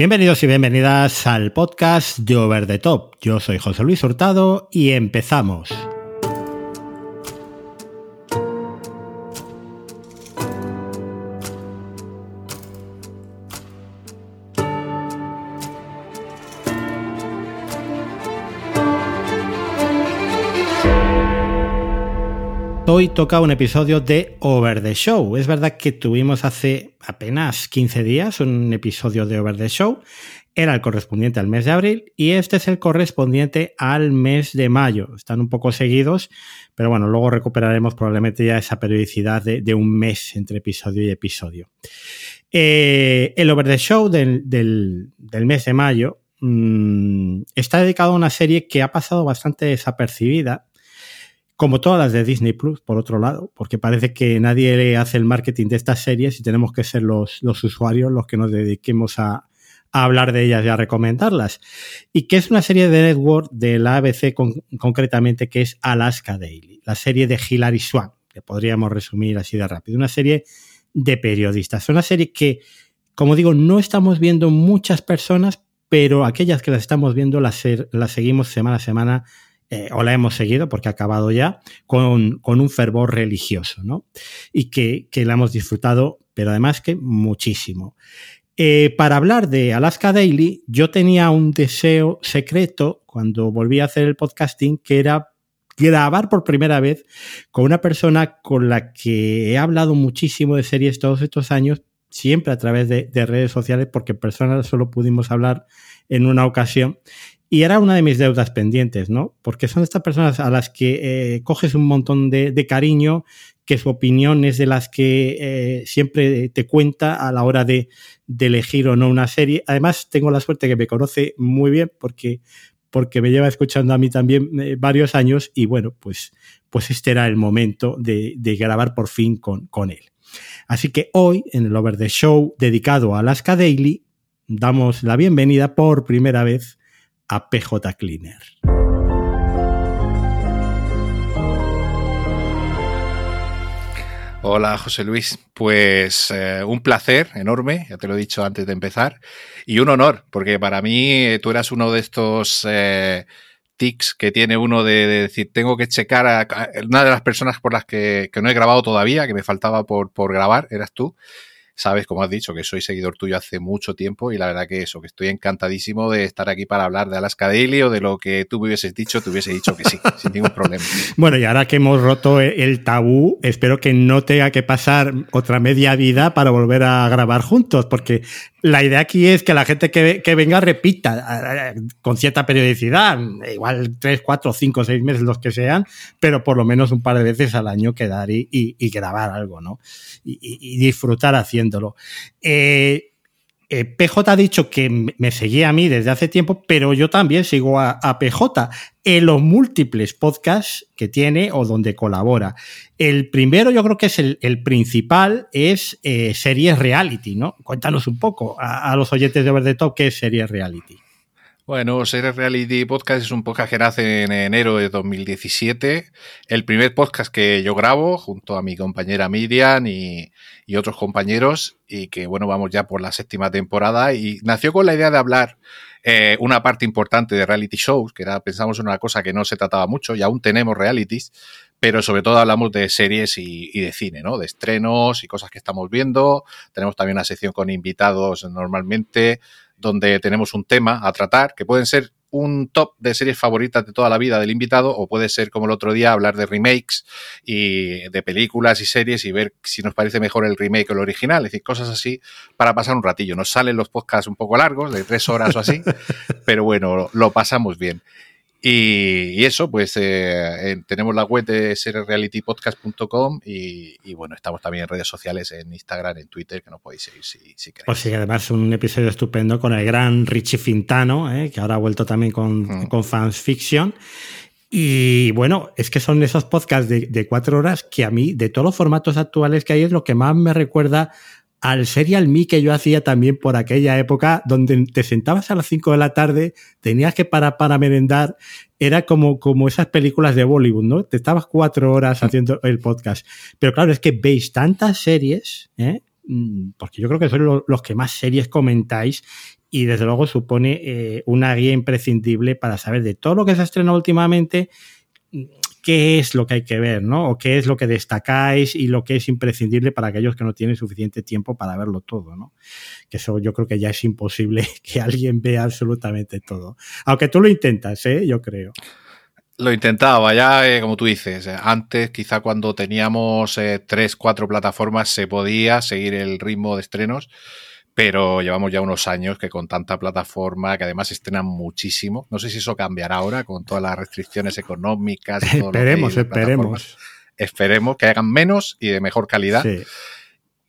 Bienvenidos y bienvenidas al podcast de Over the Top. Yo soy José Luis Hurtado y empezamos. Hoy toca un episodio de Over the Show. Es verdad que tuvimos hace apenas 15 días un episodio de Over the Show. Era el correspondiente al mes de abril y este es el correspondiente al mes de mayo. Están un poco seguidos, pero bueno, luego recuperaremos probablemente ya esa periodicidad de, un mes entre episodio y episodio. Eh, el Over the Show del, mes de mayo mm, está dedicado a una serie que ha pasado bastante desapercibida como todas las de Disney Plus, por otro lado, porque parece que nadie le hace el marketing de estas series y tenemos que ser los, usuarios los que nos dediquemos a, hablar de ellas y a recomendarlas. Y que es una serie de network de la ABC concretamente, que es Alaska Daily, la serie de Hilary Swan, que podríamos resumir así de rápido. Una serie de periodistas. Una serie que, como digo, no estamos viendo muchas personas, pero aquellas que las estamos viendo las, las seguimos semana a semana eh, o la hemos seguido porque ha acabado ya, con, un fervor religioso, ¿no? Y que, la hemos disfrutado, pero además que muchísimo. Eh, para hablar de Alaska Daily, yo tenía un deseo secreto cuando volví a hacer el podcasting, que era grabar por primera vez con una persona con la que he hablado muchísimo de series todos estos años, siempre a través de, de redes sociales, porque en solo pudimos hablar en una ocasión. Y era una de mis deudas pendientes, ¿no? Porque son estas personas a las que eh, coges un montón de, cariño, que su opinión es de las que eh, siempre te cuenta a la hora de, elegir o no una serie. Además, tengo la suerte que me conoce muy bien porque, porque me lleva escuchando a mí también eh, varios años y bueno, pues, pues este era el momento de, de grabar por fin con, con él. Así que hoy, en el Over the Show dedicado a Alaska Daily, damos la bienvenida por primera vez a PJ Cleaner. Hola José Luis, pues eh, un placer enorme, ya te lo he dicho antes de empezar, y un honor, porque para mí eh, tú eras uno de estos eh, tics que tiene uno de, decir, tengo que checar a, una de las personas por las que, no he grabado todavía, que me faltaba por, por grabar, eras tú sabes, como has dicho, que soy seguidor tuyo hace mucho tiempo y la verdad que eso, que estoy encantadísimo de estar aquí para hablar de Alaska Daily o de lo que tú me hubieses dicho, te hubiese dicho que sí, sin ningún problema. Bueno, y ahora que hemos roto el tabú, espero que no tenga que pasar otra media vida para volver a grabar juntos, porque la idea aquí es que la gente que, venga repita con cierta periodicidad, igual tres, cuatro, cinco, seis meses, los que sean, pero por lo menos un par de veces al año quedar y, grabar algo, ¿no? Y, disfrutar haciéndolo. Eh, eh, PJ ha dicho que me seguía a mí desde hace tiempo, pero yo también sigo a, PJ en los múltiples podcasts que tiene o donde colabora. El primero, yo creo que es el, principal, es eh, Series Reality, ¿no? Cuéntanos un poco a, los oyentes de Over the Top qué es Series Reality. Bueno, Series Reality Podcast es un podcast que nace en enero de 2017. El primer podcast que yo grabo junto a mi compañera Miriam y, otros compañeros y que, bueno, vamos ya por la séptima temporada y nació con la idea de hablar eh, una parte importante de reality shows, que era, pensamos en una cosa que no se trataba mucho y aún tenemos realities, pero sobre todo hablamos de series y, y, de cine, ¿no? De estrenos y cosas que estamos viendo. Tenemos también una sección con invitados normalmente donde tenemos un tema a tratar, que pueden ser un top de series favoritas de toda la vida del invitado, o puede ser como el otro día hablar de remakes y de películas y series y ver si nos parece mejor el remake o el original, es decir, cosas así para pasar un ratillo. Nos salen los podcasts un poco largos, de tres horas o así, pero bueno, lo pasamos bien. Y, eso, pues eh, tenemos la web de serrealitypodcast.com y, y, bueno, estamos también en redes sociales, en Instagram, en Twitter, que nos podéis seguir si, si queréis. Pues sí, además un episodio estupendo con el gran Richie Fintano, eh, que ahora ha vuelto también con, mm. con Fans Fiction. Y bueno, es que son esos podcasts de, de, cuatro horas que a mí, de todos los formatos actuales que hay, es lo que más me recuerda al serial me que yo hacía también por aquella época, donde te sentabas a las 5 de la tarde, tenías que parar para merendar, era como, como esas películas de Bollywood, ¿no? Te estabas cuatro horas haciendo el podcast. Pero claro, es que veis tantas series, ¿eh? mm, porque yo creo que son los que más series comentáis y desde luego supone eh, una guía imprescindible para saber de todo lo que se ha estrenado últimamente, qué es lo que hay que ver, ¿no? O qué es lo que destacáis y lo que es imprescindible para aquellos que no tienen suficiente tiempo para verlo todo, ¿no? Que eso yo creo que ya es imposible que alguien vea absolutamente todo. Aunque tú lo intentas, ¿eh? Yo creo. Lo intentaba, ya eh, como tú dices, eh, antes quizá cuando teníamos eh, tres, cuatro plataformas se podía seguir el ritmo de estrenos pero llevamos ya unos años que con tanta plataforma, que además estrenan muchísimo, no sé si eso cambiará ahora con todas las restricciones económicas. esperemos, esperemos. Esperemos que hagan menos y de mejor calidad.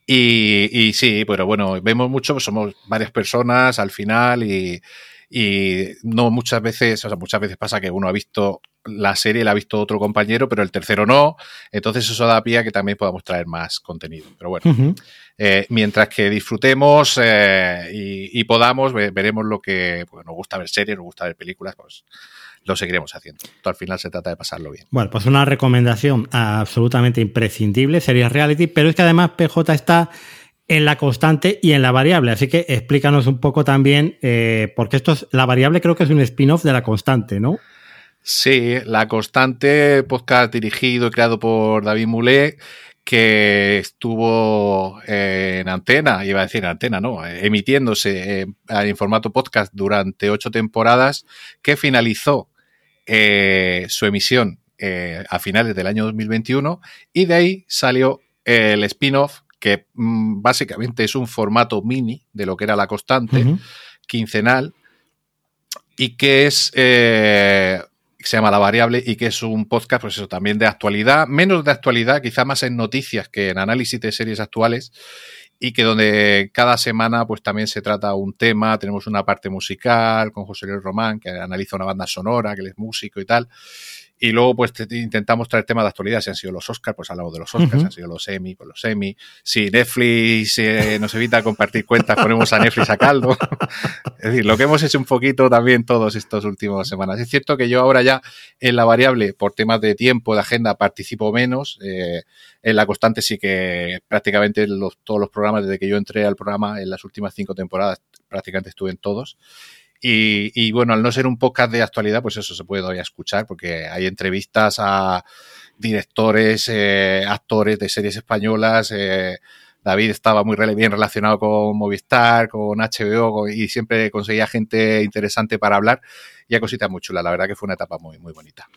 Y, y, sí, pero bueno, vemos mucho, somos varias personas al final y, y no muchas veces, o sea, muchas veces pasa que uno ha visto la serie, la ha visto otro compañero, pero el tercero no. Entonces eso da pie a que también podamos traer más contenido. Pero bueno, eh, mientras que disfrutemos eh, y, podamos, veremos lo que pues, nos gusta ver series, nos gusta ver películas, pues lo seguiremos haciendo. al final se trata de pasarlo bien. Bueno, pues una recomendación absolutamente imprescindible, sería reality, pero es que además PJ está en la constante y en la variable. Así que explícanos un poco también, eh, porque esto es, la variable creo que es un spin-off de la constante, ¿no? Sí, La Constante, podcast dirigido y creado por David Moulet, que estuvo en antena, iba a decir en antena, no, emitiéndose en, formato podcast durante ocho temporadas, que finalizó eh, su emisión eh, a finales del año 2021 y de ahí salió el spin-off que mm, básicamente es un formato mini de lo que era la constante, quincenal, y que es eh, se llama La Variable y que es un podcast, pues eso, también de actualidad, menos de actualidad, quizá más en noticias que en análisis de series actuales y que donde cada semana pues también se trata un tema, tenemos una parte musical con José Luis Román que analiza una banda sonora, que él es músico y tal, y luego, pues intentamos traer temas de actualidad. Si han sido los Oscars, pues hablamos de los Oscars. Si han sido los Emmy, pues los Emmy. Si Netflix eh, nos evita compartir cuentas, ponemos a Netflix a caldo. es decir, lo que hemos hecho un poquito también todos estos últimos semanas. Es cierto que yo ahora ya en la variable, por temas de tiempo, de agenda, participo menos. Eh, en la constante sí que prácticamente todos los programas, desde que yo entré al programa en las últimas cinco temporadas, prácticamente estuve en todos. Y, bueno, al no ser un podcast de actualidad, pues eso se puede todavía escuchar porque hay entrevistas a directores, eh, actores de series españolas. Eh, David estaba muy bien relacionado con Movistar, con HBO y siempre conseguía gente interesante para hablar y a cositas muy chulas. La verdad que fue una etapa muy, muy bonita.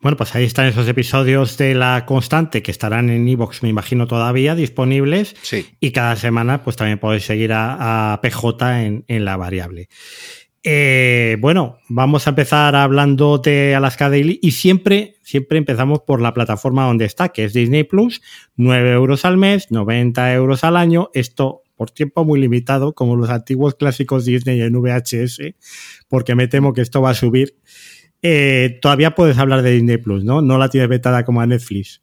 Bueno, pues ahí están esos episodios de La Constante que estarán en Evox, me imagino, todavía disponibles. Sí. Y cada semana, pues también podéis seguir a, PJ en, en la variable. Eh, bueno, vamos a empezar hablando de Alaska Daily y siempre, siempre empezamos por la plataforma donde está, que es Disney Plus, 9 euros al mes, 90 euros al año, esto por tiempo muy limitado, como los antiguos clásicos Disney en VHS, porque me temo que esto va a subir. Eh, todavía puedes hablar de Disney Plus, ¿no? No la tienes vetada como a Netflix.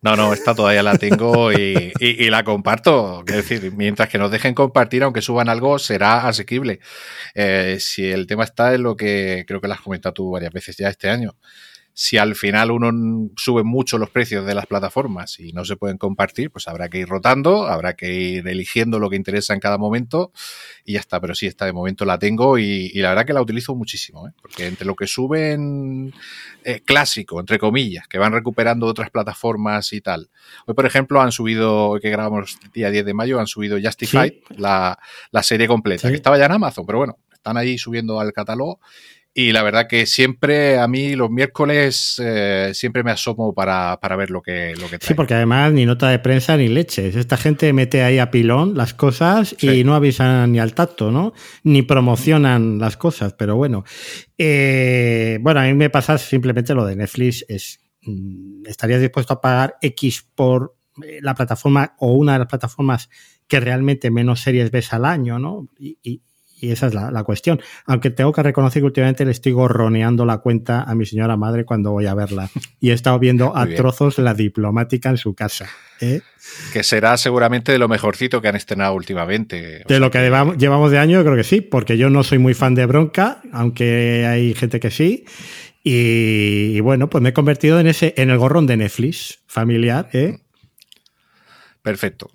No, no, esta todavía la tengo y, la comparto. Es decir, mientras que nos dejen compartir, aunque suban algo, será asequible. Eh, si el tema está en lo que creo que lo has comentado tú varias veces ya este año si al final uno sube mucho los precios de las plataformas y no se pueden compartir, pues habrá que ir rotando, habrá que ir eligiendo lo que interesa en cada momento y ya está. Pero sí, esta de momento la tengo y, la verdad que la utilizo muchísimo, ¿eh? porque entre lo que suben eh, clásico, entre comillas, que van recuperando otras plataformas y tal. Hoy, por ejemplo, han subido, que grabamos el día 10 de mayo, han subido Justified, la, serie completa, que estaba ya en Amazon, pero bueno, están ahí subiendo al catálogo y la verdad que siempre, a mí los miércoles, eh, siempre me asomo para, ver lo que, lo que trae. Sí, porque además ni nota de prensa ni leches. Esta gente mete ahí a pilón las cosas y no avisan ni al tacto, ¿no? Ni promocionan las cosas, pero bueno. Eh, bueno, a mí me pasa simplemente lo de Netflix. Es, mm, ¿Estarías dispuesto a pagar X por eh, la plataforma o una de las plataformas que realmente menos series ves al año, ¿no? y, y esa es la, cuestión. Aunque tengo que reconocer que últimamente le estoy gorroneando la cuenta a mi señora madre cuando voy a verla. Y he estado viendo a trozos la diplomática en su casa. ¿eh? Que será seguramente de lo mejorcito que han estrenado últimamente. de lo que, llevamos de año, creo que sí, porque yo no soy muy fan de bronca, aunque hay gente que sí. Y, bueno, pues me he convertido en ese, en el gorrón de Netflix familiar, ¿eh? Perfecto.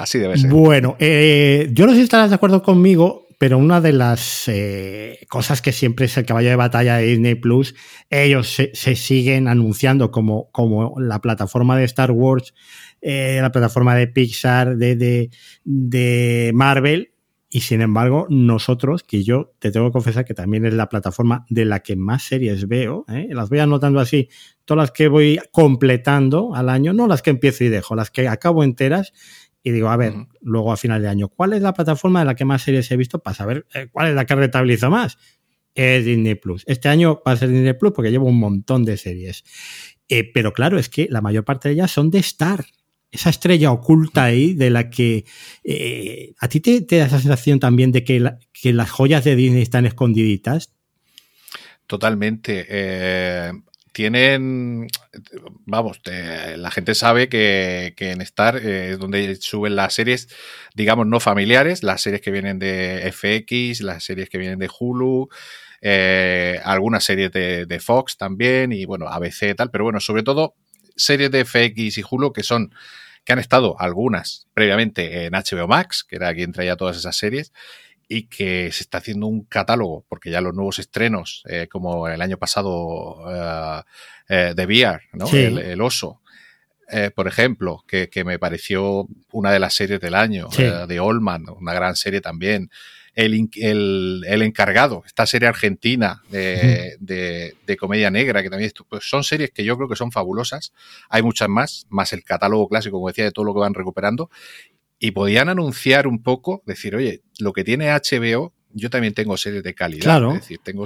Así debe ser. Bueno, eh, yo no sé si estarás de acuerdo conmigo, pero una de las eh, cosas que siempre es el caballo de batalla de Disney Plus, ellos se, siguen anunciando como, como la plataforma de Star Wars, eh, la plataforma de Pixar, de, de, Marvel, y sin embargo, nosotros, que yo te tengo que confesar que también es la plataforma de la que más series veo, las voy anotando así, todas las que voy completando al año, no las que empiezo y dejo, las que acabo enteras y digo, a ver, luego a final de año, ¿cuál es la plataforma de la que más series he visto para saber eh, cuál es la que rentabilizo más? Es Disney Plus. Este año va a ser Disney Plus porque llevo un montón de series. Eh, pero claro, es que la mayor parte de ellas son de Star esa estrella oculta ahí de la que eh, a ti te, da esa sensación también de que, que, las joyas de Disney están escondiditas. Totalmente. Eh, tienen, vamos, la gente sabe que, en Star eh, es donde suben las series, digamos, no familiares, las series que vienen de FX, las series que vienen de Hulu, algunas series de, de Fox también y bueno, ABC y tal, pero bueno, sobre todo series de FX y Hulu que son que han estado algunas previamente en HBO Max, que era quien traía todas esas series, y que se está haciendo un catálogo, porque ya los nuevos estrenos, eh, como el año pasado uh, uh, The Bear, ¿no? El, oso, eh, por ejemplo, que, que, me pareció una de las series del año, de Allman, una gran serie también el, el, encargado, esta serie argentina de, de, comedia negra, que también pues son series que yo creo que son fabulosas. Hay muchas más, más el catálogo clásico, como decía, de todo lo que van recuperando. Y podían anunciar un poco, decir, oye, lo que tiene HBO yo también tengo series de calidad. Claro. Es decir, tengo,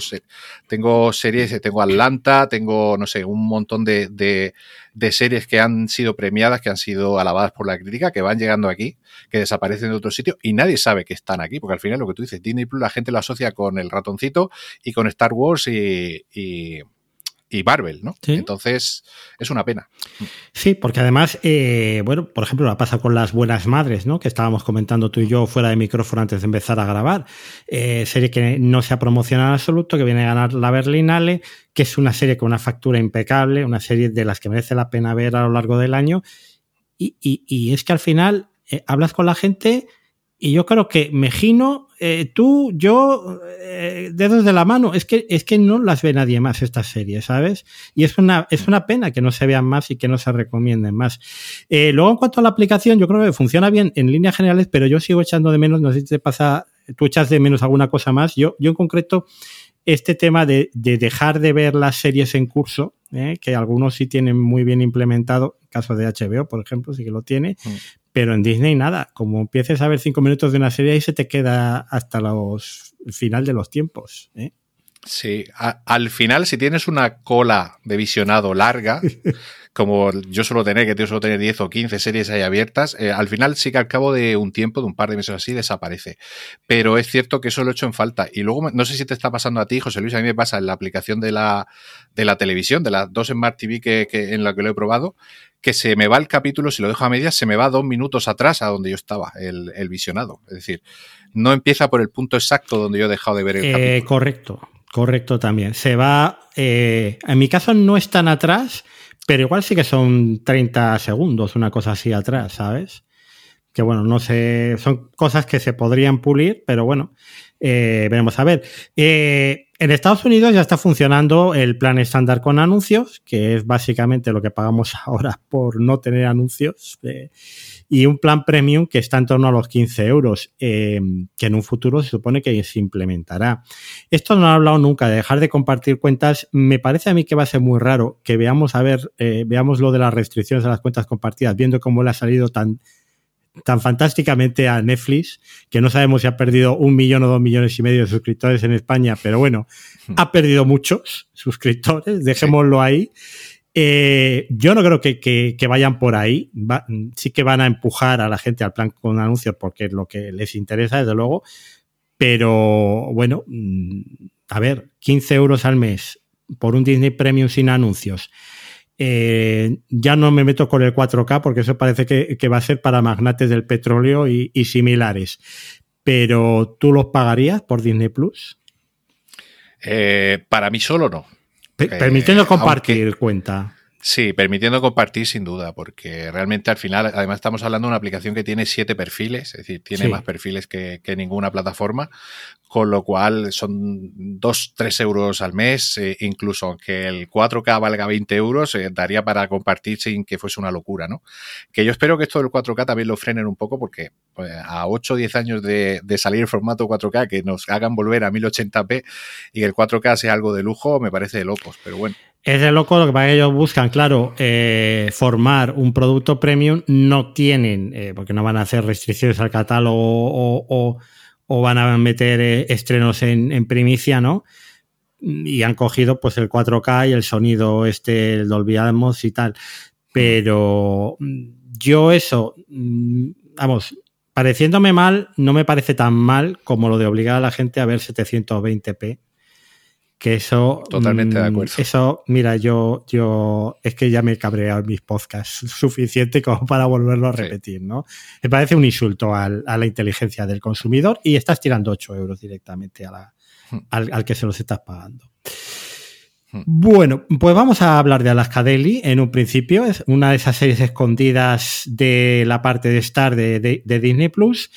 tengo series, tengo Atlanta, tengo, no sé, un montón de, de, series que han sido premiadas, que han sido alabadas por la crítica, que van llegando aquí, que desaparecen de otro sitio y nadie sabe que están aquí, porque al final lo que tú dices, Disney Plus, la gente lo asocia con el ratoncito y con Star Wars y y Marvel, ¿no? Entonces, es una pena. Sí, porque además, eh, bueno, por ejemplo, la pasa con las buenas madres, ¿no? Que estábamos comentando tú y yo fuera de micrófono antes de empezar a grabar. Eh, serie que no se ha promocionado en absoluto, que viene a ganar la Berlinale, que es una serie con una factura impecable, una serie de las que merece la pena ver a lo largo del año. Y, es que al final eh, hablas con la gente y yo creo que Mejino, eh, tú, yo, eh, dedos de la mano, es que, es que no las ve nadie más estas series, ¿sabes? Y es una, es una pena que no se vean más y que no se recomienden más. Eh, luego, en cuanto a la aplicación, yo creo que funciona bien en líneas generales, pero yo sigo echando de menos, no sé si te pasa, tú echas de menos alguna cosa más. Yo, yo en concreto, este tema de, de dejar de ver las series en curso, que algunos sí tienen muy bien implementado, caso de HBO, por ejemplo, sí que lo tiene, mm. Pero en Disney nada, como empieces a ver cinco minutos de una serie y se te queda hasta los final de los tiempos. ¿eh? Sí, al final si tienes una cola de visionado larga, como yo suelo tener, que yo suelo tener 10 o 15 series ahí abiertas, eh, al final sí que al cabo de un tiempo, de un par de meses así, desaparece. Pero es cierto que eso lo he hecho en falta. Y luego, no sé si te está pasando a ti, José Luis, a mí me pasa en la aplicación de la, de la televisión, de las dos Smart TV que, que, en la que lo he probado, que se me va el capítulo, si lo dejo a medias, se me va dos minutos atrás a donde yo estaba, el, el visionado. Es decir, no empieza por el punto exacto donde yo he dejado de ver el eh, capítulo. Correcto, correcto también. Se va, eh, en mi caso no es tan atrás, pero igual sí que son 30 segundos, una cosa así atrás, ¿sabes? Que bueno, no sé, son cosas que se podrían pulir, pero bueno, eh, veremos a ver. Eh, en Estados Unidos ya está funcionando el plan estándar con anuncios, que es básicamente lo que pagamos ahora por no tener anuncios, y un plan premium que está en torno a los 15 euros, que en un futuro se supone que se implementará. Esto no ha hablado nunca de dejar de compartir cuentas. Me parece a mí que va a ser muy raro que veamos a ver, veamos lo de las restricciones a las cuentas compartidas, viendo cómo le ha salido tan tan fantásticamente a Netflix, que no sabemos si ha perdido un millón o dos millones y medio de suscriptores en España, pero bueno, hmm. ha perdido muchos suscriptores, dejémoslo ahí. Eh, yo no creo que, vayan por ahí. sí que van a empujar a la gente al plan con anuncios porque es lo que les interesa, desde luego. Pero bueno, mm, a ver, 15 euros al mes por un Disney Premium sin anuncios eh, ya no me meto con el 4K porque eso parece que, va a ser para magnates del petróleo y, similares. Pero ¿tú los pagarías por Disney Plus? Eh, para mí solo no. Permitiendo compartir cuenta. Sí, permitiendo compartir sin duda, porque realmente al final, además estamos hablando de una aplicación que tiene siete perfiles, es decir, tiene más perfiles que, ninguna plataforma, con lo cual son dos, tres euros al mes, eh, incluso aunque el 4K valga 20 euros, eh, daría para compartir sin que fuese una locura, ¿no? Que yo espero que esto del 4K también lo frenen un poco, porque pues, a 8 o 10 años de, de salir el formato 4K, que nos hagan volver a 1080p y que el 4K sea algo de lujo, me parece de locos, pero bueno. Es de loco lo que para ellos buscan, claro, eh, formar un producto premium, no tienen, eh, porque no van a hacer restricciones al catálogo o, van a meter eh, estrenos en, primicia, ¿no? Y han cogido pues el 4K y el sonido este, el Dolby Atmos y tal. Pero mm, yo eso, mm, vamos, pareciéndome mal, no me parece tan mal como lo de obligar a la gente a ver 720p que eso. Totalmente de mm, acuerdo. Eso, mira, yo, yo es que ya me he cabreado en mis podcasts suficiente como para volverlo a repetir, ¿no? Me parece un insulto a la inteligencia del consumidor y estás tirando 8 euros directamente hmm. al, que se los estás pagando. Hmm. Bueno, pues vamos a hablar de Alaska Daily en un principio. Es una de esas series escondidas de la parte de Star de Disney Plus.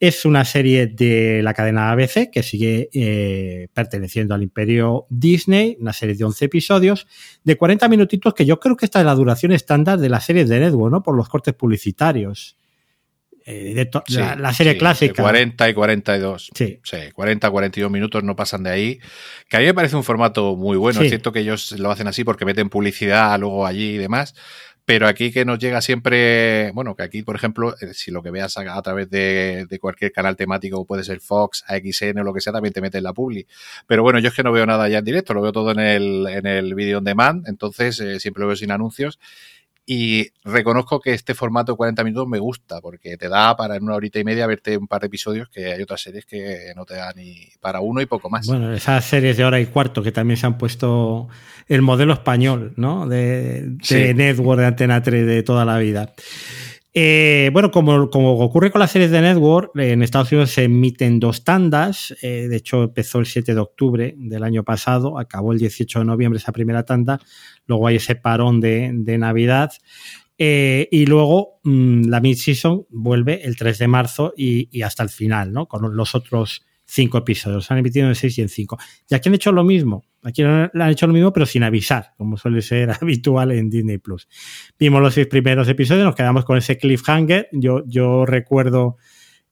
Es una serie de la cadena ABC que sigue eh, perteneciendo al imperio Disney, una serie de 11 episodios de 40 minutitos que yo creo que esta es la duración estándar de las series de Network, ¿no? Por los cortes publicitarios. Eh, la, serie clásica. 40 y 42. Sí. sí. 40, 42 minutos no pasan de ahí. Que a mí me parece un formato muy bueno. Es cierto que ellos lo hacen así porque meten publicidad luego allí y demás. Pero aquí que nos llega siempre, bueno, que aquí, por ejemplo, eh, si lo que veas a, través de, cualquier canal temático, puede ser Fox, AXN o lo que sea, también te mete en la publi. Pero bueno, yo es que no veo nada ya en directo, lo veo todo en el, en el video on demand, entonces eh, siempre lo veo sin anuncios. Y reconozco que este formato de 40 minutos me gusta, porque te da para en una horita y media verte un par de episodios que hay otras series que no te dan ni para uno y poco más. Bueno, esas series de hora y cuarto que también se han puesto el modelo español, ¿no? De, Network, de Antena 3 de toda la vida. Eh, bueno, como, como, ocurre con las series de Network, en Estados Unidos se emiten dos tandas. Eh, de hecho, empezó el 7 de octubre del año pasado, acabó el 18 de noviembre esa primera tanda. Luego hay ese parón de, Navidad. Eh, y luego mm, la mid-season vuelve el 3 de marzo y, hasta el final, ¿no? Con los otros cinco episodios. Se han emitido en seis y en cinco. Y aquí han hecho lo mismo. Aquí han hecho lo mismo, pero sin avisar, como suele ser habitual en Disney Plus. Vimos los seis primeros episodios, nos quedamos con ese cliffhanger. Yo, yo recuerdo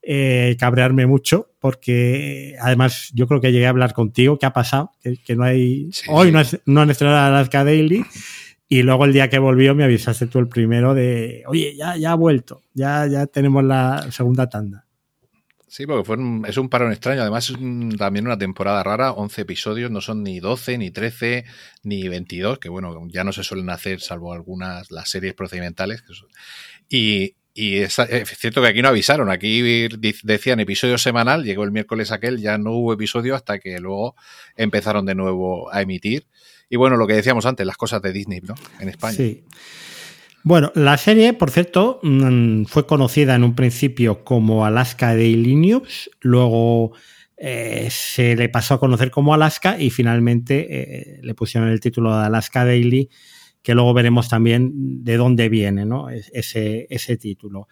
eh, cabrearme mucho, porque además yo creo que llegué a hablar contigo. ¿Qué ha pasado? Que, no hay. hoy no, no, han estrenado Alaska Daily. Y luego el día que volvió me avisaste tú el primero de, oye, ya, ya ha vuelto, ya, ya tenemos la segunda tanda. Sí, porque fue es un parón extraño. Además, es también una temporada rara. 11 episodios, no son ni 12, ni 13, ni 22, que bueno, ya no se suelen hacer, salvo algunas, las series procedimentales. Y, es, cierto que aquí no avisaron. Aquí decían episodio semanal, llegó el miércoles aquel, ya no hubo episodio hasta que luego empezaron de nuevo a emitir. Y bueno, lo que decíamos antes, las cosas de Disney, ¿no? En España. Sí. Bueno, la serie, por cierto, mm, fue conocida en un principio como Alaska Daily News, luego eh, se le pasó a conocer como Alaska y finalmente eh, le pusieron el título de Alaska Daily, que luego veremos también de dónde viene ¿no? ese, ese título.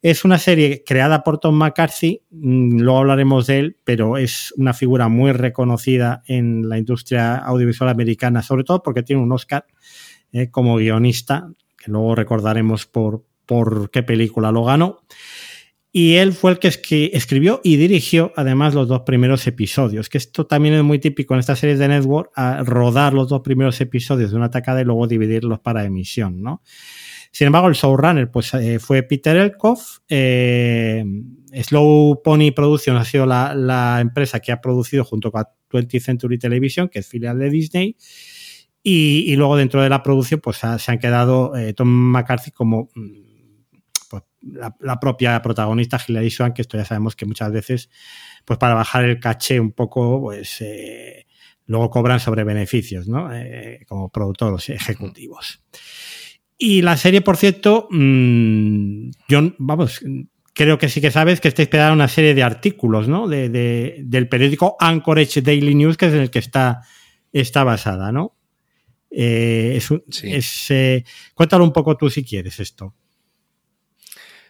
Es una serie creada por Tom McCarthy, mm, luego hablaremos de él, pero es una figura muy reconocida en la industria audiovisual americana, sobre todo porque tiene un Oscar eh, como guionista que luego recordaremos por, por qué película lo ganó. Y él fue el que escribió y dirigió además los dos primeros episodios, que esto también es muy típico en estas series de Network, rodar los dos primeros episodios de una tacada y luego dividirlos para emisión, ¿no? Sin embargo, el showrunner pues, eh, fue Peter Elkoff. Eh, Slow Pony Productions ha sido la, la, empresa que ha producido junto con 20th Century Television, que es filial de Disney. Y, luego dentro de la producción, pues se han quedado eh, Tom McCarthy como mm, pues, la, propia protagonista, Hilary Swank, que esto ya sabemos que muchas veces, pues para bajar el caché un poco, pues eh, luego cobran sobre beneficios, ¿no? Eh, como productores ejecutivos. Y la serie, por cierto, mm, yo, vamos, creo que sí que sabes que está inspirada una serie de artículos, ¿no? De, del periódico Anchorage Daily News, que es en el que está, está basada, ¿no? Cuéntalo un poco tú si quieres esto.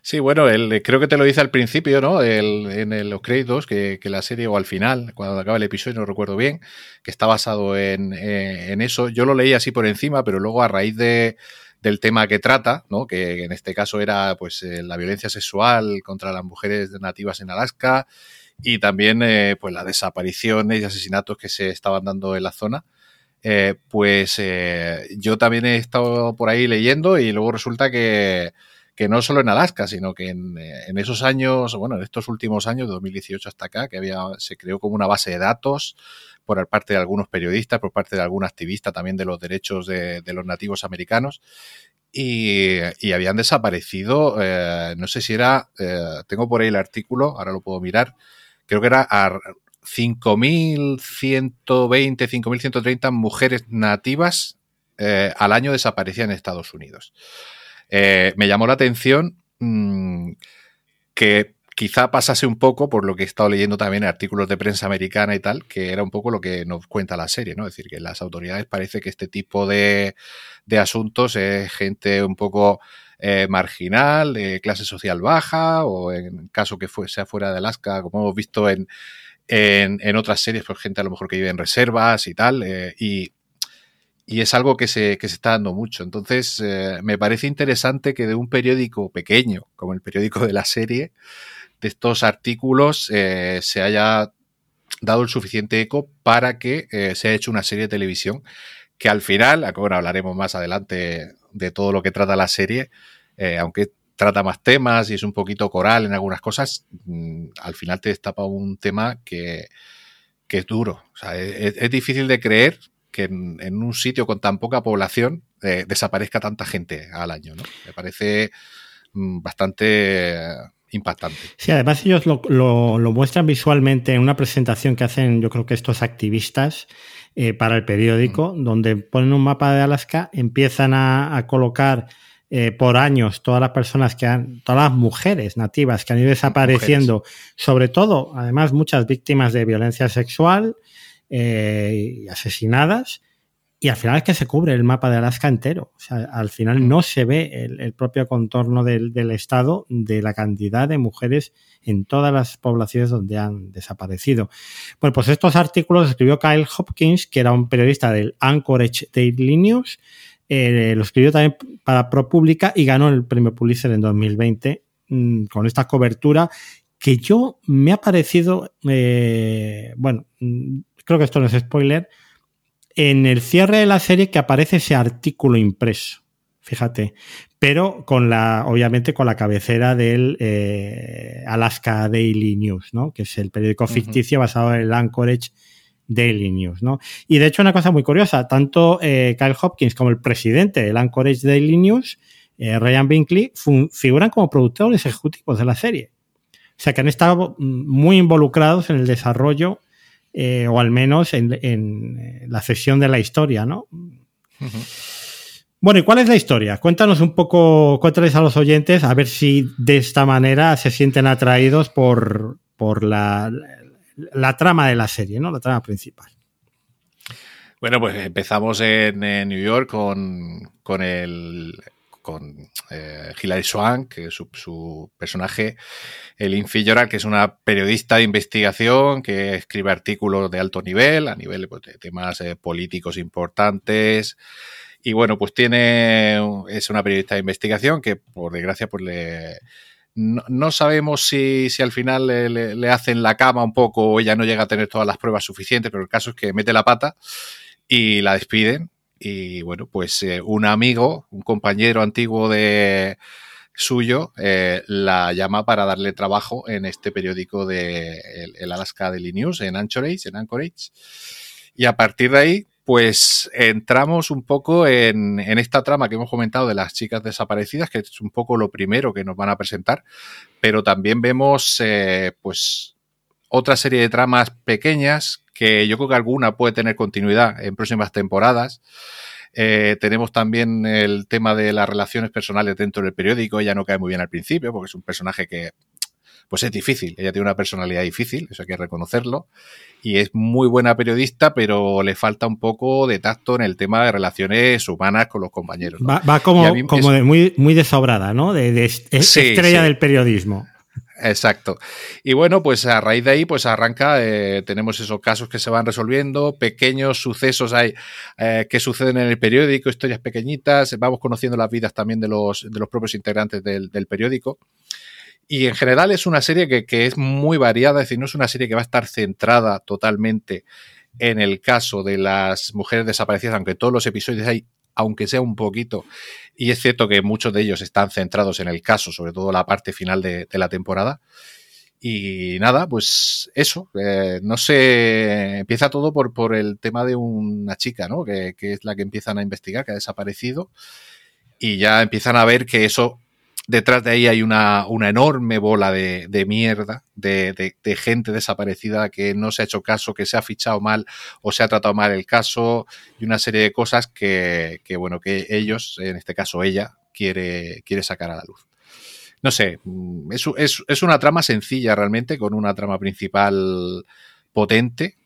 Sí, bueno, el, creo que te lo dice al principio, ¿no? El, en los créditos, que, que, la serie, o al final, cuando acaba el episodio, no recuerdo bien, que está basado en, eh, en eso. Yo lo leí así por encima, pero luego a raíz de, del tema que trata, ¿no? que en este caso era pues eh, la violencia sexual contra las mujeres nativas en Alaska y también eh, pues las desapariciones y asesinatos que se estaban dando en la zona. Pues yo también he estado por ahí leyendo y luego resulta que que no solo en Alaska, sino que en, esos años, bueno, en estos últimos años, de 2018 hasta acá, que había, se creó como una base de datos por parte de algunos periodistas, por parte de algún activista también de los derechos de, los nativos americanos. Y, habían desaparecido, eh, no sé si era, eh, tengo por ahí el artículo, ahora lo puedo mirar, creo que era 5.120, 5.130 mujeres nativas eh, al año desaparecían en Estados Unidos. Eh, me llamó la atención mm, que quizá pasase un poco por lo que he estado leyendo también en artículos de prensa americana y tal, que era un poco lo que nos cuenta la serie, ¿no? Es decir, que las autoridades parece que este tipo de, asuntos es gente un poco eh, marginal, de clase social baja, o en caso que sea fuera de Alaska, como hemos visto en, en, otras series, pues gente a lo mejor que vive en reservas y tal, eh, y y es algo que se, que se está dando mucho. Entonces, eh, me parece interesante que de un periódico pequeño, como el periódico de la serie, de estos artículos eh, se haya dado el suficiente eco para que se haya hecho una serie de televisión que al final, ahora hablaremos más adelante de todo lo que trata la serie, aunque trata más temas y es un poquito coral en algunas cosas, mm, al final te destapa un tema que, que es duro. O sea, es difícil de creer, que en, un sitio con tan poca población eh, desaparezca tanta gente al año. ¿no? Me parece mm, bastante impactante. Sí, además ellos lo, muestran visualmente en una presentación que hacen, yo creo que estos activistas eh, para el periódico, donde ponen un mapa de Alaska, empiezan a, colocar eh, por años todas las personas que han, todas las mujeres nativas que han ido desapareciendo, sobre todo, además, muchas víctimas de violencia sexual, eh, asesinadas. Y al final es que se cubre el mapa de Alaska entero. O sea, al final no se ve el, propio contorno del, estado de la cantidad de mujeres en todas las poblaciones donde han desaparecido. Bueno, pues estos artículos escribió Kyle Hopkins, que era un periodista del Anchorage Daily News. Eh, lo escribió también para ProPublica y ganó el premio Pulitzer en 2020 mm, con esta cobertura que yo me ha parecido, eh, bueno, mm, creo que esto no es spoiler, en el cierre de la serie que aparece ese artículo impreso, fíjate, pero con la, obviamente con la cabecera del eh, Alaska Daily News, ¿no? Que es el periódico ficticio basado en el Anchorage Daily News, ¿no? Y de hecho una cosa muy curiosa, tanto eh, Kyle Hopkins como el presidente del Anchorage Daily News, eh, Ryan Binkley, figuran como productores ejecutivos de la serie. O sea que han estado muy involucrados en el desarrollo eh, o al menos en, eh, la sesión de la historia, ¿no? Bueno, ¿y cuál es la historia? Cuéntanos un poco, cuéntales a los oyentes a ver si de esta manera se sienten atraídos por, por la, la trama de la serie, ¿no? La trama principal. Bueno, pues empezamos en, New York con, con el, con eh, Hilary Swank, que es su, personaje, el Fitzgerald, que es una periodista de investigación que escribe artículos de alto nivel, a nivel pues, de temas eh, políticos importantes. Y bueno, pues tiene, es una periodista de investigación que por desgracia pues le, no, sabemos si, si, al final le, le, hacen la cama un poco o ella no llega a tener todas las pruebas suficientes, pero el caso es que mete la pata y la despiden y bueno, pues eh, un amigo, un compañero antiguo de suyo, eh, la llama para darle trabajo en este periódico de el, Alaska Daily News en Anchorage, en Anchorage. Y a partir de ahí, pues entramos un poco en, esta trama que hemos comentado de las chicas desaparecidas, que es un poco lo primero que nos van a presentar, pero también vemos eh, pues otra serie de tramas pequeñas que yo creo que alguna puede tener continuidad en próximas temporadas. Eh, tenemos también el tema de las relaciones personales dentro del periódico. Ella no cae muy bien al principio porque es un personaje que pues es difícil. Ella tiene una personalidad difícil, eso hay que reconocerlo. Y es muy buena periodista, pero le falta un poco de tacto en el tema de relaciones humanas con los compañeros. Va, como, como muy, muy desobrada, ¿no? De, estrella del periodismo. Exacto. Y bueno, pues a raíz de ahí, pues arranca, eh, tenemos esos casos que se van resolviendo, pequeños sucesos hay eh, que suceden en el periódico, historias pequeñitas, vamos conociendo las vidas también de los, de los propios integrantes del, periódico. Y en general es una serie que, que, es muy variada, es decir, no es una serie que va a estar centrada totalmente en el caso de las mujeres desaparecidas, aunque todos los episodios hay aunque sea un poquito. Y es cierto que muchos de ellos están centrados en el caso, sobre todo la parte final de, la temporada. Y nada, pues eso, eh, no sé, empieza todo por, por el tema de una chica, ¿no? Que, que, es la que empiezan a investigar, que ha desaparecido, y ya empiezan a ver que eso detrás de ahí hay una, enorme bola de, mierda, de, gente desaparecida que no se ha hecho caso, que se ha fichado mal o se ha tratado mal el caso y una serie de cosas que, bueno, que ellos, en este caso ella, quiere, quiere sacar a la luz. No sé, mm, es, es una trama sencilla realmente, con una trama principal potente,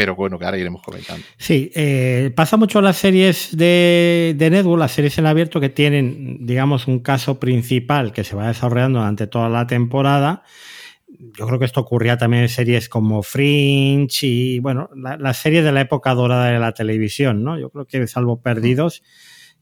pero bueno, que ahora iremos comentando. Sí, eh, pasa mucho las series de, de Network, las series en abierto que tienen, digamos, un caso principal que se va desarrollando durante toda la temporada. Yo creo que esto ocurría también en series como Fringe y, bueno, las la series de la época dorada de la televisión, ¿no? Yo creo que salvo Perdidos,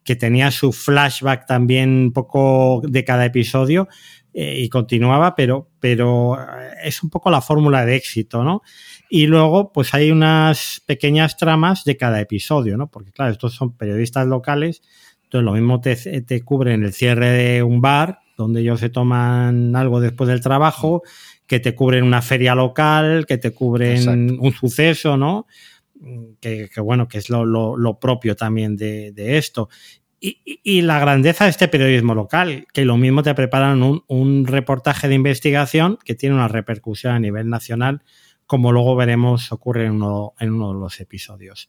que tenía su flashback también un poco de cada episodio eh, y continuaba, pero, pero es un poco la fórmula de éxito, ¿no? Y luego, pues hay unas pequeñas tramas de cada episodio, ¿no? Porque, claro, estos son periodistas locales, entonces lo mismo te, te cubren el cierre de un bar, donde ellos se toman algo después del trabajo, que te cubren una feria local, que te cubren un suceso, ¿no? Que, bueno, que es lo, lo, propio también de, de esto. Y, y, la grandeza de este periodismo local, que lo mismo te preparan un, un reportaje de investigación que tiene una repercusión a nivel nacional como luego veremos ocurre en uno, en uno de los episodios.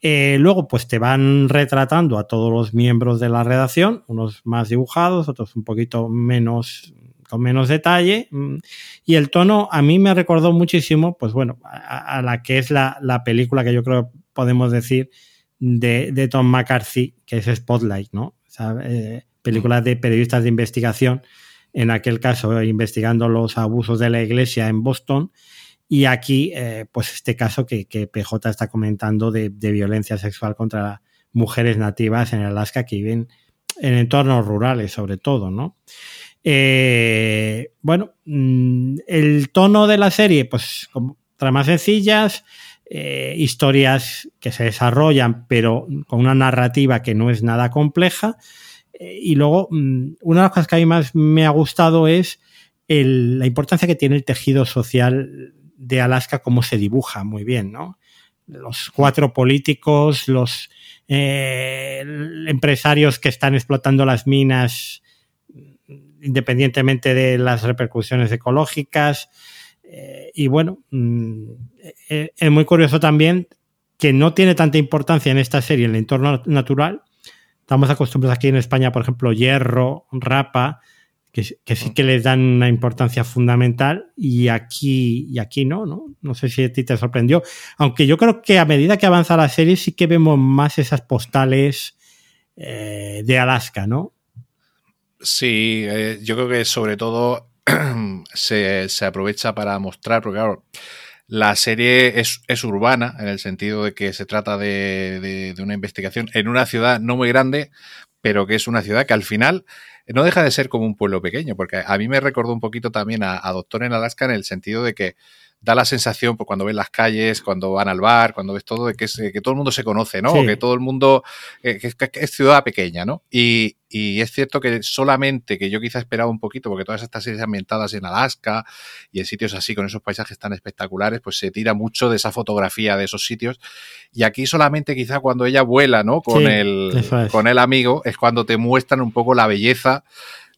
Eh, luego, pues te van retratando a todos los miembros de la redacción, unos más dibujados, otros un poquito menos, con menos detalle. Mm, y el tono a mí me recordó muchísimo, pues bueno, a, la que es la, película que yo creo podemos decir de, Tom McCarthy, que es Spotlight, ¿no? Eh, película de periodistas de investigación, en aquel caso investigando los abusos de la iglesia en Boston y aquí, eh, pues este caso que, PJ está comentando de, violencia sexual contra mujeres nativas en Alaska que viven en entornos rurales, sobre todo, ¿no? Eh, bueno, mm, el tono de la serie, pues como tramas sencillas, eh, historias que se desarrollan, pero con una narrativa que no es nada compleja. y luego, mm, una de las cosas que a mí más me ha gustado es la importancia que tiene el tejido social de Alaska cómo se dibuja muy bien, ¿no? Los cuatro políticos, los eh, empresarios que están explotando las minas independientemente de las repercusiones ecológicas. Eh, y bueno, mm, eh, es muy curioso también que no tiene tanta importancia en esta serie en el entorno natural. Estamos acostumbrados aquí en España, por ejemplo, hierro, rapa, que, sí que les dan una importancia fundamental y aquí, y aquí no, no, no sé si a ti te sorprendió, aunque yo creo que a medida que avanza la serie sí que vemos más esas postales eh, de Alaska, ¿no? Sí, eh, yo creo que sobre todo se, aprovecha para mostrar, porque claro, la serie es, urbana en el sentido de que se trata de, de una investigación en una ciudad no muy grande, pero que es una ciudad que al final no deja de ser como un pueblo pequeño, porque a mí me recordó un poquito también a, Doctor en Alaska en el sentido de que da la sensación, pues, cuando ves las calles, cuando van al bar, cuando ves todo, de que, que todo el mundo se conoce, ¿no? Que todo el mundo, eh, que, es ciudad pequeña, ¿no? Y, y, es cierto que solamente, que yo quizá esperaba un poquito, porque todas estas series ambientadas en Alaska y en sitios así, con esos paisajes tan espectaculares, pues se tira mucho de esa fotografía de esos sitios. Y aquí solamente quizá cuando ella vuela, ¿no? Con, el, con el amigo, es cuando te muestran un poco la belleza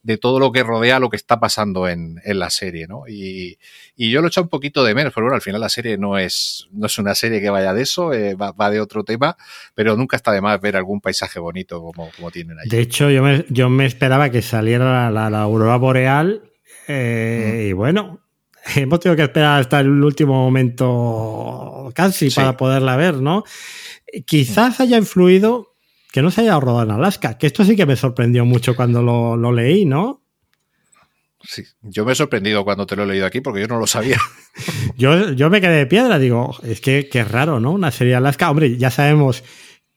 de todo lo que rodea lo que está pasando en, la serie, ¿no? Y, yo lo he un poquito de menos, pero bueno, al final la serie no es, no es una serie que vaya de eso, eh, va, de otro tema, pero nunca está de más ver algún paisaje bonito como, como tienen ahí. De hecho, yo me, yo me esperaba que saliera la, aurora boreal Eh, y bueno, hemos tenido que esperar hasta el último momento casi para poderla ver, ¿no? Quizás haya influido que no se haya rodado en Alaska, que esto sí que me sorprendió mucho cuando lo, leí, ¿no? Sí, yo me he sorprendido cuando te lo he leído aquí porque yo no lo sabía. yo, yo me quedé de piedra, digo, es que, es raro, ¿no? Una serie de Alaska, hombre, ya sabemos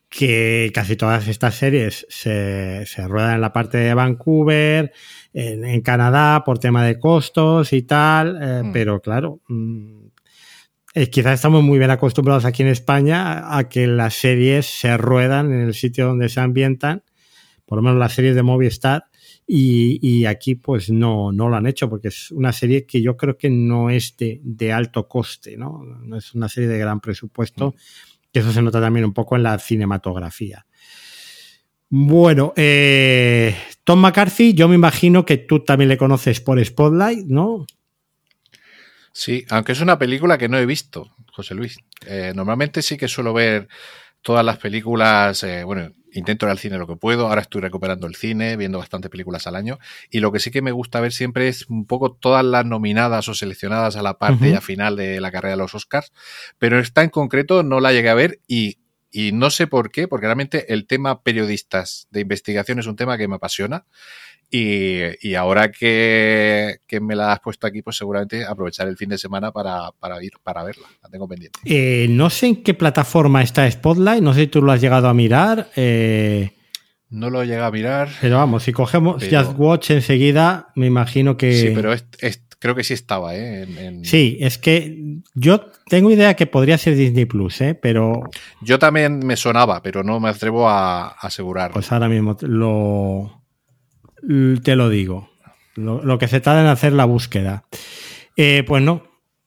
que casi todas estas series se, se ruedan en la parte de Vancouver, en, Canadá por tema de costos y tal, eh, mm. pero claro, mm, eh, quizás estamos muy bien acostumbrados aquí en España a que las series se ruedan en el sitio donde se ambientan, por lo menos las series de Movistar, y, aquí pues no, no lo han hecho porque es una serie que yo creo que no es de, alto coste, ¿no? No es una serie de gran presupuesto, mm. que eso se nota también un poco en la cinematografía. Bueno, eh, Tom McCarthy, yo me imagino que tú también le conoces por Spotlight, ¿no? Sí, aunque es una película que no he visto, José Luis. Eh, normalmente sí que suelo ver todas las películas, eh, bueno, intento ir al cine lo que puedo, ahora estoy recuperando el cine, viendo bastantes películas al año, y lo que sí que me gusta ver siempre es un poco todas las nominadas o seleccionadas a la parte ya final de la carrera de los Oscars, pero esta en concreto no la llegué a ver y y no sé por qué, porque realmente el tema periodistas de investigación es un tema que me apasiona. Y, ahora que, me la has puesto aquí, pues seguramente aprovechar el fin de semana para, ir para verla. La tengo pendiente. Eh, no sé en qué plataforma está Spotlight, no sé si tú lo has llegado a mirar. Eh, no lo he llegado a mirar. Pero vamos, si cogemos Just Watch enseguida, me imagino que. Sí, pero es, creo que sí estaba, ¿eh? Sí, es que yo tengo idea que podría ser Disney Plus, ¿eh? Pero. Yo también me sonaba, pero no me atrevo a, asegurar. Pues ahora mismo lo. Te lo digo. Lo, que se tarda en hacer la búsqueda. Eh, pues no,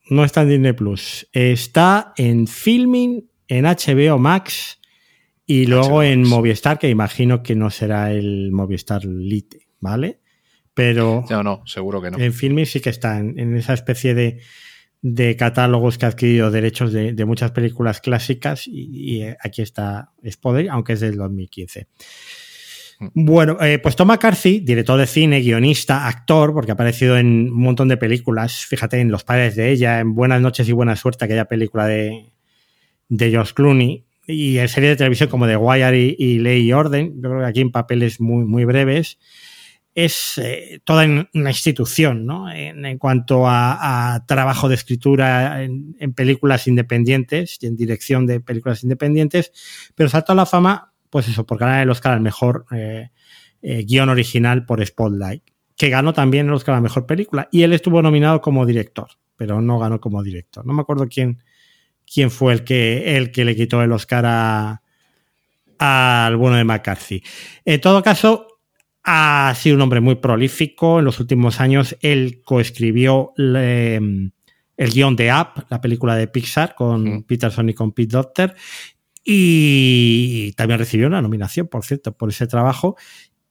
no está en Disney Plus. Está en Filming, en HBO Max y luego en Movistar, que imagino que no será el Movistar Lite, ¿vale? Pero. No, no, seguro que no. En Filming sí que está en, esa especie de, catálogos que ha adquirido derechos de, muchas películas clásicas y, eh, aquí está Spoder, aunque es del 2015. Mm. Bueno, eh, pues Tom McCarthy, director de cine, guionista, actor, porque ha aparecido en un montón de películas, fíjate, en Los padres de ella, en Buenas noches y buena suerte, aquella película de, de Josh Clooney, y en series de televisión como The Wire y, Ley y Orden, yo creo que aquí en papeles muy, muy breves es eh, toda una institución, ¿no? En, cuanto a, trabajo de escritura en, películas independientes y en dirección de películas independientes, pero saltó a la fama, pues eso, por ganar el Oscar al mejor eh, eh, guion original por Spotlight, que ganó también el Oscar a la mejor película, y él estuvo nominado como director, pero no ganó como director. No me acuerdo quién, quién fue el que, el que le quitó el Oscar a al bueno de McCarthy. En todo caso, ha sido un hombre muy prolífico. En los últimos años él coescribió em, el guion de Up, la película de Pixar, con Peterson y con Pete Doctor. Y también recibió una nominación, por cierto, por ese trabajo.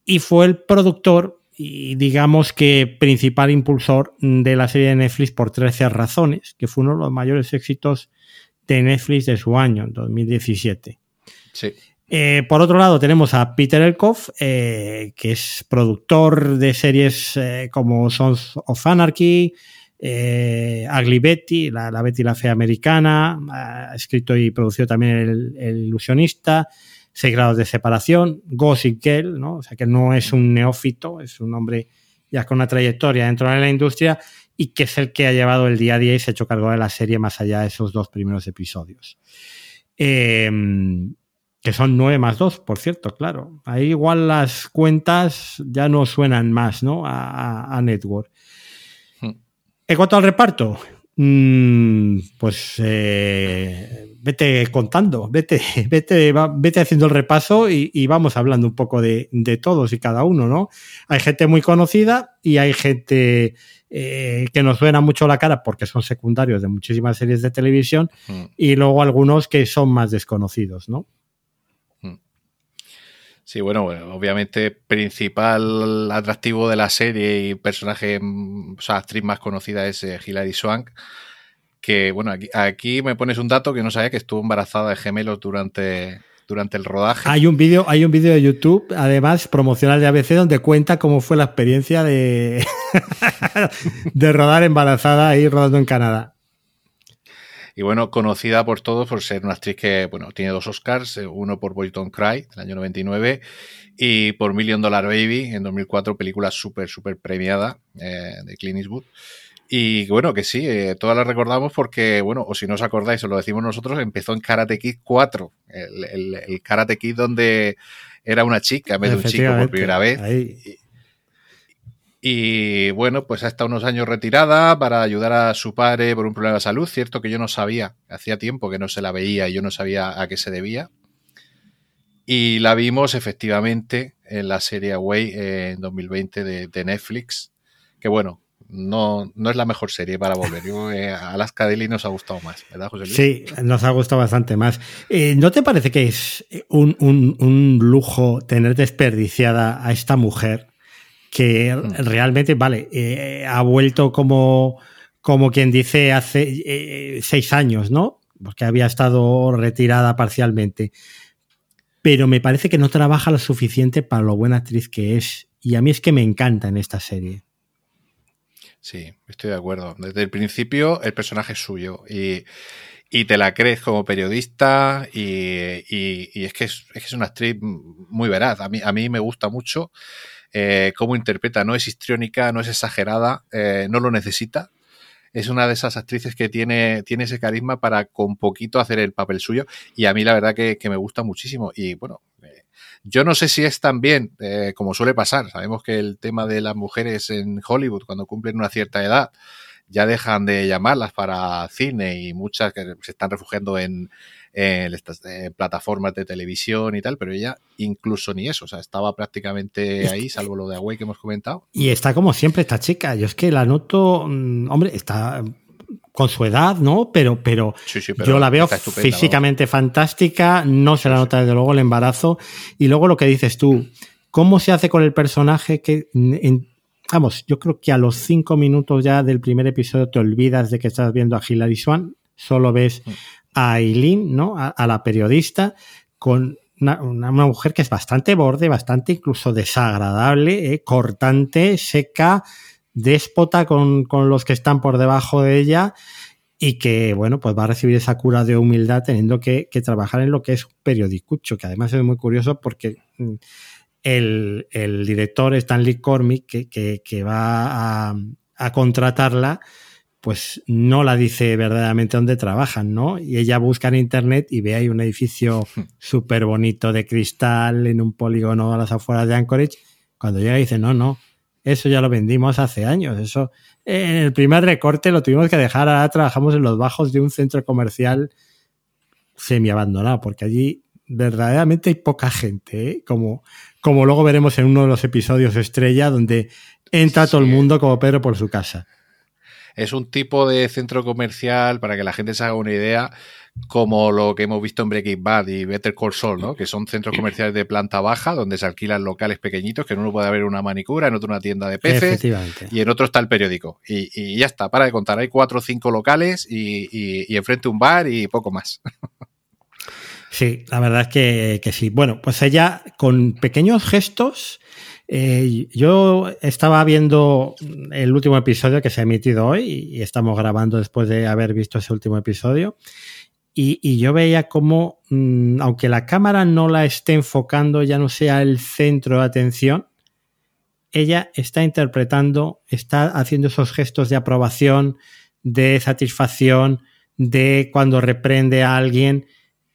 Y fue el productor y digamos que principal impulsor de la serie de Netflix por 13 razones, que fue uno de los mayores éxitos de Netflix de su año, en 2017. Sí. Eh, por otro lado, tenemos a Peter Elkoff, eh, que es productor de series eh, como Sons of Anarchy, Ugly Betty, la, Betty la Fe Americana, ha escrito y producido también el, Ilusionista, Seis grados de separación, Gossip Girl, ¿no? O sea que no es un neófito, es un hombre ya con una trayectoria dentro de la industria y que es el que ha llevado el día a día y se ha hecho cargo de la serie más allá de esos dos primeros episodios. Eh, que son 9 más 2, por cierto, claro. Ahí igual las cuentas ya no suenan más, ¿no? A, Network. En cuanto al reparto, mm, pues eh, vete contando, vete, vete, vete haciendo el repaso y, vamos hablando un poco de, todos y cada uno, ¿no? Hay gente muy conocida y hay gente eh, que nos suena mucho la cara porque son secundarios de muchísimas series de televisión hmm. y luego algunos que son más desconocidos, ¿no? Sí, bueno, obviamente principal atractivo de la serie y personaje, mm, o sea, actriz más conocida es eh, Hilary Swank, que bueno, aquí, me pones un dato que no sabía que estuvo embarazada de gemelos durante, durante el rodaje. Hay un vídeo, hay un vídeo de YouTube, además, promocional de ABC, donde cuenta cómo fue la experiencia de, de rodar embarazada y rodando en Canadá. Y bueno, conocida por todos por ser una actriz que, bueno, tiene dos Oscars, eh, uno por Boy Don't Cry, del año 99, y por Million Dollar Baby, en 2004, película súper, súper premiada eh, de Clint Eastwood. Y bueno, que sí, eh, todas las recordamos porque, bueno, o si no os acordáis, os lo decimos nosotros, empezó en Karate Kid 4, el, el, Karate Kid donde era una chica en vez de un chico por primera vez. Y bueno, pues ha estado unos años retirada para ayudar a su padre por un problema de salud. Cierto que yo no sabía, hacía tiempo que no se la veía y yo no sabía a qué se debía. Y la vimos efectivamente en la serie Away en 2020 de, Netflix. Que bueno, no, no es la mejor serie para volver. Yo, eh, Alaska Daily nos ha gustado más, ¿verdad, José Luis? Sí, nos ha gustado bastante más. Eh, ¿No te parece que es un, un, un lujo tener desperdiciada a esta mujer? Que mm. realmente, vale, eh, ha vuelto como, como quien dice hace eh, seis años, ¿no? Porque había estado retirada parcialmente. Pero me parece que no trabaja lo suficiente para lo buena actriz que es. Y a mí es que me encanta en esta serie. Sí, estoy de acuerdo. Desde el principio el personaje es suyo y, y te la crees como periodista y, y, es, que es, es, que es una actriz muy veraz. A mí, a mí me gusta mucho eh, cómo interpreta, no es histriónica, no es exagerada, eh, no lo necesita. Es una de esas actrices que tiene, tiene ese carisma para con poquito hacer el papel suyo y a mí la verdad que, me gusta muchísimo. Y bueno, eh, yo no sé si es también, como suele pasar, sabemos que el tema de las mujeres en Hollywood cuando cumplen una cierta edad, ya dejan de llamarlas para cine y muchas que se están refugiando en, en estas plataformas de televisión y tal, pero ella incluso ni eso, o sea, estaba prácticamente ahí, salvo lo de Away que hemos comentado. Y está como siempre esta chica, yo es que la noto, mm, hombre, está con su edad, ¿no? Pero, pero, yo la veo físicamente fantástica, no se la nota desde luego el embarazo. Y luego lo que dices tú, ¿cómo se hace con el personaje que, vamos, yo creo que a los cinco minutos ya del primer episodio te olvidas de que estás viendo a Hilary Swan, solo ves mm a Aileen, ¿no? A, la periodista, con una, mujer que es bastante borde, bastante incluso desagradable, ¿eh? cortante, seca, déspota con, los que están por debajo de ella y que, bueno, pues va a recibir esa cura de humildad teniendo que, trabajar en lo que es un periodicucho, que además es muy curioso porque mm, el, director Stanley Cormick, que, que, va a contratarla, pues no la dice verdaderamente dónde trabajan, ¿no? Y ella busca en internet y ve ahí un edificio súper bonito de cristal en un polígono a las afueras de Anchorage. Cuando llega dice, no, no, eso ya lo vendimos hace años. Eso, en el primer recorte lo tuvimos que dejar, ahora trabajamos en los bajos de un centro comercial semi abandonado, porque allí verdaderamente hay poca gente, ¿eh? como, como luego veremos en uno de los episodios estrella, donde entra todo el mundo como Pedro por su casa. Es un tipo de centro comercial, para que la gente se haga una idea, como lo que hemos visto en Breaking Bad y Better Call Saul, ¿no? Que son centros comerciales de planta baja donde se alquilan locales pequeñitos, que en uno puede haber una manicura, en otro una tienda de peces y en otro está el periódico. Y, ya está, para de contar, hay cuatro o cinco locales y, y, enfrente un bar y poco más. Sí, la verdad es que, que sí. Bueno, pues ella con pequeños gestos eh, yo estaba viendo el último episodio que se ha emitido hoy y estamos grabando después de haber visto ese último episodio. Y, yo veía como, mm, aunque la cámara no la esté enfocando, ya no sea el centro de atención, ella está interpretando, está haciendo esos gestos de aprobación, de satisfacción, de cuando reprende a alguien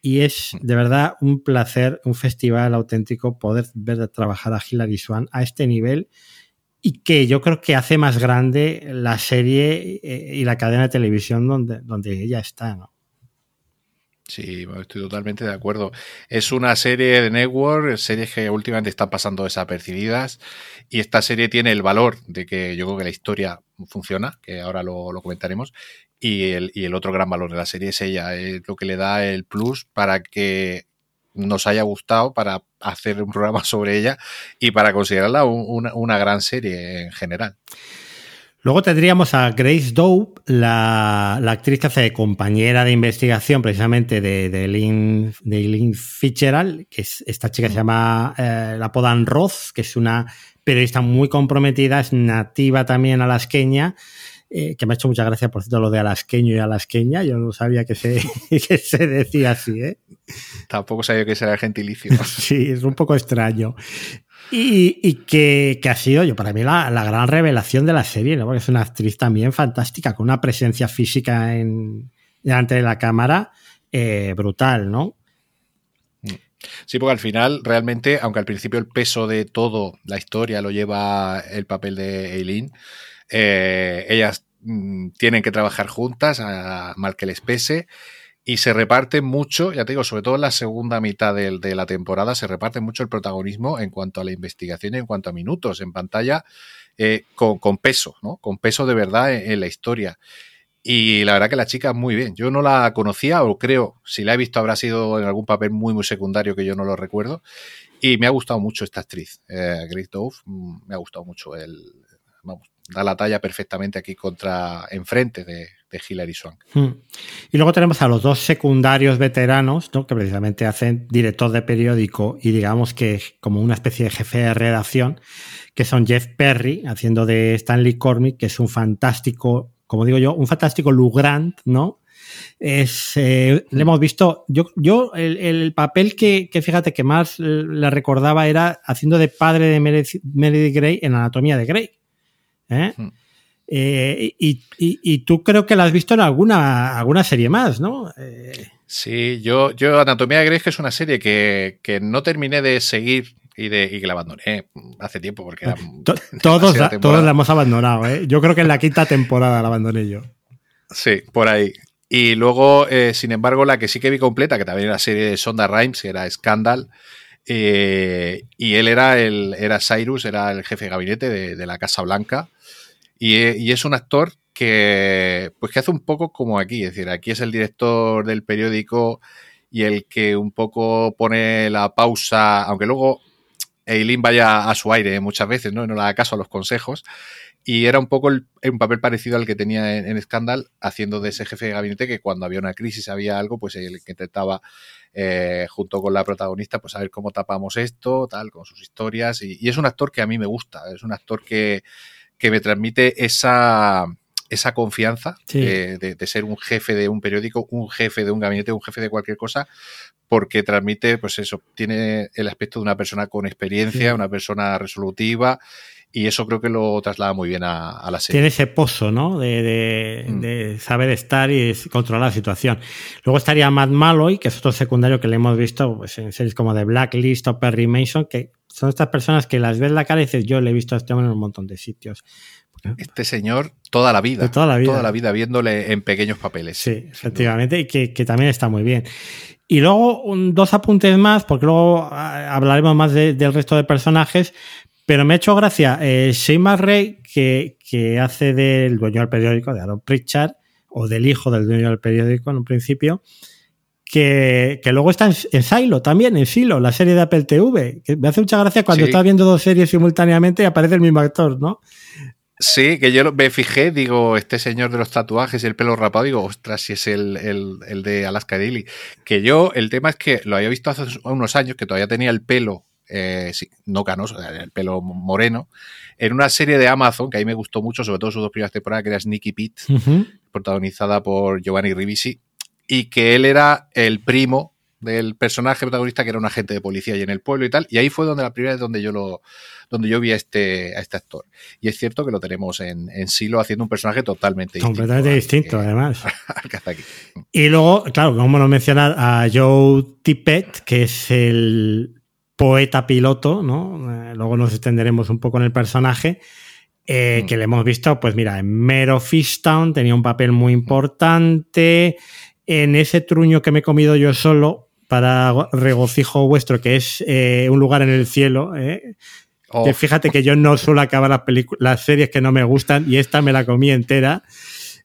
y es de verdad un placer, un festival auténtico poder ver trabajar a Hilary Swan a este nivel y que yo creo que hace más grande la serie eh, y la cadena de televisión donde, donde ella está, ¿no? Sí, estoy totalmente de acuerdo. Es una serie de network, series que últimamente están pasando desapercibidas y esta serie tiene el valor de que yo creo que la historia funciona, que ahora lo, lo comentaremos, y el, y el otro gran valor de la serie es ella, es lo que le da el plus para que nos haya gustado, para hacer un programa sobre ella y para considerarla una, gran serie en general. Luego tendríamos a Grace Dope, la, actriz que hace de compañera de investigación precisamente de, de, Lynn, de Fitzgerald, que es esta chica se llama, eh, la podan Roth, que es una periodista muy comprometida, es nativa también alasqueña, eh, que me ha hecho mucha gracia, por cierto, lo de alasqueño y alasqueña. Yo no sabía que se, que se decía así, ¿eh? Tampoco sabía que era gentilicio. sí, es un poco extraño. Y, que, ha sido yo para mí la, gran revelación de la serie, ¿no? Porque es una actriz también fantástica, con una presencia física en, delante de la cámara eh, brutal, ¿no? Sí, porque al final, realmente, aunque al principio el peso de todo la historia lo lleva el papel de Eileen, eh, ellas mm, tienen que trabajar juntas, mal que les pese y se reparte mucho, ya te digo, sobre todo en la segunda mitad de, la temporada, se reparte mucho el protagonismo en cuanto a la investigación y en cuanto a minutos en pantalla eh, con, peso, ¿no? Con peso de verdad en, la historia. Y la verdad que la chica muy bien. Yo no la conocía, o creo, si la he visto habrá sido en algún papel muy, muy secundario que yo no lo recuerdo. Y me ha gustado mucho esta actriz, eh, Grace Dove. Mm, me ha gustado mucho el. Vamos, da la talla perfectamente aquí contra, enfrente de, de Hilary Swank. Hmm. Y luego tenemos a los dos secundarios veteranos, ¿no? que precisamente hacen director de periódico y digamos que como una especie de jefe de redacción, que son Jeff Perry, haciendo de Stanley Cormick, que es un fantástico, como digo yo, un fantástico Lugrand, ¿no? Es, eh, le hemos visto, yo, yo el, papel que, fíjate que más le recordaba era haciendo de padre de Meredith Grey en Anatomía de Grey. ¿Eh? Eh, y, tú creo que la has visto en alguna, alguna serie más, ¿no? Eh, sí, yo, yo Anatomía de Grey que es una serie que, no terminé de seguir y, de, y que la abandoné hace tiempo porque era todos, la, todos la hemos abandonado, ¿eh? Yo creo que en la quinta temporada la abandoné yo. Sí, por ahí. Y luego, sin embargo, la que sí que vi completa, que también era la serie de Sonda Rhimes, que era Scandal, y él era el era Cyrus, era el jefe de gabinete de, la Casa Blanca. Y, es un actor que, pues que hace un poco como aquí, es decir, aquí es el director del periódico y el que un poco pone la pausa, aunque luego Eileen vaya a su aire muchas veces, ¿no? no le da caso a los consejos. Y era un poco un papel parecido al que tenía en, Scandal, haciendo de ese jefe de gabinete que cuando había una crisis, había algo, pues el que intentaba, eh, junto con la protagonista, pues a ver cómo tapamos esto, tal, con sus historias. y, es un actor que a mí me gusta, es un actor que, que me transmite esa, esa confianza de, ser un jefe de un periódico, un jefe de un gabinete, un jefe de cualquier cosa, porque transmite, pues eso, tiene el aspecto de una persona con experiencia, una persona resolutiva, y eso creo que lo traslada muy bien a, la serie. Tiene ese pozo, ¿no? De, mm. saber estar y controlar la situación. Luego estaría Matt Malloy, que es otro secundario que le hemos visto pues, en series como The Blacklist o Perry Mason, que son estas personas que las ves la cara y dices, yo le he visto a este hombre en un montón de sitios. Este señor toda la vida. toda la vida. Toda la vida viéndole en pequeños papeles. Sí, efectivamente, y que, también está muy bien. Y luego dos apuntes más, porque luego ah, hablaremos más del resto de personajes, pero me ha hecho gracia eh, Shane Ray, que, que hace del dueño del periódico, de Aaron Pritchard, o del hijo del dueño del periódico en un principio, que, luego está en, Silo también, en Silo, la serie de Apple TV. Que me hace mucha gracia cuando estás viendo dos series simultáneamente y aparece el mismo actor, ¿no? Sí, que yo me fijé, digo, este señor de los tatuajes y el pelo rapado, digo, ostras, si es el, de Alaska Daily. Que yo, el tema es que lo había visto hace unos años, que todavía tenía el pelo, eh, no canoso, el pelo moreno, en una serie de Amazon, que a mí me gustó mucho, sobre todo sus dos primeras temporadas, que era Sneaky Pete, protagonizada por Giovanni Ribisi, y que él era el primo del personaje protagonista que era un agente de policía y en el pueblo y tal. Y ahí fue donde la primera vez donde yo lo, donde yo vi a este, a este actor. Y es cierto que lo tenemos en, en Silo haciendo un personaje totalmente distinto. Completamente distinto, además. Y luego, claro, como lo mencionar a Joe Tippett, que es el poeta piloto, ¿no? Eh, luego nos extenderemos un poco en el personaje. Eh, mm. que le hemos visto, pues mira, en Mero Fishtown tenía un papel muy importante en ese truño que me he comido yo solo para regocijo vuestro, que es eh, un lugar en el cielo. ¿eh? Que oh. fíjate que yo no suelo acabar las, las series que no me gustan y esta me la comí entera.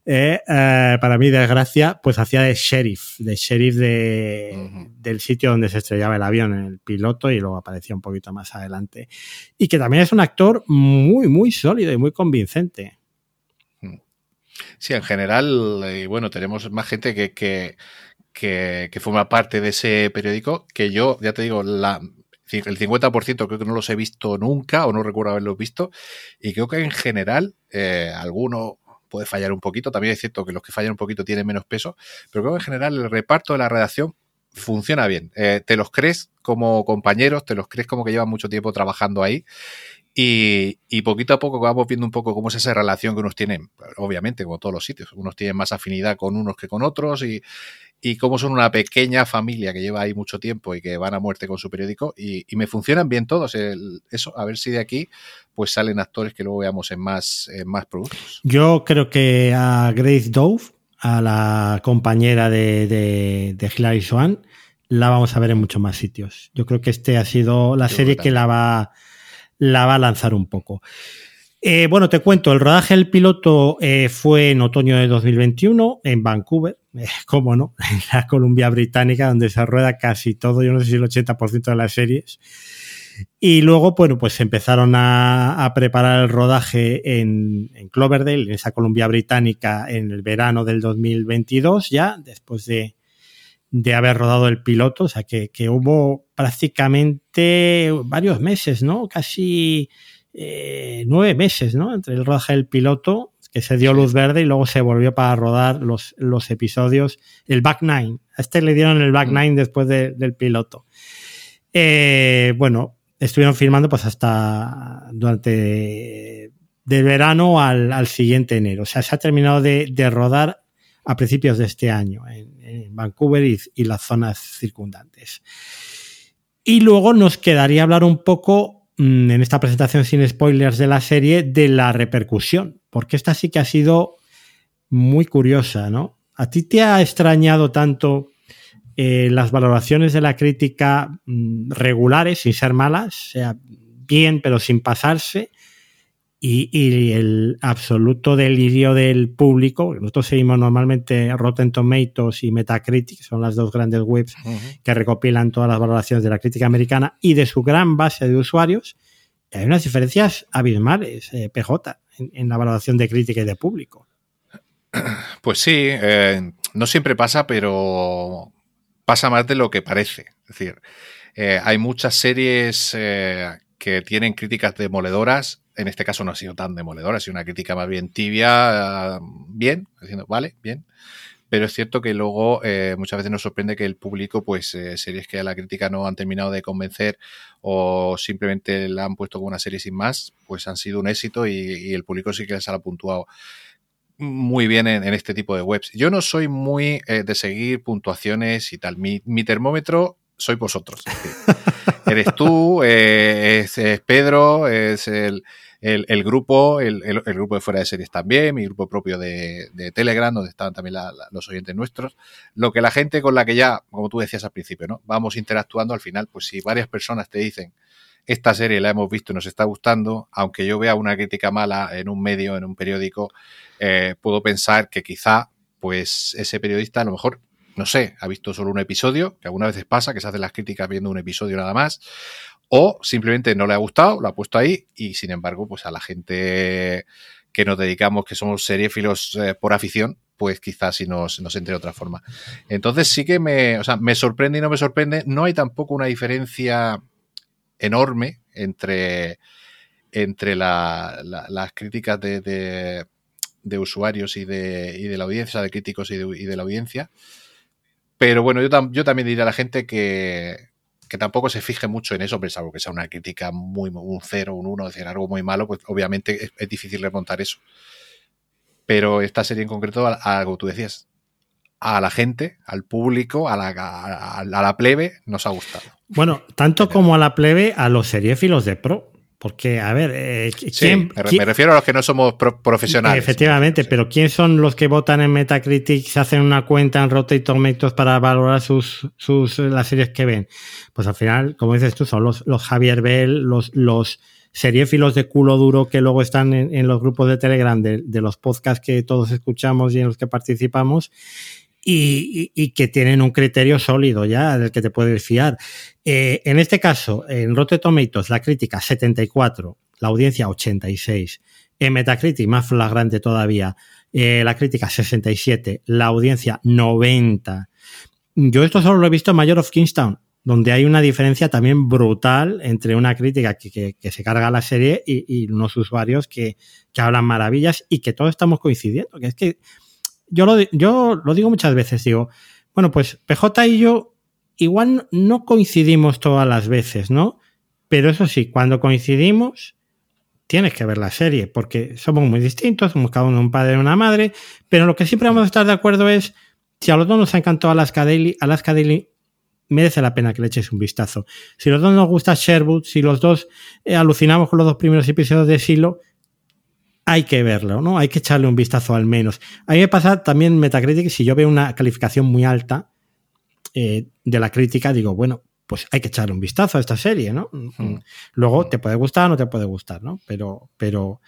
Eh, para mi desgracia, pues hacía de sheriff, de sheriff de, del sitio donde se estrellaba el avión, el piloto, y luego aparecía un poquito más adelante. Y que también es un actor muy, muy sólido y muy convincente. Sí, en general, eh, bueno, tenemos más gente que, que, que, forma parte de ese periódico que yo, ya te digo, la, el 50% creo que no los he visto nunca o no recuerdo haberlos visto y creo que en general eh, alguno puede fallar un poquito, también es cierto que los que fallan un poquito tienen menos peso, pero creo que en general el reparto de la redacción funciona bien. Eh, te los crees como compañeros, te los crees como que llevan mucho tiempo trabajando ahí y, poquito a poco vamos viendo un poco cómo es esa relación que unos tienen, obviamente, como todos los sitios. Unos tienen más afinidad con unos que con otros y, y cómo son una pequeña familia que lleva ahí mucho tiempo y que van a muerte con su periódico. Y, me funcionan bien todos. eso, a ver si de aquí pues salen actores que luego veamos en más, en más productos. Yo creo que a Grace Dove, a la compañera de, de, de Hilary Swan, la vamos a ver en muchos más sitios. Yo creo que este ha sido la serie que la va la va a lanzar un poco. Eh, bueno, te cuento, el rodaje del piloto eh, fue en otoño de 2021 en Vancouver, eh, cómo no, en la Columbia Británica, donde se rueda casi todo, yo no sé si el 80% de las series. Y luego, bueno, pues empezaron a, preparar el rodaje en, Cloverdale, en esa Columbia Británica, en el verano del 2022, ya, después de, de haber rodado el piloto, o sea que, que hubo prácticamente varios meses, ¿no? Casi eh, nueve meses, ¿no? Entre el rodaje del piloto, que se dio luz verde y luego se volvió para rodar los, los episodios, el back nine. A este le dieron el back mm. nine después del piloto. Eh, bueno, estuvieron filmando pues hasta durante del verano al, al, siguiente enero. O sea, se ha terminado de, de rodar a principios de este año en, Vancouver y, las zonas circundantes. Y luego nos quedaría hablar un poco mm, en esta presentación sin spoilers de la serie de la repercusión, porque esta sí que ha sido muy curiosa, ¿no? ¿A ti te ha extrañado tanto eh, las valoraciones de la crítica mm, regulares, sin ser malas, sea bien pero sin pasarse, y, el absoluto delirio del público. Nosotros seguimos normalmente Rotten Tomatoes y Metacritic, son las dos grandes webs que recopilan todas las valoraciones de la crítica americana y de su gran base de usuarios. hay unas diferencias abismales, eh, PJ, en, la valoración de crítica y de público. Pues sí, eh, no siempre pasa, pero pasa más de lo que parece. Es decir, eh, hay muchas series que tienen críticas demoledoras en este caso no ha sido tan demoledora, ha sido una crítica más bien tibia, bien, diciendo, vale, bien. Pero es cierto que luego eh, muchas veces nos sorprende que el público, pues eh, series que a la crítica no han terminado de convencer o simplemente la han puesto como una serie sin más, pues han sido un éxito y, el público sí que les ha puntuado muy bien en, este tipo de webs. Yo no soy muy eh, de seguir puntuaciones y tal. Mi termómetro soy vosotros. Eres tú, es, Pedro, es el, el, grupo, el, grupo de fuera de series también, mi grupo propio de, Telegram, donde están también los oyentes nuestros. Lo que la gente con la que ya, como tú decías al principio, ¿no? Vamos interactuando al final, pues si varias personas te dicen, esta serie la hemos visto y nos está gustando, aunque yo vea una crítica mala en un medio, en un periódico, eh, puedo pensar que quizá, pues ese periodista a lo mejor no sé, ha visto solo un episodio, que algunas veces pasa, que se hacen las críticas viendo un episodio nada más, o simplemente no le ha gustado, lo ha puesto ahí y sin embargo, pues a la gente que nos dedicamos, que somos seriéfilos eh, por afición, pues quizás si nos, entre de otra forma. Entonces sí que me, o sea, me sorprende y no me sorprende. No hay tampoco una diferencia enorme entre, entre las críticas de, de, usuarios y de, y de la audiencia, de críticos y de, y de la audiencia. Pero bueno, yo, yo también diría a la gente que, que tampoco se fije mucho en eso, pero algo que sea una crítica muy, un cero, un uno, decir algo muy malo, pues obviamente es, difícil remontar eso. Pero esta serie en concreto, algo tú decías, a la gente, al público, a la, a la plebe, nos ha gustado. Bueno, tanto como a la plebe, a los seriéfilos de pro. Porque, a ver, eh, ¿quién, me refiero a los que no somos profesionales. Efectivamente, pero ¿quién son los que votan en Metacritic, se hacen una cuenta en Rotten Tomatoes para valorar sus, sus, las series que ven? Pues al final, como dices tú, son los, los Javier Bell, los, los seriéfilos de culo duro que luego están en, los grupos de Telegram de, de, los podcasts que todos escuchamos y en los que participamos y, que tienen un criterio sólido ya del que te puedes fiar. Eh, en este caso, en Rotten Tomatoes, la crítica 74, la audiencia 86. En Metacritic, más flagrante todavía, eh, la crítica 67, la audiencia 90. Yo esto solo lo he visto en Mayor of Kingstown, donde hay una diferencia también brutal entre una crítica que, se carga la serie y, unos usuarios que, hablan maravillas y que todos estamos coincidiendo. Que es que yo lo, yo lo digo muchas veces, digo, bueno, pues PJ y yo igual no coincidimos todas las veces, ¿no? Pero eso sí, cuando coincidimos, tienes que ver la serie, porque somos muy distintos, somos cada uno un padre y una madre, pero lo que siempre vamos a estar de acuerdo es, si a los dos nos ha encantado Alaska Daily, Alaska Daily merece la pena que le eches un vistazo. Si a los dos nos gusta Sherwood, si los dos eh, alucinamos con los dos primeros episodios de Silo, hay que verlo, ¿no? Hay que echarle un vistazo al menos. A mí me pasa también Metacritic, si yo veo una calificación muy alta eh, de la crítica, digo, bueno, pues hay que echarle un vistazo a esta serie, ¿no? Mm. Luego te puede gustar o no te puede gustar, ¿no? Pero, pero,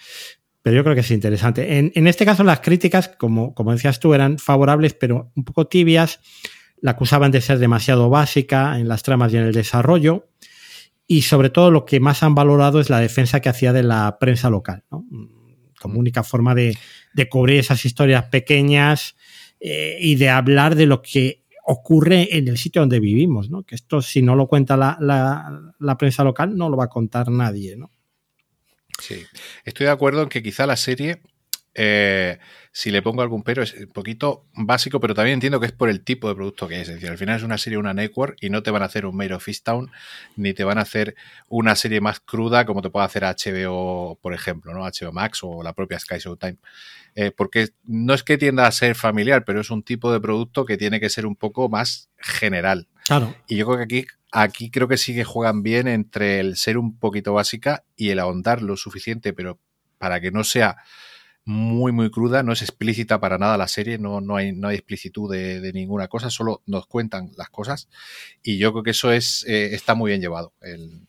pero yo creo que es interesante. En, este caso, las críticas, como, como decías tú, eran favorables, pero un poco tibias. La acusaban de ser demasiado básica en las tramas y en el desarrollo. Y sobre todo lo que más han valorado es la defensa que hacía de la prensa local, ¿no? Como única forma de, cubrir esas historias pequeñas eh, y de hablar de lo que ocurre en el sitio donde vivimos, ¿no? Que esto, si no lo cuenta la, prensa local, no lo va a contar nadie, ¿no? Sí, estoy de acuerdo en que quizá la serie eh, si le pongo algún pero, es un poquito básico, pero también entiendo que es por el tipo de producto que es. Es decir, al final es una serie, una network, y no te van a hacer un Made of Town, ni te van a hacer una serie más cruda como te puede hacer HBO, por ejemplo, ¿no? HBO Max o la propia Sky Showtime. Eh, porque no es que tienda a ser familiar, pero es un tipo de producto que tiene que ser un poco más general. Claro. Y yo creo que aquí, aquí creo que sí que juegan bien entre el ser un poquito básica y el ahondar lo suficiente, pero para que no sea muy, muy cruda, no es explícita para nada la serie, no, no, hay, no hay explicitud de, ninguna cosa, solo nos cuentan las cosas y yo creo que eso es, eh, está muy bien llevado.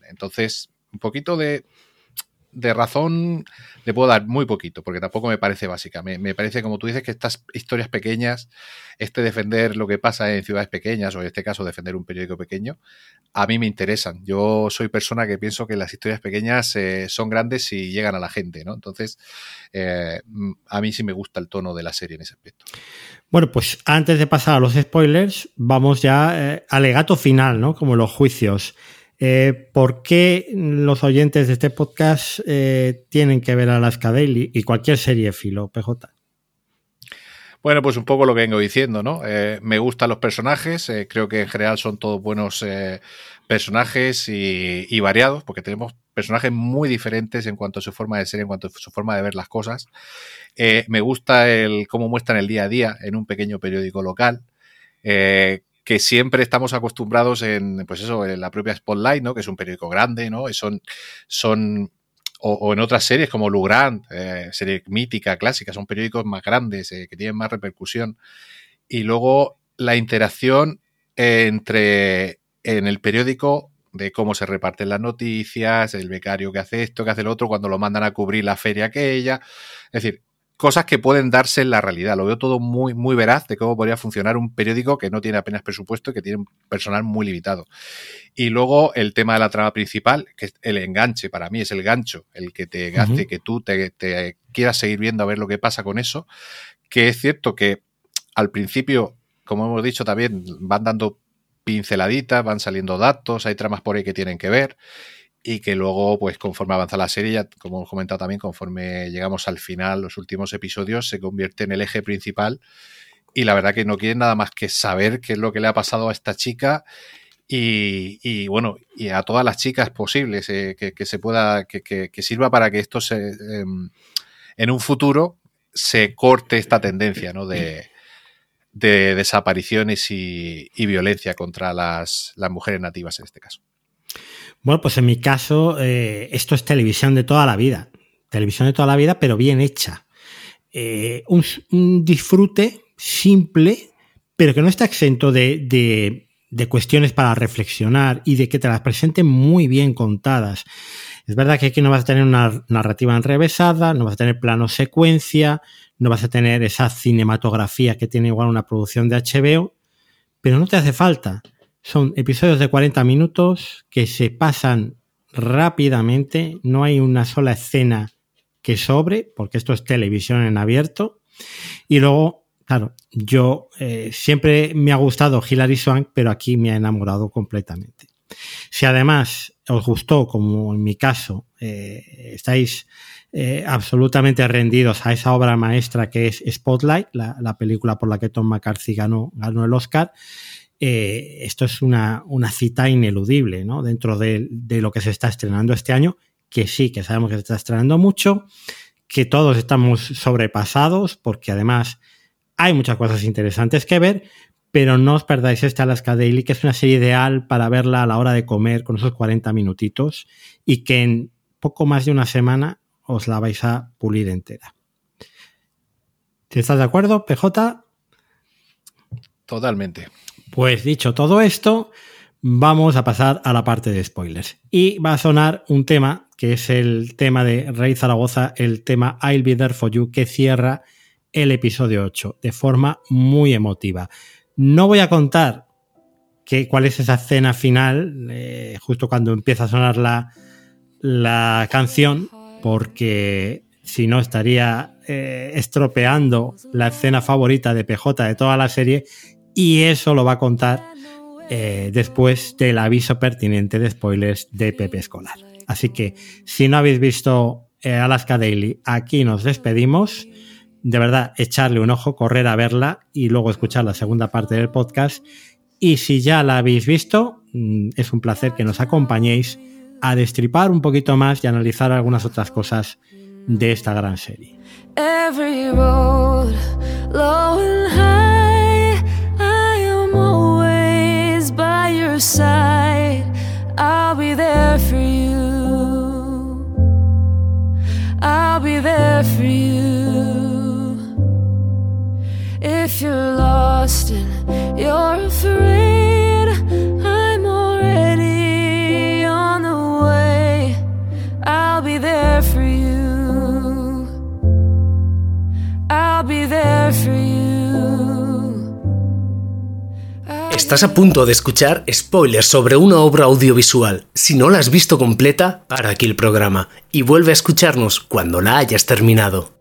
entonces, un poquito de, de razón le puedo dar muy poquito, porque tampoco me parece básica. Me, parece, como tú dices, que estas historias pequeñas, este defender lo que pasa en ciudades pequeñas, o en este caso defender un periódico pequeño, a mí me interesan. Yo soy persona que pienso que las historias pequeñas eh, son grandes si llegan a la gente, ¿no? Entonces, eh, a mí sí me gusta el tono de la serie en ese aspecto. Bueno, pues antes de pasar a los spoilers, vamos ya eh, al legato final, ¿no? Como los juicios. Eh, ¿Por qué los oyentes de este podcast eh, tienen que ver a Alaska Daily y cualquier serie filo, PJ? Bueno, pues un poco lo que vengo diciendo, ¿no? Eh, me gustan los personajes, creo que en general son todos buenos personajes y, variados, porque tenemos personajes muy diferentes en cuanto a su forma de ser, en cuanto a su forma de ver las cosas. me gusta el cómo muestran el día a día en un pequeño periódico local que siempre estamos acostumbrados en, pues eso, en la propia Spotlight, ¿no? Que es un periódico grande, ¿no? Y son, son o, en otras series como Lugrand, eh, serie mítica, clásica, son periódicos más grandes, eh, que tienen más repercusión. Y luego la interacción entre en el periódico de cómo se reparten las noticias, el becario que hace esto, que hace lo otro, cuando lo mandan a cubrir la feria aquella. Es decir, cosas que pueden darse en la realidad. Lo veo todo muy, muy veraz de cómo podría funcionar un periódico que no tiene apenas presupuesto y que tiene un personal muy limitado. Y luego el tema de la trama principal, que es el enganche, para mí es el gancho, el que te hace que tú te, te, quieras seguir viendo a ver lo que pasa con eso. Que es cierto que al principio, como hemos dicho, también van dando pinceladitas, van saliendo datos, hay tramas por ahí que tienen que ver y que luego, pues conforme avanza la serie, ya, como hemos comentado también, conforme llegamos al final, los últimos episodios, se convierte en el eje principal y la verdad que no quieren nada más que saber qué es lo que le ha pasado a esta chica y, bueno, y a todas las chicas posibles, eh, que, se pueda, que, sirva para que esto se, em, en un futuro se corte esta tendencia ¿no? de, de desapariciones y, violencia contra las mujeres nativas en este caso. Bueno, pues en mi caso, eh, esto es televisión de toda la vida. Televisión de toda la vida, pero bien hecha. Eh, un, disfrute simple, pero que no está exento de, cuestiones para reflexionar y de que te las presenten muy bien contadas. Es verdad que aquí no vas a tener una narrativa enrevesada, no vas a tener plano secuencia, no vas a tener esa cinematografía que tiene igual una producción de HBO, pero no te hace falta. Son episodios de 40 minutos que se pasan rápidamente, no hay una sola escena que sobre, porque esto es televisión en abierto. Y luego, claro, yo eh, siempre me ha gustado Hilary Swank, pero aquí me ha enamorado completamente. Si además os gustó, como en mi caso, eh, estáis eh, absolutamente rendidos a esa obra maestra que es Spotlight, la, película por la que Tom McCarthy ganó, ganó el Oscar, eh, esto es una, una, cita ineludible ¿no? dentro de, de, lo que se está estrenando este año, que sí, que sabemos que se está estrenando mucho, que todos estamos sobrepasados, porque además hay muchas cosas interesantes que ver, pero no os perdáis esta Alaska Daily, que es una serie ideal para verla a la hora de comer con esos 40 minutitos y que en poco más de una semana os la vais a pulir entera. ¿Te estás de acuerdo, PJ? Totalmente. Pues dicho todo esto, vamos a pasar a la parte de spoilers. Y va a sonar un tema, que es el tema de Rey Zaragoza, el tema I'll Be There For You, que cierra el episodio 8 de forma muy emotiva. No voy a contar cuál es esa escena final, eh, justo cuando empieza a sonar la, la canción, porque si no estaría eh, estropeando la escena favorita de PJ de toda la serie y eso lo va a contar eh, después del aviso pertinente de spoilers de Pepe Escolar. Así que si no habéis visto Alaska Daily, aquí nos despedimos de verdad, echarle un ojo, correr a verla y luego escuchar la segunda parte del podcast. Y si ya la habéis visto, mm, es un placer que nos acompañéis a destripar un poquito más y analizar algunas otras cosas de esta gran serie. I'll be there for you. I'll be there for you. If you're lost and you're afraid, I'm already on the way. I'll be there for you. I'll be there for you. Estás a punto de escuchar spoilers sobre una obra audiovisual. Si no la has visto completa, para aquí el programa y vuelve a escucharnos cuando la hayas terminado.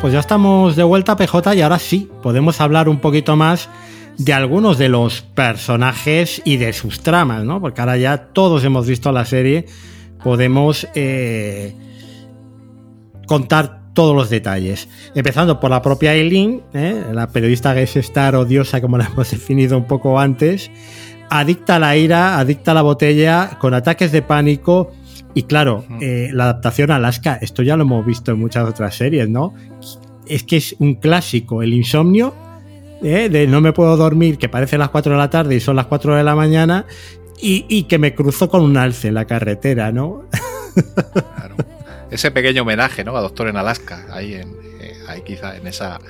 Pues ya estamos de vuelta, PJ, y ahora sí, podemos hablar un poquito más de algunos de los personajes y de sus tramas, ¿no? Porque ahora ya todos hemos visto la serie, podemos eh, contar todos los detalles. Empezando por la propia Eileen, ¿eh? la periodista que es estar odiosa, como la hemos definido un poco antes, adicta a la ira, adicta a la botella, con ataques de pánico y claro, eh, la adaptación a Alaska, esto ya lo hemos visto en muchas otras series, ¿no? Es que es un clásico, el insomnio, ¿eh? de no me puedo dormir, que parece las 4 de la tarde y son las 4 de la mañana, y, que me cruzo con un alce en la carretera, ¿no? Claro. Ese pequeño homenaje, ¿no? A Doctor en Alaska, ahí, en, eh, ahí quizá en esa,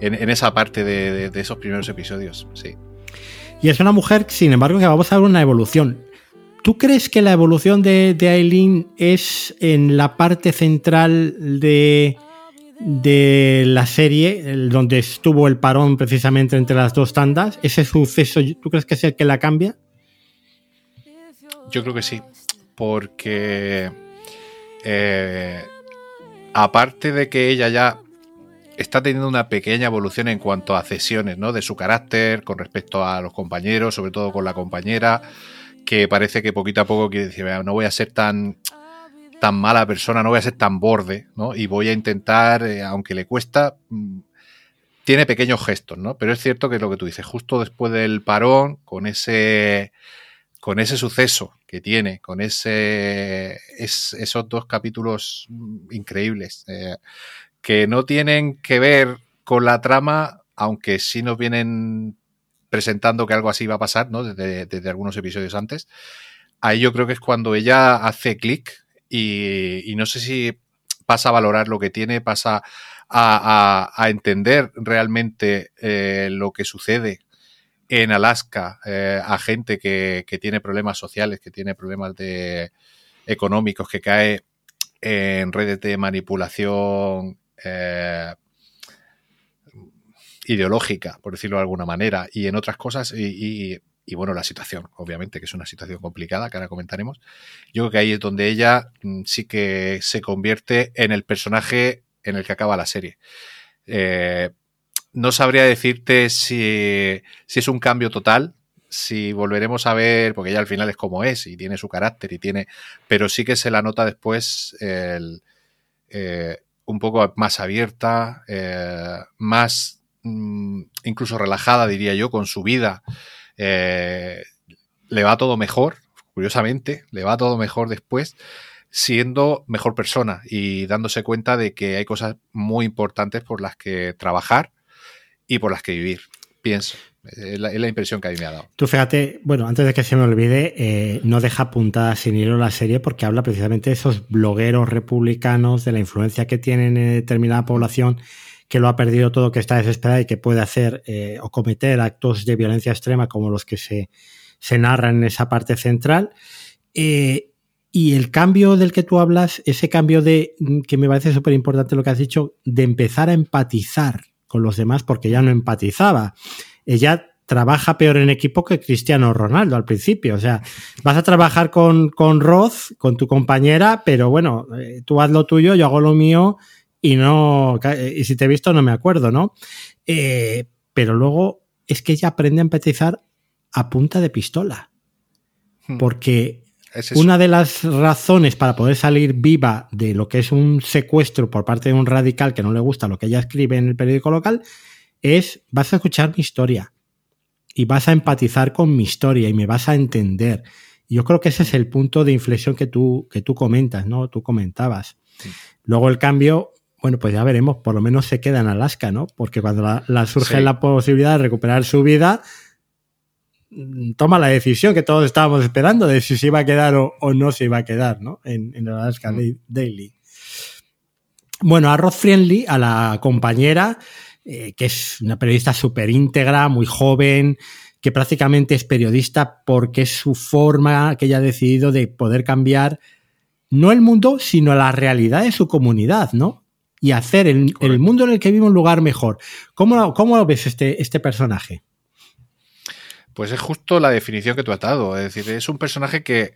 en, esa parte de, de esos primeros episodios, sí. Y es una mujer, sin embargo, que vamos a ver una evolución. ¿Tú crees que la evolución de, Aileen es en la parte central de, de la serie, donde estuvo el parón precisamente entre las dos tandas? ¿Ese suceso, tú crees que es el que la cambia? Yo creo que sí, porque eh, aparte de que ella ya está teniendo una pequeña evolución en cuanto a cesiones, ¿no? De su carácter con respecto a los compañeros, sobre todo con la compañera que parece que poquito a poco quiere decir, no voy a ser tan, tan mala persona, no voy a ser tan borde, ¿no? Y voy a intentar, eh, aunque le cuesta, mm, tiene pequeños gestos, ¿no? Pero es cierto que lo que tú dices, justo después del parón, con ese, con ese suceso que tiene, con ese, esos dos capítulos increíbles, eh, que no tienen que ver con la trama, aunque sí nos vienen presentando que algo así iba a pasar, ¿no? Desde, algunos episodios antes. ahí yo creo que es cuando ella hace clic y, no sé si pasa a valorar lo que tiene, pasa a, entender realmente eh, lo que sucede en Alaska eh, a gente que, tiene problemas sociales, que tiene problemas de, económicos, que cae en redes de manipulación eh, ideológica, por decirlo de alguna manera, y en otras cosas, y, bueno, la situación, obviamente, que es una situación complicada, que ahora comentaremos. Yo creo que ahí es donde ella mm, sí que se convierte en el personaje en el que acaba la serie. Eh, no sabría decirte si, es un cambio total, si volveremos a ver, porque ya al final es como es y tiene su carácter y tiene, pero sí que se la nota después eh, un poco más abierta, eh, más incluso relajada, diría yo, con su vida. Eh, le va todo mejor, curiosamente, le va todo mejor después, siendo mejor persona y dándose cuenta de que hay cosas muy importantes por las que trabajar y por las que vivir, pienso. Es la, impresión que a mí me ha dado. Tú fíjate, bueno, antes de que se me olvide, eh, no deja puntada sin hilo la serie porque habla precisamente de esos blogueros republicanos, de la influencia que tienen en determinada población que lo ha perdido todo, que está desesperada y que puede hacer eh, o cometer actos de violencia extrema como los que se, se narran en esa parte central. Eh, y el cambio del que tú hablas, ese cambio de, que me parece súper importante lo que has dicho, de empezar a empatizar con los demás porque ya no empatizaba. Ella trabaja peor en equipo que Cristiano Ronaldo al principio. O sea, vas a trabajar con, con Roth, con tu compañera, pero bueno, eh, tú haz lo tuyo, yo hago lo mío y no, y si te he visto no me acuerdo, ¿no? Eh, pero luego es que ella aprende a empatizar a punta de pistola. Hmm. Porque una de las razones para poder salir viva de lo que es un secuestro por parte de un radical que no le gusta lo que ella escribe en el periódico local es vas a escuchar mi historia y vas a empatizar con mi historia y me vas a entender. Yo creo que ese es el punto de inflexión que tú, que tú comentas, ¿no? Tú comentabas. Luego el cambio, bueno, pues ya veremos, por lo menos se queda en Alaska, ¿no? Porque cuando la, surge la posibilidad de recuperar su vida, toma la decisión que todos estábamos esperando de si se iba a quedar o, no se iba a quedar, ¿no? En, Alaska mm. Daily. Bueno, a Rod Friendly, a la compañera, eh, que es una periodista súper íntegra, muy joven, que prácticamente es periodista porque es su forma que ella ha decidido de poder cambiar no el mundo, sino la realidad de su comunidad, ¿no? Y hacer el, mundo en el que vive un lugar mejor. ¿Cómo, cómo lo ves este, este personaje? Pues es justo la definición que tú has dado. Es decir, es un personaje que,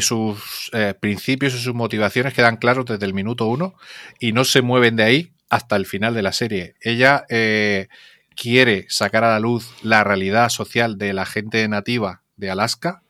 sus eh, principios y sus motivaciones quedan claros desde el minuto uno y no se mueven de ahí hasta el final de la serie. Ella eh, quiere sacar a la luz la realidad social de la gente nativa de Alaska.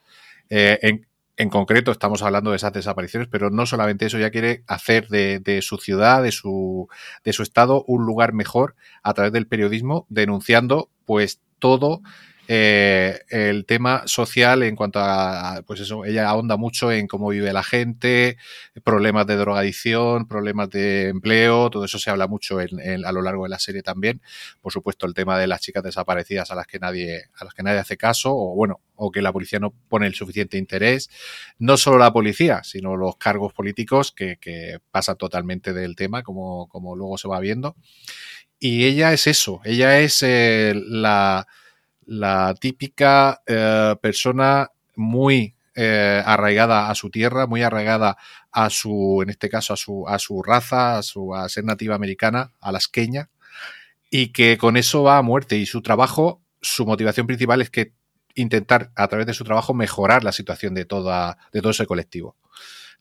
Eh, en, concreto estamos hablando de esas desapariciones, pero no solamente eso, ella quiere hacer de, su ciudad, de su, de su estado, un lugar mejor a través del periodismo, denunciando pues todo eh, el tema social en cuanto a, pues eso, ella ahonda mucho en cómo vive la gente, problemas de drogadicción, problemas de empleo, todo eso se habla mucho en, a lo largo de la serie también. Por supuesto, el tema de las chicas desaparecidas a las que nadie, a las que nadie hace caso, o bueno, o que la policía no pone el suficiente interés. No solo la policía, sino los cargos políticos que, que pasan totalmente del tema, como, como luego se va viendo. Y ella es eso, ella es eh, la la típica eh, persona muy eh, arraigada a su tierra, muy arraigada a su, en este caso, a su, a su raza, a, su, a ser nativa americana, alasqueña, y que con eso va a muerte. Y su trabajo, su motivación principal es que intentar, a través de su trabajo, mejorar la situación de, toda, de todo ese colectivo.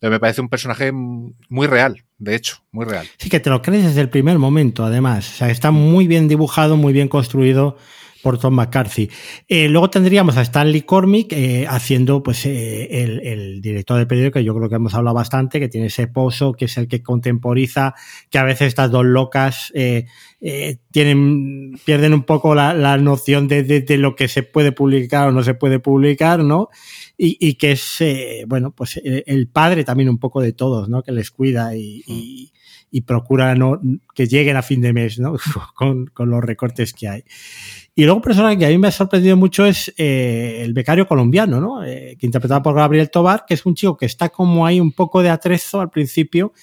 me parece un personaje muy real, de hecho, muy real. Sí, que te lo crees desde el primer momento, además. Está muy bien dibujado, muy bien construido por Tom McCarthy. Eh, luego tendríamos a Stanley Cormick eh, haciendo pues eh, el, director del periódico, que yo creo que hemos hablado bastante, que tiene ese pozo, que es el que contemporiza, que a veces estas dos locas tienen, pierden un poco la, noción de, lo que se puede publicar o no se puede publicar, ¿no? Y, que es, bueno, pues el padre también un poco de todos, ¿no? Que les cuida y y procura no, que lleguen a fin de mes, ¿no? con, con los recortes que hay. Y luego un personaje que a mí me ha sorprendido mucho es eh, el becario colombiano, ¿no? Eh, que interpretado por Gabriel Tobar, que es un chico que está como ahí un poco de atrezo al principio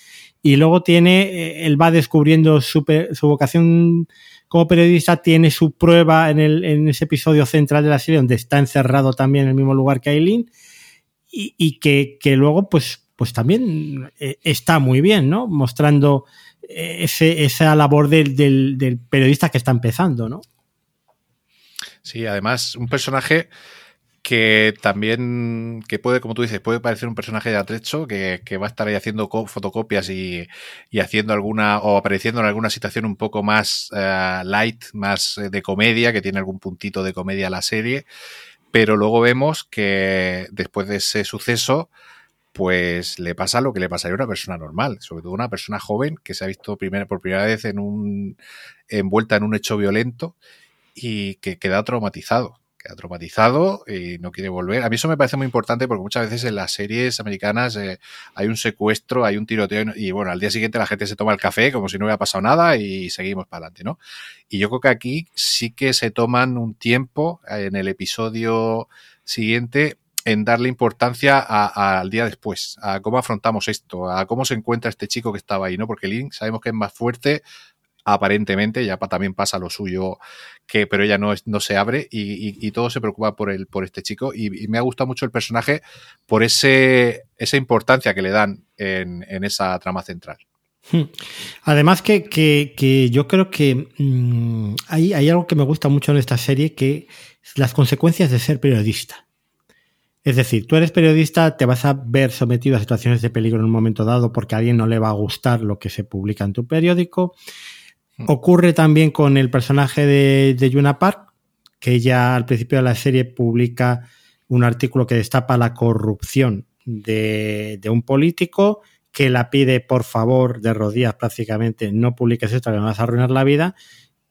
y luego tiene, eh, él va descubriendo su, su, vocación como periodista, tiene su prueba en, el, en ese episodio central de la serie donde está encerrado también en el mismo lugar que Aileen y, que, que, luego pues, pues también está muy bien, ¿no? Mostrando ese, esa labor del, del, del periodista que está empezando, ¿no? Sí, además, un personaje que también, que puede, como tú dices, puede parecer un personaje de atrecho, que, que va a estar ahí haciendo fotocopias y, y, haciendo alguna, o apareciendo en alguna situación un poco más uh, light, más eh, de comedia, que tiene algún puntito de comedia la serie, pero luego vemos que después de ese suceso, pues le pasa lo que le pasaría a una persona normal, sobre todo una persona joven que se ha visto primera, por primera vez en un, envuelta en un hecho violento y que queda traumatizado. Queda traumatizado y no quiere volver. A mí eso me parece muy importante porque muchas veces en las series americanas eh, hay un secuestro, hay un tiroteo y bueno, al día siguiente la gente se toma el café como si no hubiera pasado nada y seguimos para adelante, ¿no? Y yo creo que aquí sí que se toman un tiempo en el episodio siguiente en darle importancia al día después, a cómo afrontamos esto, a cómo se encuentra este chico que estaba ahí, ¿no? Porque Link sabemos que es más fuerte, aparentemente, ya también pasa lo suyo, que, pero ella no, no se abre y, todo se preocupa por, el, por este chico. Y, me ha gustado mucho el personaje por ese, esa importancia que le dan en, esa trama central. Hmm. Además que, yo creo que mmm, hay, algo que me gusta mucho en esta serie, que las consecuencias de ser periodista. Es decir, tú eres periodista, te vas a ver sometido a situaciones de peligro en un momento dado porque a alguien no le va a gustar lo que se publica en tu periódico. Ocurre también con el personaje de, de Yuna Park, que ella al principio de la serie publica un artículo que destapa la corrupción de, de un político que la pide por favor de rodillas prácticamente no publiques esto que me vas a arruinar la vida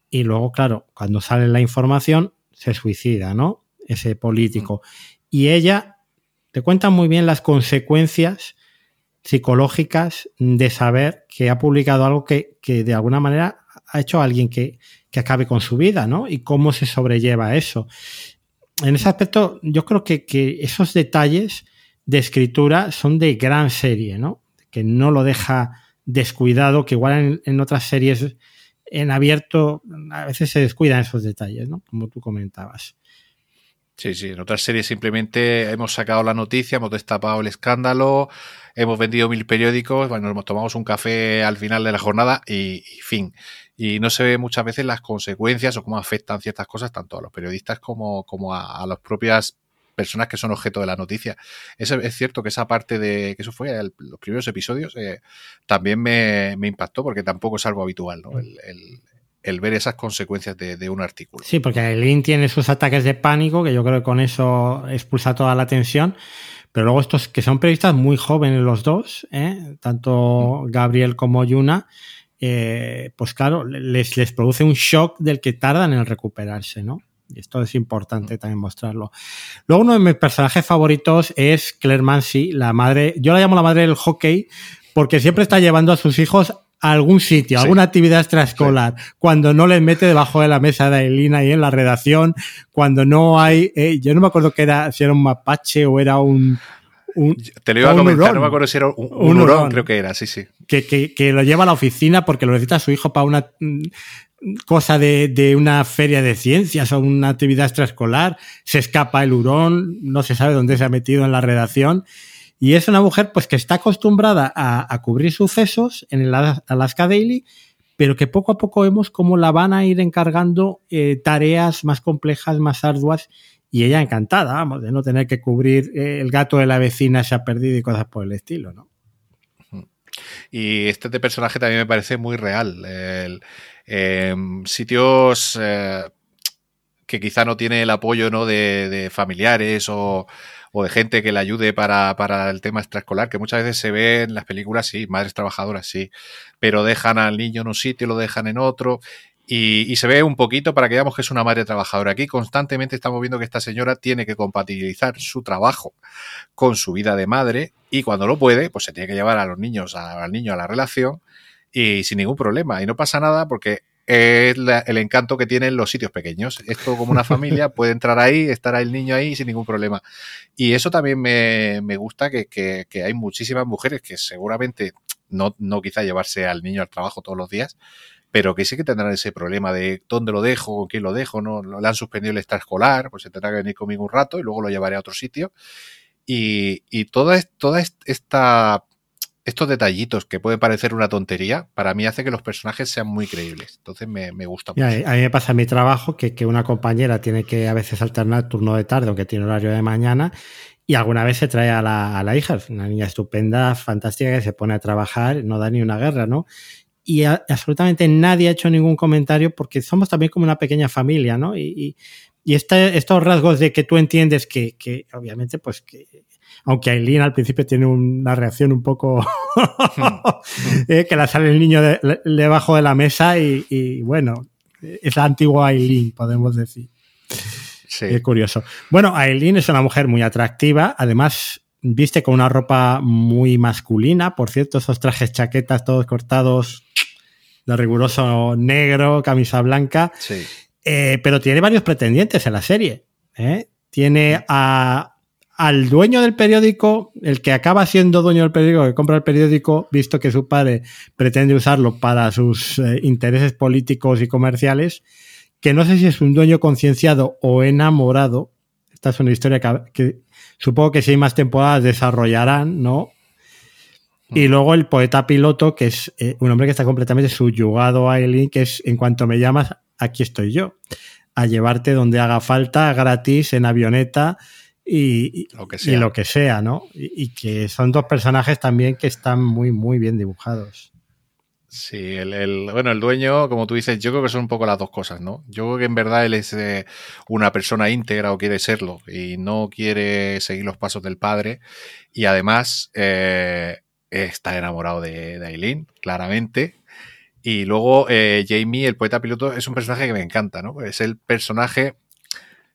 y luego claro cuando sale la información se suicida no ese político. Y ella te cuenta muy bien las consecuencias psicológicas de saber que ha publicado algo que, que de alguna manera ha hecho a alguien que, que, acabe con su vida, ¿no? Y cómo se sobrelleva eso. En ese aspecto, yo creo que, que esos detalles de escritura son de gran serie, ¿no? Que no lo deja descuidado, que igual en, otras series en abierto a veces se descuidan esos detalles, ¿no? Como tú comentabas. Sí, sí, en otras series simplemente hemos sacado la noticia, hemos destapado el escándalo, hemos vendido mil periódicos, bueno, nos tomamos un café al final de la jornada y, y fin y no se ve muchas veces las consecuencias o cómo afectan ciertas cosas tanto a los periodistas como, como a, a las propias personas que son objeto de la noticia. Es, es cierto que esa parte de, que eso fue el, los primeros episodios, eh, también me, me, impactó porque tampoco es algo habitual, ¿no? El, el, el ver esas consecuencias de, de, un artículo. Sí, porque Eileen tiene sus ataques de pánico, que yo creo que con eso expulsa toda la tensión. Pero luego estos que son periodistas muy jóvenes los dos, ¿eh? tanto Gabriel como Yuna, eh, pues claro, les, les produce un shock del que tardan en recuperarse, ¿no? Y esto es importante también mostrarlo. Luego, uno de mis personajes favoritos es Claire Mansi, la madre, yo la llamo la madre del hockey, porque siempre está llevando a sus hijos a algún sitio, a alguna actividad extraescolar, sí. cuando no les mete debajo de la mesa de Elina y en la redacción, cuando no hay, eh, yo no me acuerdo que era, si era un mapache o era un, un, Te lo iba a comentar, no me acuerdo si era un, un, un hurón, hurón, creo que era, sí, sí. Que, que, que, lo lleva a la oficina porque lo necesita su hijo para una cosa de, de, una feria de ciencias o una actividad extraescolar, se escapa el hurón, no se sabe dónde se ha metido en la redacción. Y es una mujer pues que está acostumbrada a, a cubrir sucesos en el Alaska Daily, pero que poco a poco vemos cómo la van a ir encargando eh, tareas más complejas, más arduas, y ella encantada, vamos, de no tener que cubrir eh, el gato de la vecina se ha perdido y cosas por el estilo, ¿no? Y este personaje también me parece muy real. El, eh, sitios eh, que quizá no tiene el apoyo ¿no? de, de familiares o, o, de gente que le ayude para, para, el tema extraescolar, que muchas veces se ve en las películas, sí, madres trabajadoras, sí, pero dejan al niño en un sitio, lo dejan en otro. Y, y, se ve un poquito para que veamos que es una madre trabajadora. Aquí constantemente estamos viendo que esta señora tiene que compatibilizar su trabajo con su vida de madre y cuando lo puede, pues se tiene que llevar a los niños, a, al niño a la relación y sin ningún problema. Y no pasa nada porque es el encanto que tienen los sitios pequeños. Esto como una familia puede entrar ahí, estar el niño ahí sin ningún problema. Y eso también me, gusta, que, que, hay muchísimas mujeres que seguramente no, no quizá llevarse al niño al trabajo todos los días, pero que sí que tendrán ese problema de dónde lo dejo, con quién lo dejo, no le han suspendido el extraescolar, pues se tendrá que venir conmigo un rato y luego lo llevaré a otro sitio. Y, y toda, toda esta estos detallitos que puede parecer una tontería, para mí hace que los personajes sean muy creíbles. Entonces me, gusta mucho. a mí me pasa en mi trabajo que, una compañera tiene que a veces alternar turno de tarde, aunque tiene horario de mañana, y alguna vez se trae a la, a la hija, una niña estupenda, fantástica, que se pone a trabajar, no da ni una guerra, ¿no? Y absolutamente nadie ha hecho ningún comentario porque somos también como una pequeña familia, ¿no? Y, y, estos rasgos de que tú entiendes que, que obviamente, pues que aunque Aileen al principio tiene una reacción un poco eh, que la sale el niño debajo de, la mesa y, bueno, es la antigua Aileen, podemos decir. Sí. Es curioso. Bueno, Aileen es una mujer muy atractiva, además viste con una ropa muy masculina, por cierto, esos trajes chaquetas todos cortados de riguroso negro, camisa blanca. Sí. Eh, pero tiene varios pretendientes en la serie. ¿eh? Tiene a al dueño del periódico, el que acaba siendo dueño del periódico, que compra el periódico, visto que su padre pretende usarlo para sus eh, intereses políticos y comerciales, que no sé si es un dueño concienciado o enamorado. Esta es una historia que, supongo que si hay más temporadas desarrollarán, ¿no? Y mm. luego el poeta piloto, que es eh, un hombre que está completamente subyugado a Eileen, que es en cuanto me llamas, aquí estoy yo, a llevarte donde haga falta, gratis, en avioneta, y lo que sea, lo que sea ¿no? Y, que son dos personajes también que están muy, muy bien dibujados. Sí, el, bueno, el dueño, como tú dices, yo creo que son un poco las dos cosas, ¿no? Yo creo que en verdad él es eh, una persona íntegra o quiere serlo y no quiere seguir los pasos del padre y además eh, está enamorado de, Aileen, claramente. Y luego eh, Jamie, el poeta piloto, es un personaje que me encanta, ¿no? Es el personaje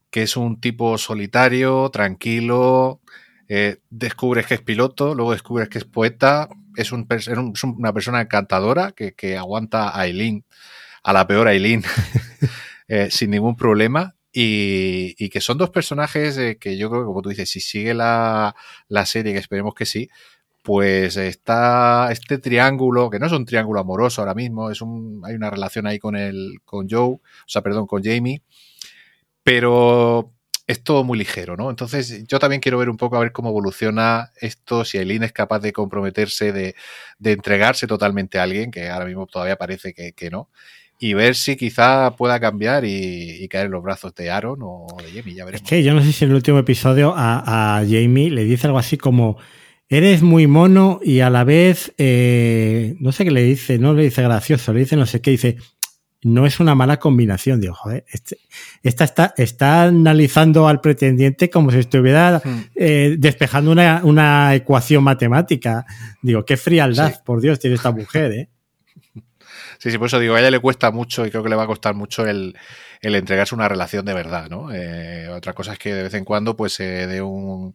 que es un tipo solitario, tranquilo, eh, descubres que es piloto, luego descubres que es poeta, es, un, una persona encantadora que, aguanta a Aileen, a la peor Aileen, eh, sin ningún problema. Y, que son dos personajes eh, que yo creo que, como tú dices, si sigue la, serie, que esperemos que sí, pues está este triángulo, que no es un triángulo amoroso ahora mismo, es un, hay una relación ahí con el, con Joe, o sea, perdón, con Jamie, pero es todo muy ligero, ¿no? Entonces yo también quiero ver un poco a ver cómo evoluciona esto, si Eileen es capaz de comprometerse, de, entregarse totalmente a alguien, que ahora mismo todavía parece que, no, y ver si quizá pueda cambiar y, caer en los brazos de Aaron o de Jamie, ya veremos. Es que yo no sé si en el último episodio a, Jamie le dice algo así como eres muy mono y a la vez, eh, no sé qué le dice, no le dice gracioso, le dice no sé qué, dice, no es una mala combinación. Digo, joder, este, esta está, está analizando al pretendiente como si estuviera hmm. eh, despejando una, ecuación matemática. Digo, qué frialdad, por Dios, tiene esta mujer, ¿eh? Sí, sí, por eso digo, a ella le cuesta mucho y creo que le va a costar mucho el, entregarse una relación de verdad, ¿no? Eh, otra cosa es que de vez en cuando, pues, se dé un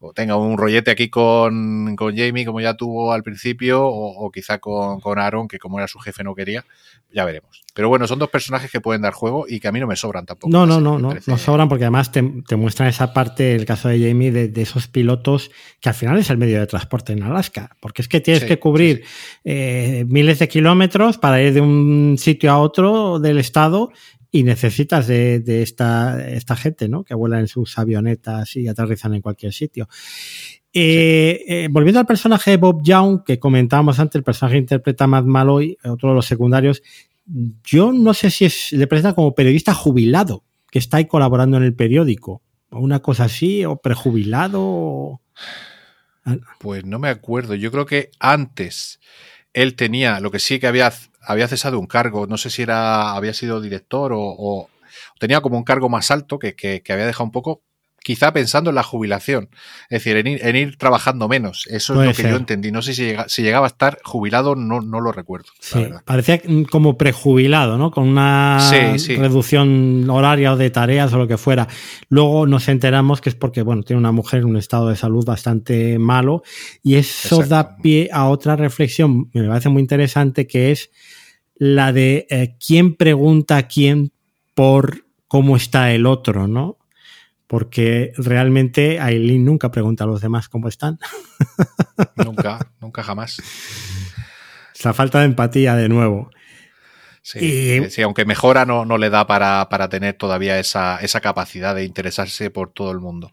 o tenga un rollete aquí con, Jamie, como ya tuvo al principio, o, quizá con, con, Aaron, que como era su jefe no quería, ya veremos. Pero bueno, son dos personajes que pueden dar juego y que a mí no me sobran tampoco. No, no, no, no, no sobran porque además te, muestran esa parte, el caso de Jamie, de, esos pilotos que al final es el medio de transporte en Alaska, porque es que tienes que cubrir eh, miles de kilómetros para ir de un sitio a otro del estado y necesitas de, esta, esta, gente, ¿no? Que vuela en sus avionetas y aterrizan en cualquier sitio. Eh, eh, volviendo al personaje de Bob Young, que comentábamos antes, el personaje interpreta a Matt Malloy, otro de los secundarios, yo no sé si es, le presenta como periodista jubilado, que está ahí colaborando en el periódico, o una cosa así, o prejubilado. Pues no me acuerdo, yo creo que antes él tenía, lo que sí que había había cesado un cargo, no sé si era, había sido director o, tenía como un cargo más alto que, había dejado un poco, quizá pensando en la jubilación, es decir, en ir, trabajando menos. Eso es lo que yo entendí. No sé si, si, llegaba a estar jubilado, no, no lo recuerdo. Sí, parecía como prejubilado, ¿no? Con una reducción horaria o de tareas o lo que fuera. Luego nos enteramos que es porque, bueno, tiene una mujer en un estado de salud bastante malo y eso da pie a otra reflexión, me parece muy interesante, que es la de eh, quién pregunta a quién por cómo está el otro, ¿no? Porque realmente Aileen nunca pregunta a los demás cómo están. Nunca, nunca jamás. Esa falta de empatía de nuevo. Sí, aunque mejora, no, no le da para, tener todavía esa, capacidad de interesarse por todo el mundo.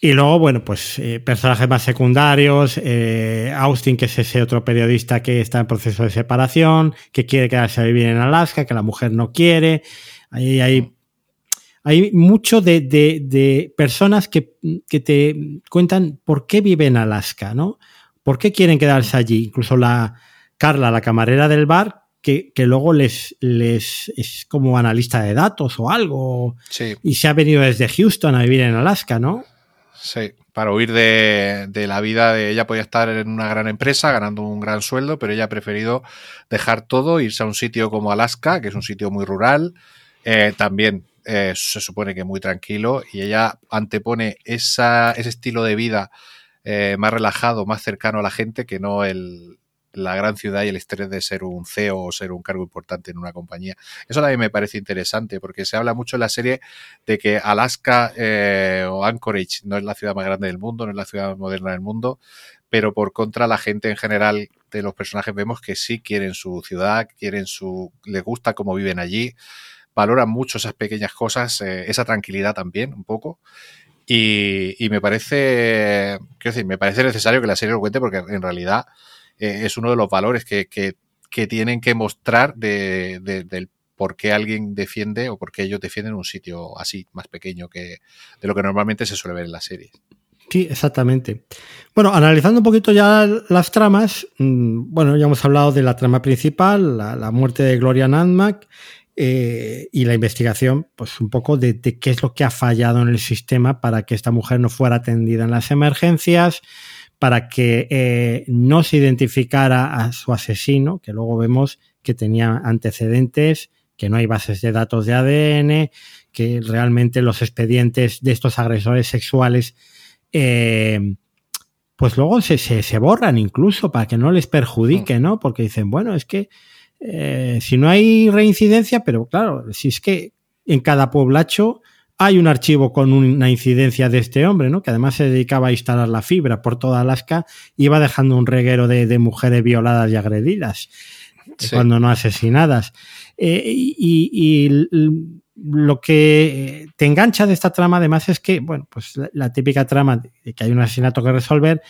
Y luego, bueno, pues eh, personajes más secundarios, eh, Austin, que es ese otro periodista que está en proceso de separación, que quiere quedarse a vivir en Alaska, que la mujer no quiere. Ahí hay hay mucho de, personas que, te cuentan por qué viven en Alaska, ¿no? ¿Por qué quieren quedarse allí? Incluso la Carla, la camarera del bar, que, luego les, les es como analista de datos o algo. Sí. Y se ha venido desde Houston a vivir en Alaska, ¿no? Sí, para huir de, de, la vida de ella podía estar en una gran empresa ganando un gran sueldo, pero ella ha preferido dejar todo, irse a un sitio como Alaska, que es un sitio muy rural, eh, también eh, se supone que muy tranquilo y ella antepone esa, ese estilo de vida eh, más relajado, más cercano a la gente que no el, la gran ciudad y el estrés de ser un CEO o ser un cargo importante en una compañía. Eso también me parece interesante porque se habla mucho en la serie de que Alaska eh, o Anchorage no es la ciudad más grande del mundo, no es la ciudad más moderna del mundo, pero por contra la gente en general de los personajes vemos que sí quieren su ciudad, quieren su, les gusta cómo viven allí valoran mucho esas pequeñas cosas, eh, esa tranquilidad también, un poco. Y, me parece, quiero decir, me parece necesario que la serie lo cuente porque en realidad eh, es uno de los valores que, que, tienen que mostrar de, del por qué alguien defiende o por qué ellos defienden un sitio así, más pequeño que de lo que normalmente se suele ver en la serie. Sí, exactamente. Bueno, analizando un poquito ya las tramas, mm, bueno, ya hemos hablado de la trama principal, la, muerte de Gloria Nandmack, eh, y la investigación, pues un poco de, qué es lo que ha fallado en el sistema para que esta mujer no fuera atendida en las emergencias, para que eh, no se identificara a su asesino, que luego vemos que tenía antecedentes, que no hay bases de datos de ADN, que realmente los expedientes de estos agresores sexuales, eh, pues luego se, se, se, borran incluso para que no les perjudique, ¿no? Porque dicen, bueno, es que eh, si no hay reincidencia, pero claro, si es que en cada pueblacho hay un archivo con una incidencia de este hombre, ¿no? Que además se dedicaba a instalar la fibra por toda Alaska y iba dejando un reguero de, mujeres violadas y agredidas, cuando no asesinadas. Eh, y, lo que te engancha de esta trama, además, es que, bueno, pues la típica trama de que hay un asesinato que resolver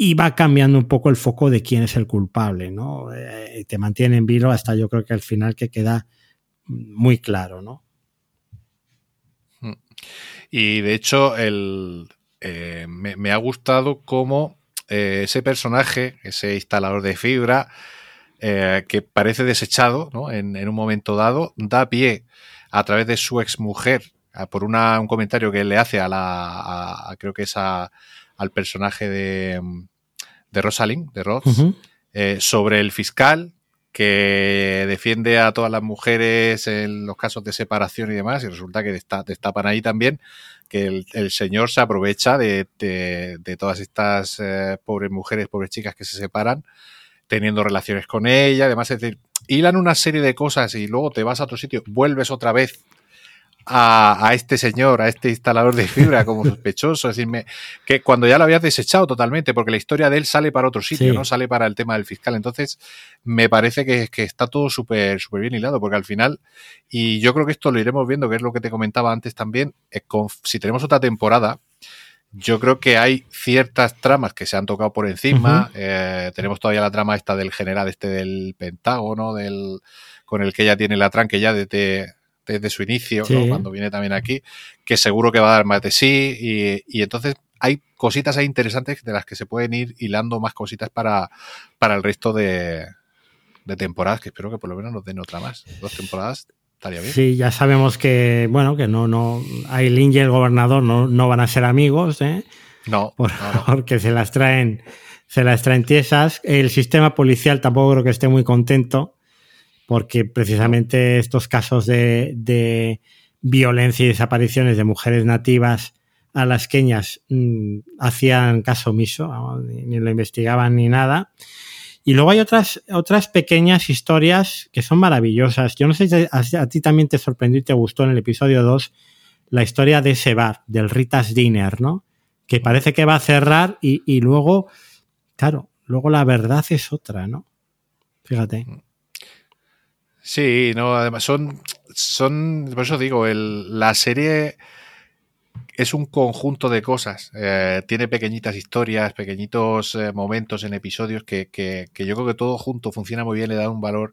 y va cambiando un poco el foco de quién es el culpable, ¿no? Eh, te mantiene en vilo hasta yo creo que al final que queda muy claro, ¿no? Mm. Y de hecho, el, eh, me, ha gustado cómo eh, ese personaje, ese instalador de fibra, que parece desechado ¿no? en, un momento dado, da pie a través de su exmujer, por un comentario que le hace a la, creo que es a, al personaje de, de Rosalind, de Ross, eh, sobre el fiscal que defiende a todas las mujeres en los casos de separación y demás, y resulta que destapan ahí también que el, señor se aprovecha de, todas estas eh, pobres mujeres, pobres chicas que se separan, teniendo relaciones con ella, además, es decir, hilan una serie de cosas y luego te vas a otro sitio, vuelves otra vez a, este señor, a este instalador de fibra como sospechoso, es decir, que cuando ya lo habías desechado totalmente, porque la historia de él sale para otro sitio, no sale para el tema del fiscal. Entonces, me parece que, está todo súper súper bien hilado, porque al final, y yo creo que esto lo iremos viendo, que es lo que te comentaba antes también, si tenemos otra temporada, yo creo que hay ciertas tramas que se han tocado por encima. Eh, tenemos todavía la trama esta del general este del Pentágono, del con el que ella tiene la tranque ya desde, desde su inicio, cuando viene también aquí, que seguro que va a dar más de sí y, entonces hay cositas ahí interesantes de las que se pueden ir hilando más cositas para, para el resto de, temporadas, que espero que por lo menos nos den otra más. Dos temporadas estaría bien. Sí, ya sabemos que, bueno, que no, no, Aileen y el gobernador no, no van a ser amigos, ¿eh? No, Por- no, no. porque se las traen, se las traen tiesas. El sistema policial tampoco creo que esté muy contento, porque precisamente estos casos de, de violencia y desapariciones de mujeres nativas alasqueñas mm, hacían caso omiso, ni, lo investigaban ni nada. Y luego hay otras, otras pequeñas historias que son maravillosas. Yo no sé si a, ti también te sorprendió y te gustó en el episodio 2 la historia de ese bar, del Rita's Dinner, ¿no? Que parece que va a cerrar y, y luego, claro, luego la verdad es otra, ¿no? Fíjate. Sí, no, además son, son, por eso digo, el, la serie es un conjunto de cosas. Eh, tiene pequeñitas historias, pequeñitos eh, momentos en episodios que, que, que, yo creo que todo junto funciona muy bien, le da un valor.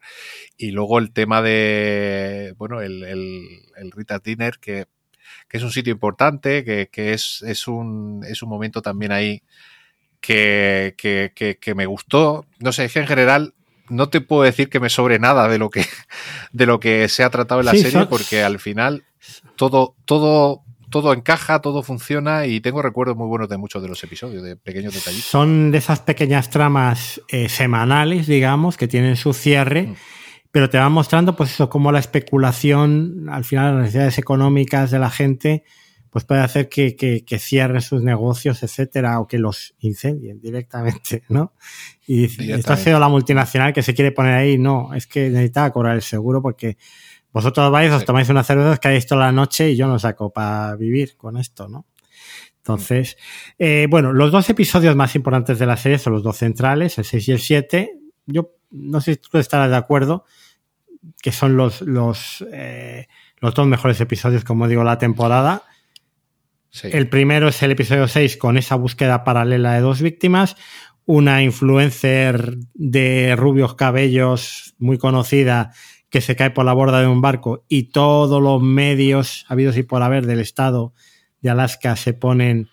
Y luego el tema de, bueno, el, el, el Rita Dinner, que, que, es un sitio importante, que, es, es, un, es un momento también ahí que me gustó. No sé, es que en general no te puedo decir que me sobre nada de lo que, de lo que se ha tratado en la sí, serie, son... porque al final todo, todo, todo encaja, todo funciona y tengo recuerdos muy buenos de muchos de los episodios, de pequeños detallitos. Son de esas pequeñas tramas eh, semanales, digamos, que tienen su cierre. Mm. Pero te van mostrando, pues eso, cómo la especulación, al final, las necesidades económicas de la gente, pues puede hacer que, que, que, cierren sus negocios, etcétera, o que los incendien directamente, ¿no? Y dice, esto ha sido la multinacional que se quiere poner ahí, no, es que necesitaba cobrar el seguro porque vosotros vais, os tomáis una cerveza, caéis toda la noche y yo no saco para vivir con esto, ¿no? Entonces, eh, bueno, los dos episodios más importantes de la serie son los dos centrales, el 6 y el 7. Yo no sé si tú estarás de acuerdo, que son los, los, eh, los dos mejores episodios, como digo, la temporada. El primero es el episodio 6 con esa búsqueda paralela de dos víctimas. Una influencer de rubios cabellos muy conocida que se cae por la borda de un barco y todos los medios habidos y por haber del estado de Alaska se ponen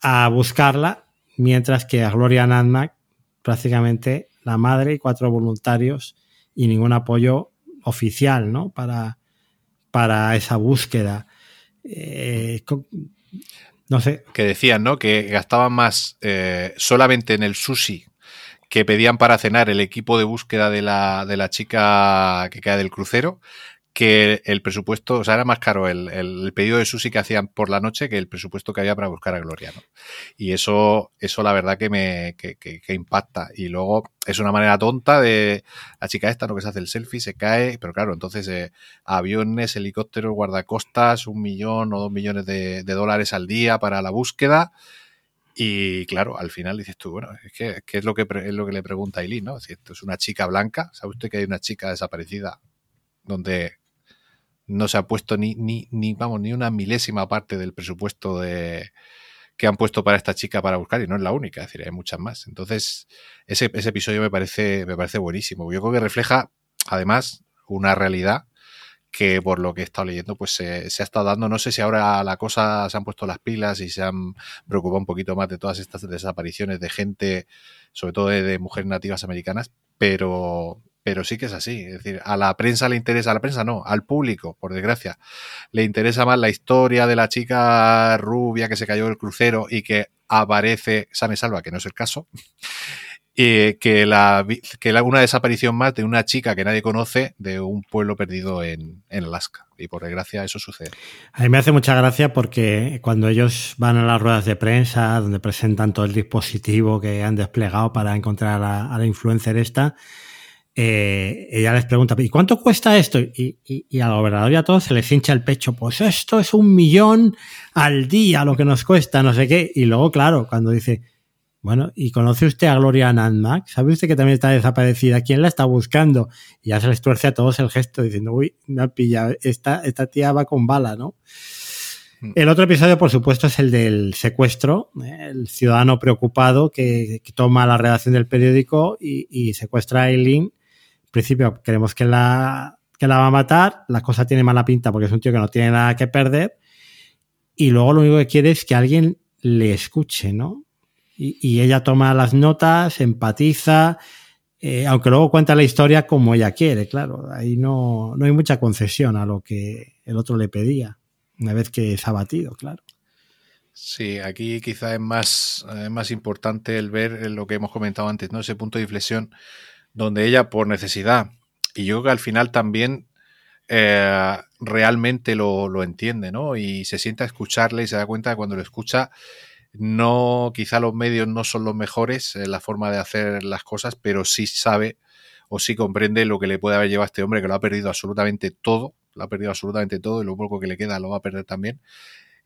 a buscarla, mientras que a Gloria Nadmack prácticamente la madre y cuatro voluntarios y ningún apoyo oficial ¿no? para, para esa búsqueda. Eh, no sé. Que decían, ¿no? Que gastaban más eh, solamente en el sushi que pedían para cenar el equipo de búsqueda de la, de la chica que cae del crucero que el presupuesto, o sea, era más caro el, el, pedido de sushi que hacían por la noche que el presupuesto que había para buscar a Gloria, ¿no? Y eso, eso la verdad que me que, que, impacta. Y luego es una manera tonta de la chica esta, ¿no? Que se hace el selfie, se cae, pero claro, entonces eh, aviones, helicópteros, guardacostas, un millón o dos millones de, dólares al día para la búsqueda. Y claro, al final dices tú, bueno, es que, es, lo que es lo que le pregunta a Eileen, ¿no? Si esto es una chica blanca, ¿sabe usted que hay una chica desaparecida donde no se ha puesto ni, ni, ni, vamos, ni una milésima parte del presupuesto de, que han puesto para esta chica para buscar, y no es la única, es decir, hay muchas más. Entonces, ese, ese episodio me parece, me parece buenísimo. Yo creo que refleja, además, una realidad que por lo que he estado leyendo, pues se, se, ha estado dando. No sé si ahora la cosa se han puesto las pilas y se han preocupado un poquito más de todas estas desapariciones de gente, sobre todo de, de mujeres nativas americanas, pero, pero sí que es así. Es decir, a la prensa le interesa, a la prensa no, al público, por desgracia, le interesa más la historia de la chica rubia que se cayó del crucero y que aparece sana y salva, que no es el caso, y que, la, que una desaparición más de una chica que nadie conoce de un pueblo perdido en, en Alaska. Y por desgracia eso sucede. A mí me hace mucha gracia porque cuando ellos van a las ruedas de prensa, donde presentan todo el dispositivo que han desplegado para encontrar a a la influencer esta, eh, ella les pregunta, ¿y cuánto cuesta esto? Y, y, y, al gobernador y a todos se les hincha el pecho, pues esto es un millón al día lo que nos cuesta, no sé qué. Y luego, claro, cuando dice, bueno, ¿y conoce usted a Gloria Nandmack? ¿Sabe usted que también está desaparecida? ¿Quién la está buscando? Y ya se les tuerce a todos el gesto diciendo, uy, me ha pillado, esta, esta tía va con bala, ¿no? El otro episodio, por supuesto, es el del secuestro, el ciudadano preocupado que, que toma la redacción del periódico y, y secuestra a Eileen principio creemos que la, que la va a matar, la cosa tiene mala pinta porque es un tío que no tiene nada que perder y luego lo único que quiere es que alguien le escuche, ¿no? Y, y ella toma las notas, empatiza eh, aunque luego cuenta la historia como ella quiere, claro. Ahí no, no hay mucha concesión a lo que el otro le pedía, una vez que se ha batido, claro. Sí, aquí quizá es más, más importante el ver lo que hemos comentado antes, ¿no? Ese punto de inflexión donde ella por necesidad, y yo creo que al final también eh, realmente lo, lo, entiende, ¿no? Y se sienta a escucharle y se da cuenta que cuando lo escucha, no, quizá los medios no son los mejores en la forma de hacer las cosas, pero sí sabe o sí comprende lo que le puede haber llevado a este hombre, que lo ha perdido absolutamente todo, lo ha perdido absolutamente todo y lo poco que le queda lo va a perder también.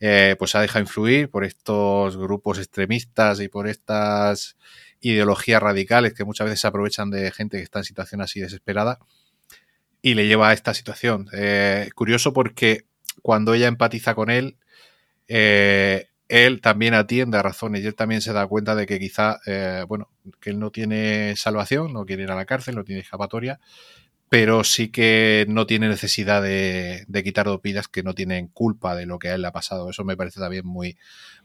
Eh, pues se ha dejado influir por estos grupos extremistas y por estas ideologías radicales que muchas veces se aprovechan de gente que está en situación así desesperada y le lleva a esta situación. Eh, curioso porque cuando ella empatiza con él, eh, él también atiende a razones y él también se da cuenta de que quizá, eh, bueno, que él no tiene salvación, no quiere ir a la cárcel, no tiene escapatoria, pero sí que no tiene necesidad de, quitar dos vidas que no tienen culpa de lo que a él le ha pasado. Eso me parece también muy,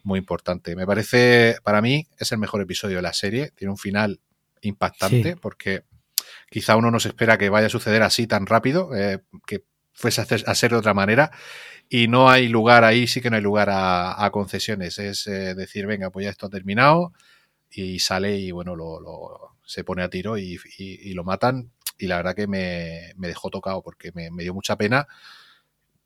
muy importante. Me parece, para mí, es el mejor episodio de la serie. Tiene un final impactante porque quizá uno no se espera que vaya a suceder así tan rápido, eh, que fuese a, ser de otra manera. Y no hay lugar ahí, sí que no hay lugar a, concesiones. Es eh, decir, venga, pues ya esto ha terminado y sale y bueno, lo, se pone a tiro y, lo matan. Y la verdad que me, dejó tocado porque me, me dio mucha pena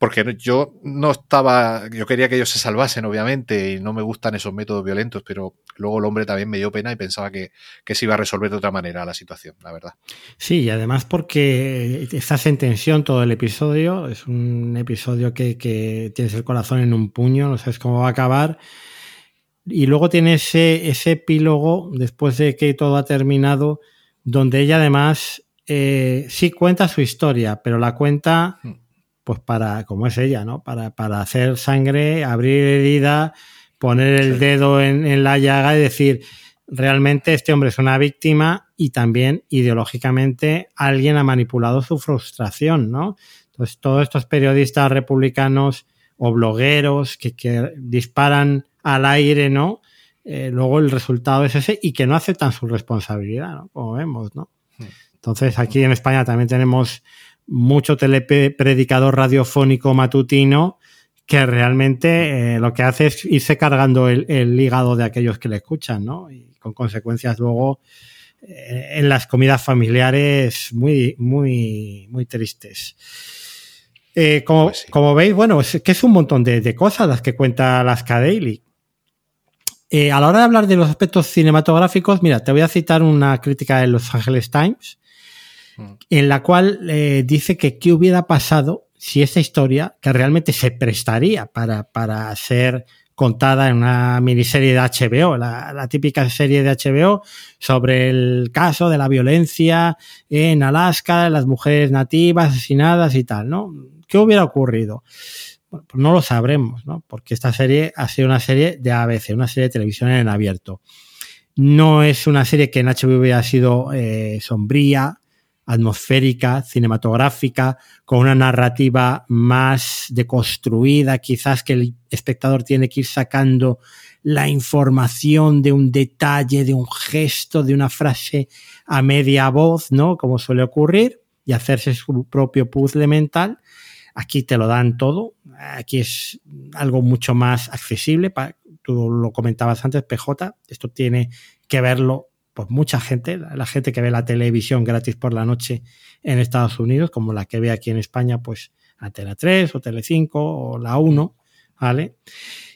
porque yo no estaba, yo quería que ellos se salvasen, obviamente, y no me gustan esos métodos violentos, pero luego el hombre también me dio pena y pensaba que, se iba a resolver de otra manera la situación, la verdad. Sí, y además porque estás en tensión todo el episodio, es un episodio que, que tienes el corazón en un puño, no sabes cómo va a acabar. Y luego tiene ese, ese epílogo, después de que todo ha terminado, donde ella además eh, sí cuenta su historia, pero la cuenta hmm pues para, como es ella, ¿no? Para, para hacer sangre, abrir herida, poner el dedo en, la llaga y decir, realmente este hombre es una víctima y también ideológicamente alguien ha manipulado su frustración, ¿no? Entonces, todos estos periodistas republicanos o blogueros que, que disparan al aire, ¿no? Eh, luego el resultado es ese y que no aceptan su responsabilidad, ¿no? Como vemos, ¿no? Hmm. Entonces, aquí en España también tenemos mucho telepredicador radiofónico matutino que realmente eh, lo que hace es irse cargando el, hígado de aquellos que le escuchan, ¿no? Y con consecuencias luego eh, en las comidas familiares muy, muy, muy tristes. Eh, como, pues como, veis, bueno, es que es un montón de, cosas las que cuenta Alaska Daily. a la hora de hablar de los aspectos cinematográficos, mira, te voy a citar una crítica de Los Angeles Times en la cual eh, dice que qué hubiera pasado si esta historia, que realmente se prestaría para, para ser contada en una miniserie de HBO, la, típica serie de HBO sobre el caso de la violencia en Alaska, las mujeres nativas asesinadas y tal, ¿no? ¿Qué hubiera ocurrido? Bueno, pues no lo sabremos, ¿no? Porque esta serie ha sido una serie de ABC, una serie de televisión en abierto. No es una serie que en HBO hubiera sido eh, sombría, atmosférica, cinematográfica, con una narrativa más deconstruida, quizás que el espectador tiene que ir sacando la información de un detalle, de un gesto, de una frase a media voz, ¿no? Como suele ocurrir, y hacerse su propio puzzle mental. Aquí te lo dan todo, aquí es algo mucho más accesible. Tú lo comentabas antes, PJ, esto tiene que verlo pues mucha gente, la gente que ve la televisión gratis por la noche en Estados Unidos, como la que ve aquí en España, pues Antena 3 o Telecinco o la 1, ¿vale?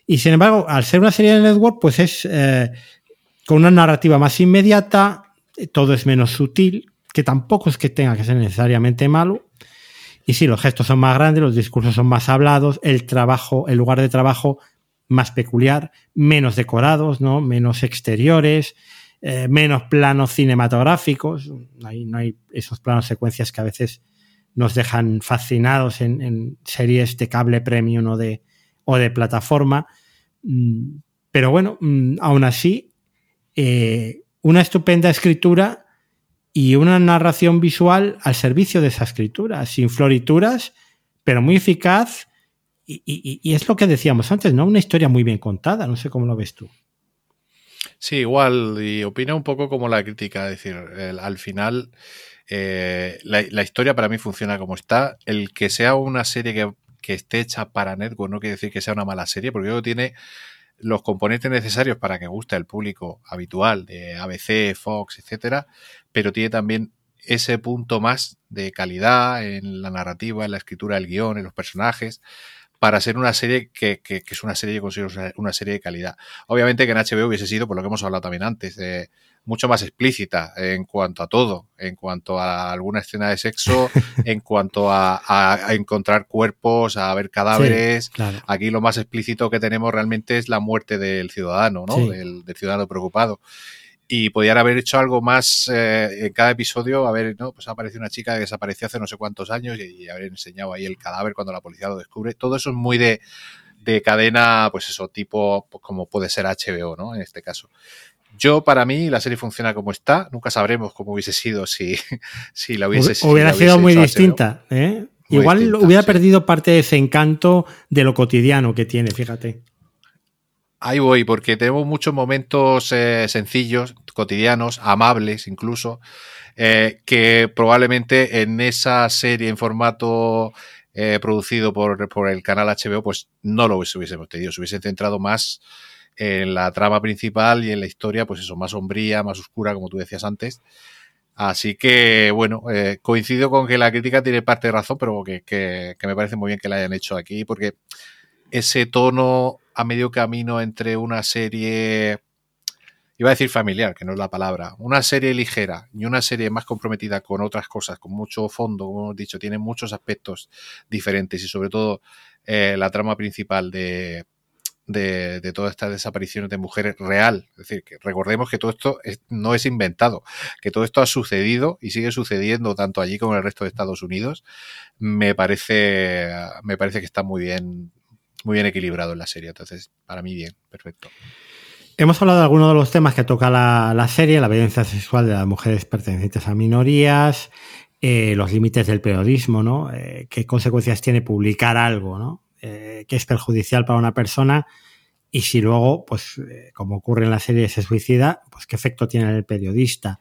Y sin embargo, al ser una serie de network, pues es eh, con una narrativa más inmediata, todo es menos sutil, que tampoco es que tenga que ser necesariamente malo. Y sí, los gestos son más grandes, los discursos son más hablados, el trabajo, el lugar de trabajo más peculiar, menos decorados, ¿no? Menos exteriores, eh, menos planos cinematográficos, no hay, esos planos secuencias que a veces nos dejan fascinados en, series de cable premium o de, o de plataforma. Mm, pero bueno, mm, aún así, eh, una estupenda escritura y una narración visual al servicio de esa escritura, sin florituras, pero muy eficaz. Y, es lo que decíamos antes, ¿no? Una historia muy bien contada, no sé cómo lo ves tú. Sí, igual, y opina un poco como la crítica, es decir, al final eh, la, historia para mí funciona como está. El que sea una serie que, que, esté hecha para Network no quiere decir que sea una mala serie, porque luego tiene los componentes necesarios para que guste al público habitual de ABC, Fox, etcétera, pero tiene también ese punto más de calidad en la narrativa, en la escritura del guion, en los personajes, para ser una serie que, que, es una serie que considero una serie de calidad. Obviamente que en HBO hubiese sido, por lo que hemos hablado también antes, eh, mucho más explícita en cuanto a todo, en cuanto a alguna escena de sexo, en cuanto a, a, encontrar cuerpos, a ver cadáveres. Aquí lo más explícito que tenemos realmente es la muerte del ciudadano, ¿no? Del, del, ciudadano preocupado y podían haber hecho algo más eh, en cada episodio, a ver, ¿no? Pues apareció una chica que desapareció hace no sé cuántos años y, haber enseñado ahí el cadáver cuando la policía lo descubre. Todo eso es muy de, de cadena, pues eso, tipo pues como puede ser HBO, ¿no? En este caso. Yo, para mí, la serie funciona como está. Nunca sabremos cómo hubiese sido si, si la hubiese Hubiera sido muy distinta, ¿eh? Igual hubiera perdido parte de ese encanto de lo cotidiano que tiene, fíjate. Ahí voy, porque tenemos muchos momentos eh, sencillos, cotidianos, amables incluso, eh, que probablemente en esa serie en formato eh, producido por, por, el canal HBO, pues no lo hubiésemos tenido, se hubiese centrado más en la trama principal y en la historia, pues eso, más sombría, más oscura, como tú decías antes. Así que, bueno, coincido con que la crítica tiene parte de razón, pero que, que, que me parece muy bien que la hayan hecho aquí, porque ese tono a medio camino entre una serie, iba a decir familiar, que no es la palabra, una serie ligera y una serie más comprometida con otras cosas, con mucho fondo, como hemos dicho, tiene muchos aspectos diferentes y sobre todo eh, la trama principal de, de, de, todas estas desapariciones de mujeres real. Es decir, que recordemos que todo esto no es inventado, que todo esto ha sucedido y sigue sucediendo tanto allí como en el resto de Estados Unidos. Me parece, me parece que está muy bien, muy bien equilibrado en la serie. Entonces, para mí, bien, perfecto. Hemos hablado de algunos de los temas que toca la, serie, la violencia sexual de las mujeres pertenecientes a minorías, eh, los límites del periodismo, ¿no? Eh, qué consecuencias tiene publicar algo, ¿no? Eh, que es perjudicial para una persona y si luego, pues, como ocurre en la serie, se suicida, pues qué efecto tiene en el periodista.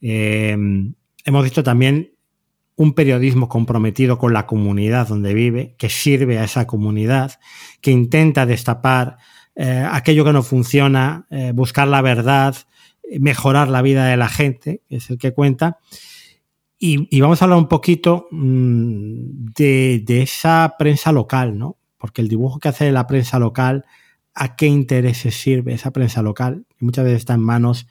hemos visto también un periodismo comprometido con la comunidad donde vive, que sirve a esa comunidad, que intenta destapar eh, aquello que no funciona, eh, buscar la verdad, mejorar la vida de la gente, que es el que cuenta. Y, vamos a hablar un poquito mm, de, esa prensa local, ¿no? Porque el dibujo que hace la prensa local, ¿a qué intereses sirve esa prensa local? Y muchas veces está en manos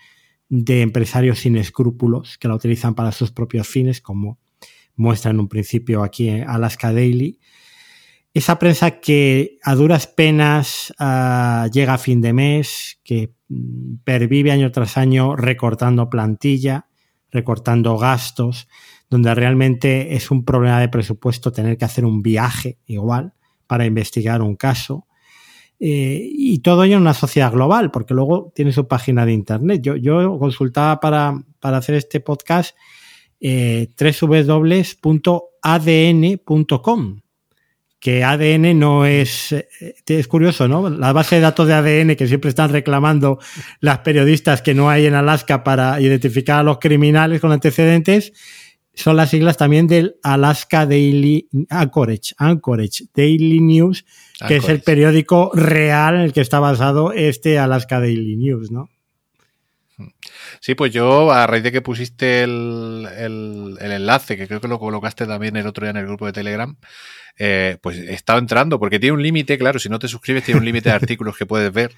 de empresarios sin escrúpulos que la utilizan para sus propios fines, como muestra en un principio aquí en Alaska Daily. Esa prensa que a duras penas uh, llega a fin de mes, que mm, pervive año tras año recortando plantilla, recortando gastos, donde realmente es un problema de presupuesto tener que hacer un viaje igual para investigar un caso. Eh, y todo ello en una sociedad global, porque luego tiene su página de internet. Yo, yo consultaba para, para hacer este podcast eh, www.adn.com. Que ADN no es. Eh, es curioso, ¿no? La base de datos de ADN que siempre están reclamando las periodistas que no hay en Alaska para identificar a los criminales con antecedentes son las siglas también del Alaska Daily Anchorage, Anchorage Daily News, que es el periódico real en el que está basado este Alaska Daily News, ¿no? Sí, pues yo, a raíz de que pusiste el, el, enlace, que creo que lo colocaste también el otro día en el grupo de Telegram, eh, pues he estado entrando, porque tiene un límite, claro, si no te suscribes tiene un límite de artículos que puedes ver.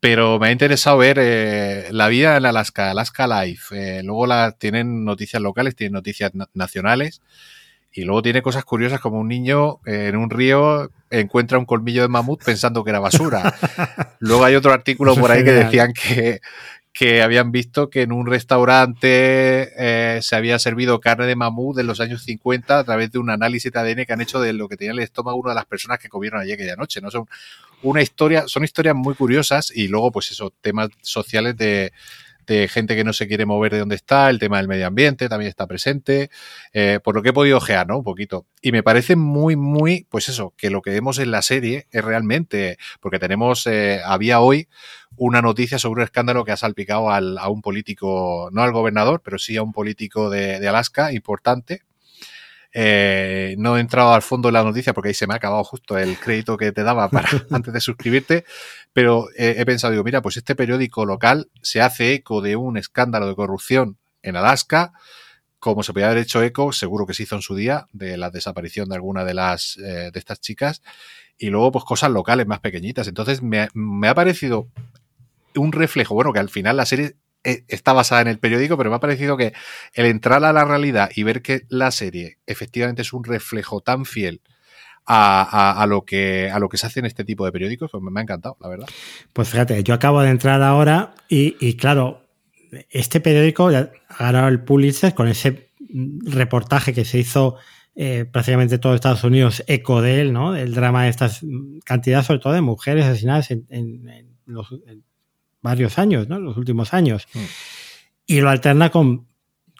Pero me ha interesado ver eh, la vida en Alaska, Alaska Life. Eh, luego la, tienen noticias locales, tienen noticias nacionales. Y luego tiene cosas curiosas como un niño en un río encuentra un colmillo de mamut pensando que era basura. luego hay otro artículo por ahí que decían que, que habían visto que en un restaurante eh, se había servido carne de mamut en los años 50 a través de un análisis de ADN que han hecho de lo que tenía el estómago una de las personas que comieron allí aquella noche. ¿no? Son una historia, son historias muy curiosas y luego, pues eso, temas sociales de, de gente que no se quiere mover de donde está, el tema del medio ambiente también está presente, eh, por lo que he podido ojear, ¿no? Un poquito. Y me parece muy, muy, pues eso, que lo que vemos en la serie es realmente, porque tenemos, eh, había hoy una noticia sobre un escándalo que ha salpicado al, a un político, no al gobernador, pero sí a un político de, de Alaska importante, eh, no he entrado al fondo de la noticia porque ahí se me ha acabado justo el crédito que te daba para antes de suscribirte, pero he pensado, digo, mira, pues este periódico local se hace eco de un escándalo de corrupción en Alaska, como se podía haber hecho eco, seguro que se hizo en su día, de la desaparición de alguna de las eh, de estas chicas, y luego pues cosas locales más pequeñitas. Entonces me, me ha parecido un reflejo, bueno, que al final la serie está basada en el periódico, pero me ha parecido que el entrar a la realidad y ver que la serie efectivamente es un reflejo tan fiel a, lo, que, se hace en este tipo de periódicos, pues me ha encantado, la verdad. Pues fíjate, yo acabo de entrar ahora y, claro, este periódico ha ganado el Pulitzer con ese reportaje que se hizo eh, prácticamente todo Estados Unidos eco de él, ¿no? El drama de estas cantidades, sobre todo de mujeres asesinadas en, los, varios años, ¿no? Los últimos años. Mm. Y lo alterna con,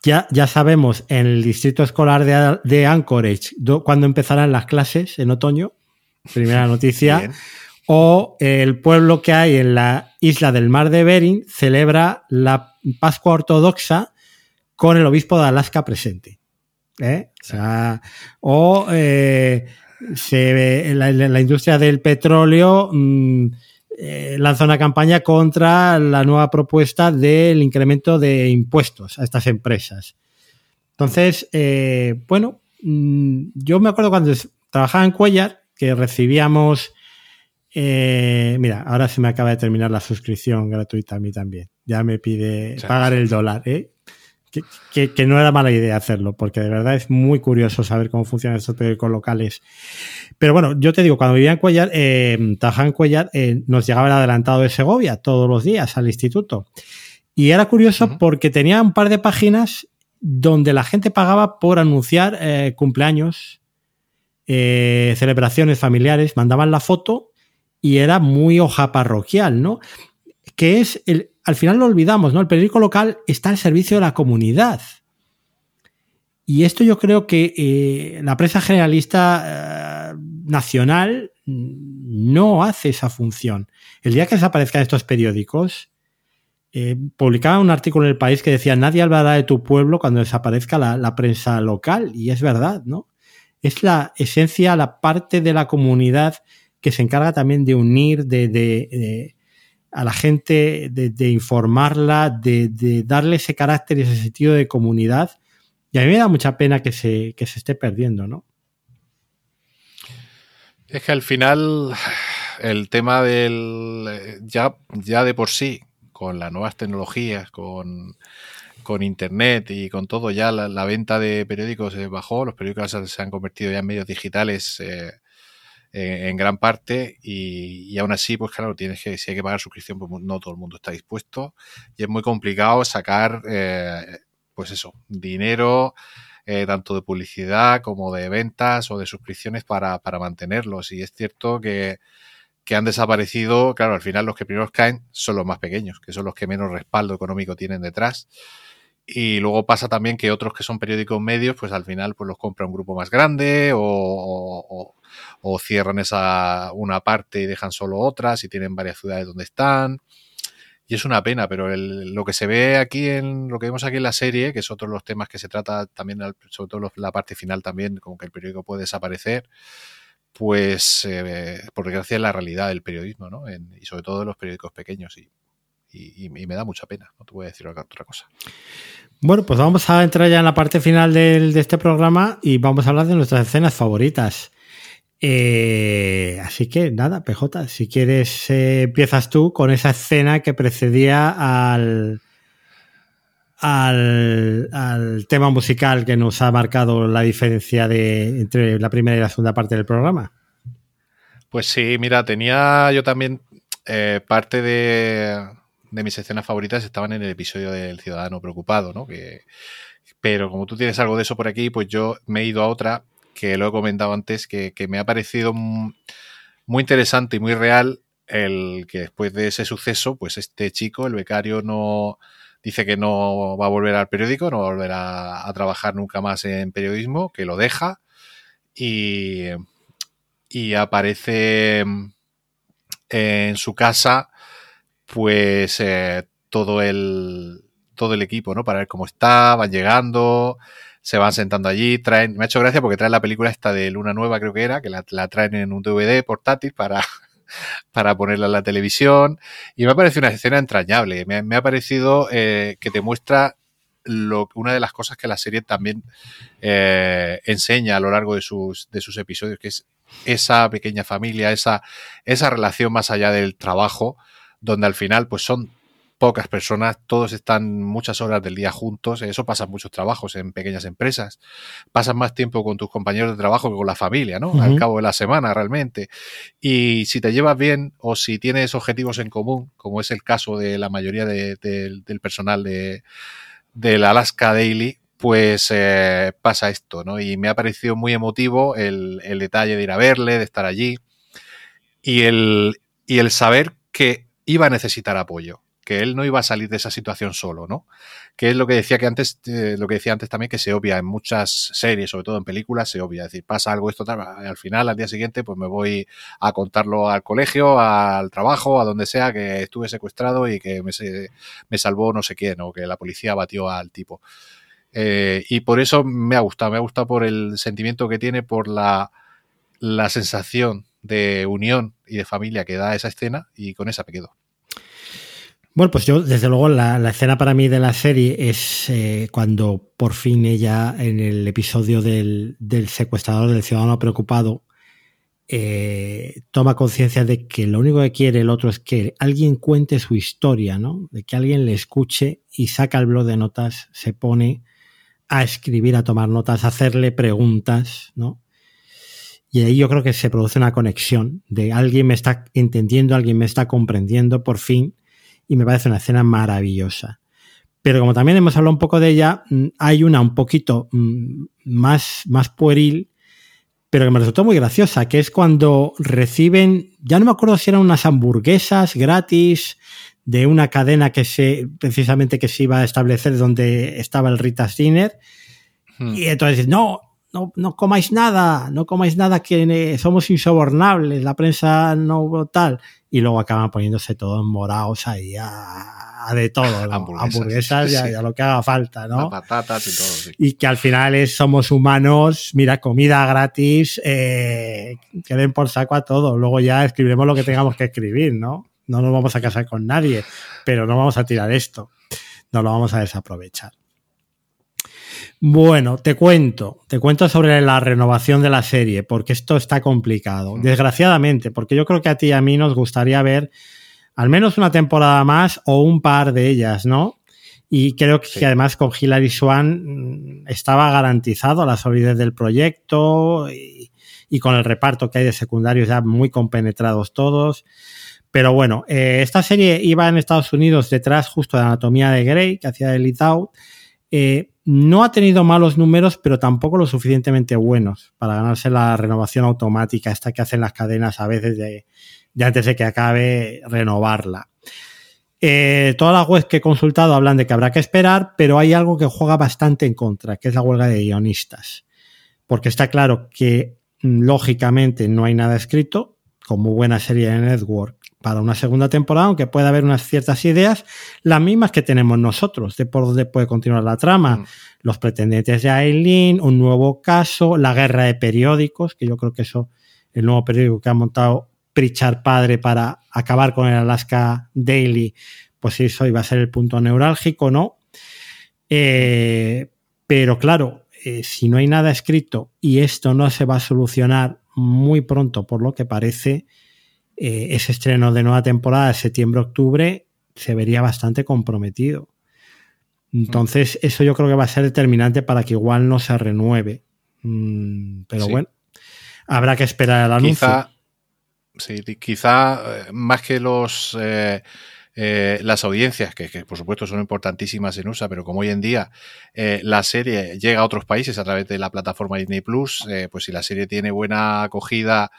ya, ya sabemos, en el distrito escolar de, de Anchorage, cuando empezarán las clases en otoño, primera noticia. o el pueblo que hay en la isla del Mar de Bering celebra la Pascua Ortodoxa con el obispo de Alaska presente. ¿eh? O, sea, o eh, se, la, la, industria del petróleo mm, eh, lanza una campaña contra la nueva propuesta del incremento de impuestos a estas empresas. Entonces, eh, bueno, mm, yo me acuerdo cuando trabajaba en Cuellar que recibíamos. Eh, mira, ahora se me acaba de terminar la suscripción gratuita a mí también. Ya me pide pagar el dólar. ¿eh? Que, no era mala idea hacerlo, porque de verdad es muy curioso saber cómo funcionan estos periódicos locales. Pero bueno, yo te digo, cuando vivía en Cuellar, eh, trabajaba en Cuellar, eh, nos llegaba el adelantado de Segovia todos los días al instituto. Y era curioso porque tenía un par de páginas donde la gente pagaba por anunciar eh, cumpleaños, eh, celebraciones familiares, mandaban la foto y era muy hoja parroquial, ¿no? Que es el, al final lo olvidamos, ¿no? El periódico local está al servicio de la comunidad. Y esto yo creo que eh, la prensa generalista eh, nacional no hace esa función. El día que desaparezcan estos periódicos, eh, publicaba un artículo en el país que decía nadie hablará de tu pueblo cuando desaparezca la, prensa local. Y es verdad, ¿no? Es la esencia, la parte de la comunidad que se encarga también de unir, de a la gente, de, informarla, de, darle ese carácter y ese sentido de comunidad. Y a mí me da mucha pena que se, se esté perdiendo, ¿no? Es que al final el tema del ya, ya de por sí, con las nuevas tecnologías, con, internet y con todo, ya la, venta de periódicos bajó, los periódicos se han convertido ya en medios digitales eh, en gran parte y, aún así, pues claro, tienes que, si hay que pagar suscripción, pues no todo el mundo está dispuesto y es muy complicado sacar, eh, pues eso, dinero, eh, tanto de publicidad como de ventas o de suscripciones para, para mantenerlos. Y es cierto que, que han desaparecido, claro, al final los que primero caen son los más pequeños, que son los que menos respaldo económico tienen detrás. Y luego pasa también que otros que son periódicos medios, pues al final pues los compra un grupo más grande o, o, cierran esa una parte y dejan solo otras y tienen varias ciudades donde están. Y es una pena, pero lo que se ve aquí en lo que vemos aquí en la serie, que es otro de los temas que se trata también, sobre todo la parte final también, como que el periódico puede desaparecer, pues eh, por desgracia es la realidad del periodismo, ¿no? y sobre todo de los periódicos pequeños. Y y, me da mucha pena, no te voy a decir otra cosa. Bueno, pues vamos a entrar ya en la parte final de este programa y vamos a hablar de nuestras escenas favoritas. Eh, así que nada, PJ, si quieres eh, empiezas tú con esa escena que precedía al, al, tema musical que nos ha marcado la diferencia de, entre la primera y la segunda parte del programa. Pues sí, mira, tenía yo también eh, parte de, de mis escenas favoritas estaban en el episodio del Ciudadano Preocupado, ¿no? Que, pero como tú tienes algo de eso por aquí, pues yo me he ido a otra que lo he comentado antes, que, me ha parecido muy interesante y muy real el que después de ese suceso, pues este chico, el becario, no, dice que no va a volver al periódico, no va a volver a, trabajar nunca más en periodismo, que lo deja y, y aparece en su casa pues eh, todo el todo el equipo, ¿no? Para ver cómo está, van llegando, se van sentando allí, traen, me ha hecho gracia porque traen la película esta de Luna Nueva, creo que era, que la, traen en un DVD portátil para, para ponerla en la televisión. Y me ha parecido una escena entrañable. Me, ha parecido eh, que te muestra lo, una de las cosas que la serie también eh, enseña a lo largo de sus, de sus episodios, que es esa pequeña familia, esa, esa relación más allá del trabajo, donde al final pues son pocas personas, todos están muchas horas del día juntos, eso pasa en muchos trabajos, en pequeñas empresas, pasas más tiempo con tus compañeros de trabajo que con la familia, ¿no? Al cabo de la semana realmente. Y si te llevas bien o si tienes objetivos en común, como es el caso de la mayoría del personal de, del Alaska Daily, pues eh, pasa esto, ¿no? Y me ha parecido muy emotivo el, el detalle de ir a verle, de estar allí y el, y el saber que iba a necesitar apoyo que él no iba a salir de esa situación solo, ¿no? Que es lo que decía que antes, eh, lo que decía antes también, que se obvia en muchas series, sobre todo en películas, se obvia. Es decir, pasa algo esto, al final, al día siguiente, pues me voy a contarlo al colegio, al trabajo, a donde sea, que estuve secuestrado y que me, me salvó no sé quién, o que la policía batió al tipo. Eh, y por eso me ha gustado, me ha gustado por el sentimiento que tiene, por la, la sensación de unión y de familia que da esa escena, y con esa me quedo. Bueno, pues yo, desde luego, la, escena para mí de la serie es eh, cuando por fin ella, en el episodio del, secuestrador del ciudadano preocupado, eh, toma conciencia de que lo único que quiere el otro es que alguien cuente su historia, ¿no? De que alguien le escuche y saca el blog de notas, se pone a escribir, a tomar notas, a hacerle preguntas, ¿no? Y ahí yo creo que se produce una conexión de alguien me está entendiendo, alguien me está comprendiendo, por fin y me parece una escena maravillosa. Pero como también hemos hablado un poco de ella, mm, hay una un poquito mm, más, más pueril, pero que me resultó muy graciosa, que es cuando reciben, ya no me acuerdo si eran unas hamburguesas gratis de una cadena que se, precisamente que se iba a establecer donde estaba el Rita Dinner. Hmm. Y entonces, no, no, no comáis nada, no comáis nada que somos insobornables, la prensa no tal y luego acaban poniéndose todos morados ahí a, de todo, hamburguesas, y, a, lo que haga falta, ¿no? patatas y todo, sí. Y que al final es, somos humanos, mira, comida gratis, eh, que den por saco a todo, luego ya escribiremos lo que tengamos que escribir, ¿no? No nos vamos a casar con nadie, pero no vamos a tirar esto, no lo vamos a desaprovechar. Bueno, te cuento, te cuento sobre la renovación de la serie, porque esto está complicado, desgraciadamente, porque yo creo que a ti y a mí nos gustaría ver al menos una temporada más o un par de ellas, ¿no? Y creo que además con Hilary Swan mm, estaba garantizado la solidez del proyecto y, con el reparto que hay de secundarios ya muy compenetrados todos. Pero bueno, eh, esta serie iba en Estados Unidos detrás justo de Anatomía de Grey, que hacía de Out. Eh, no ha tenido malos números, pero tampoco lo suficientemente buenos para ganarse la renovación automática, esta que hacen las cadenas a veces de, antes de que acabe renovarla. Eh, todas las webs que he consultado hablan de que habrá que esperar, pero hay algo que juega bastante en contra, que es la huelga de guionistas. Porque está claro que mm, lógicamente no hay nada escrito, como buena serie de network para una segunda temporada, aunque pueda haber unas ciertas ideas, las mismas que tenemos nosotros, de por dónde puede continuar la trama. Mm. Los pretendientes de Aileen, un nuevo caso, la guerra de periódicos, que yo creo que eso, el nuevo periódico que ha montado Pritchard padre para acabar con el Alaska Daily, pues eso iba a ser el punto neurálgico, ¿no? Eh, pero claro, eh, si no hay nada escrito y esto no se va a solucionar muy pronto, por lo que parece, eh, ese estreno de nueva temporada de septiembre-octubre se vería bastante comprometido. Entonces, eso yo creo que va a ser determinante para que igual no se renueve. Mm, pero bueno, habrá que esperar el anuncio. Quizá, sí, quizá eh, más que los, eh, eh, las audiencias, que, por supuesto son importantísimas en USA, pero como hoy en día eh, la serie llega a otros países a través de la plataforma Disney Plus, eh, pues si la serie tiene buena acogida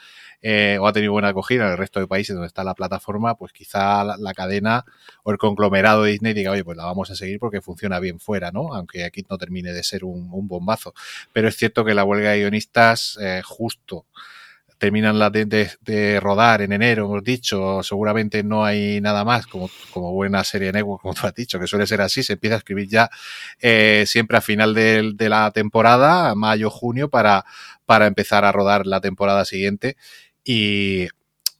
o ha tenido buena acogida en el resto de países donde está la plataforma, pues quizá la, cadena o el conglomerado de Disney diga, oye, pues la vamos a seguir porque funciona bien fuera, ¿no? Aunque aquí no termine de ser un bombazo. Pero es cierto que la huelga de guionistas justo terminan la de, rodar en enero, hemos dicho, seguramente no hay nada más, como, como buena serie de como tú has dicho, que suele ser así, se empieza a escribir ya eh, siempre a final de, la temporada, mayo, junio, para, para empezar a rodar la temporada siguiente. Y,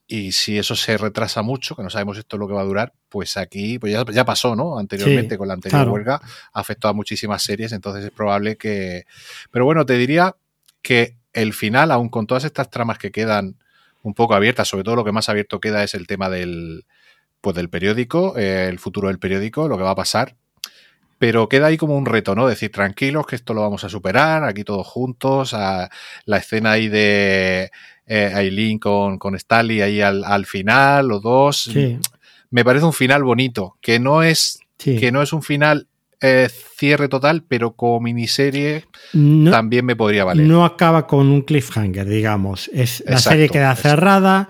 y si eso se retrasa mucho, que no sabemos esto lo que va a durar, pues aquí pues ya, pasó, ¿no? Anteriormente con la anterior huelga, afectó a muchísimas series, entonces es probable que... Pero bueno, te diría que el final, aún con todas estas tramas que quedan un poco abiertas, sobre todo lo que más abierto queda es el tema del, pues del periódico, eh, el futuro del periódico, lo que va a pasar. Pero queda ahí como un reto, ¿no? Decir, tranquilos, que esto lo vamos a superar, aquí todos juntos, a la escena ahí de eh, Aileen con, con Stanley ahí al, final, los dos. Me parece un final bonito, que no es, que no es un final eh, cierre total, pero como miniserie también me podría valer. No acaba con un cliffhanger, digamos. Es, la serie queda cerrada.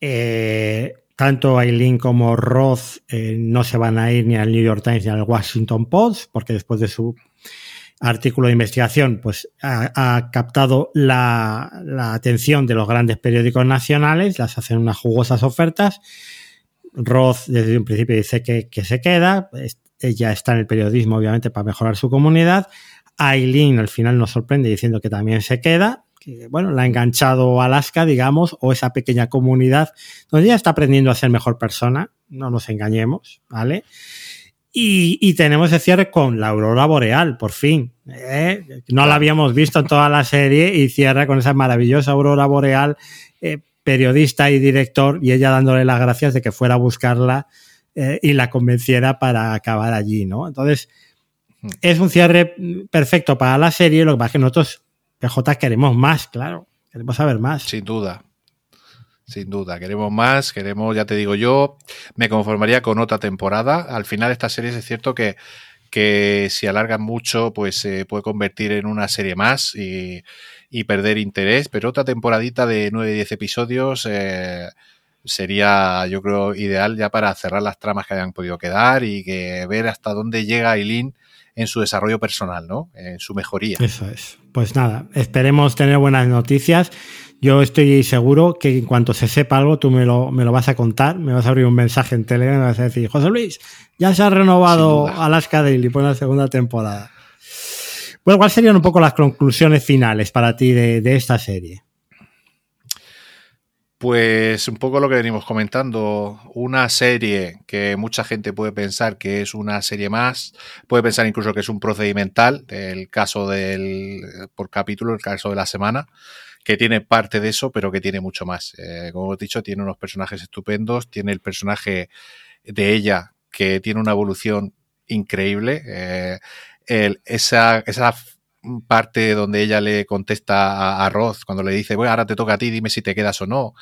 Eh, tanto Aileen como Roth eh, no se van a ir ni al New York Times ni al Washington Post, porque después de su artículo de investigación, pues ha, captado la, atención de los grandes periódicos nacionales, las hacen unas jugosas ofertas. Roth desde un principio dice que, que se queda, ella está en el periodismo, obviamente, para mejorar su comunidad. Aileen al final nos sorprende diciendo que también se queda, que bueno, la ha enganchado Alaska, digamos, o esa pequeña comunidad donde ella está aprendiendo a ser mejor persona, no nos engañemos, ¿vale? Y, tenemos el cierre con la aurora boreal, por fin. ¿eh? No la habíamos visto en toda la serie y cierra con esa maravillosa aurora boreal, eh, periodista y director, y ella dándole las gracias de que fuera a buscarla eh, y la convenciera para acabar allí, ¿no? Entonces, es un cierre perfecto para la serie, lo que pasa es que nosotros, PJ, queremos más, claro, queremos saber más. Sin duda. Sin duda, queremos más, queremos, ya te digo yo, me conformaría con otra temporada. Al final esta serie es cierto que, que si alargan mucho, pues se puede convertir en una serie más y, y perder interés, pero otra temporadita de 9-10 episodios eh, sería, yo creo, ideal ya para cerrar las tramas que hayan podido quedar y que ver hasta dónde llega Eileen en su desarrollo personal, ¿no? En su mejoría. Eso es. Pues nada, esperemos tener buenas noticias. Yo estoy seguro que en cuanto se sepa algo, tú me lo, me lo vas a contar, me vas a abrir un mensaje en Telegram y me vas a decir, José Luis, ya se ha renovado Alaska Daily por la segunda temporada. Bueno, ¿cuáles serían un poco las conclusiones finales para ti de, de esta serie? Pues un poco lo que venimos comentando, una serie que mucha gente puede pensar que es una serie más, puede pensar incluso que es un procedimental, el caso del, por capítulo, el caso de la semana, que tiene parte de eso, pero que tiene mucho más. Eh, como he dicho, tiene unos personajes estupendos, tiene el personaje de ella que tiene una evolución increíble, eh, esa, esa parte donde ella le contesta a, Roth cuando le dice, bueno, ahora te toca a ti, dime si te quedas o no.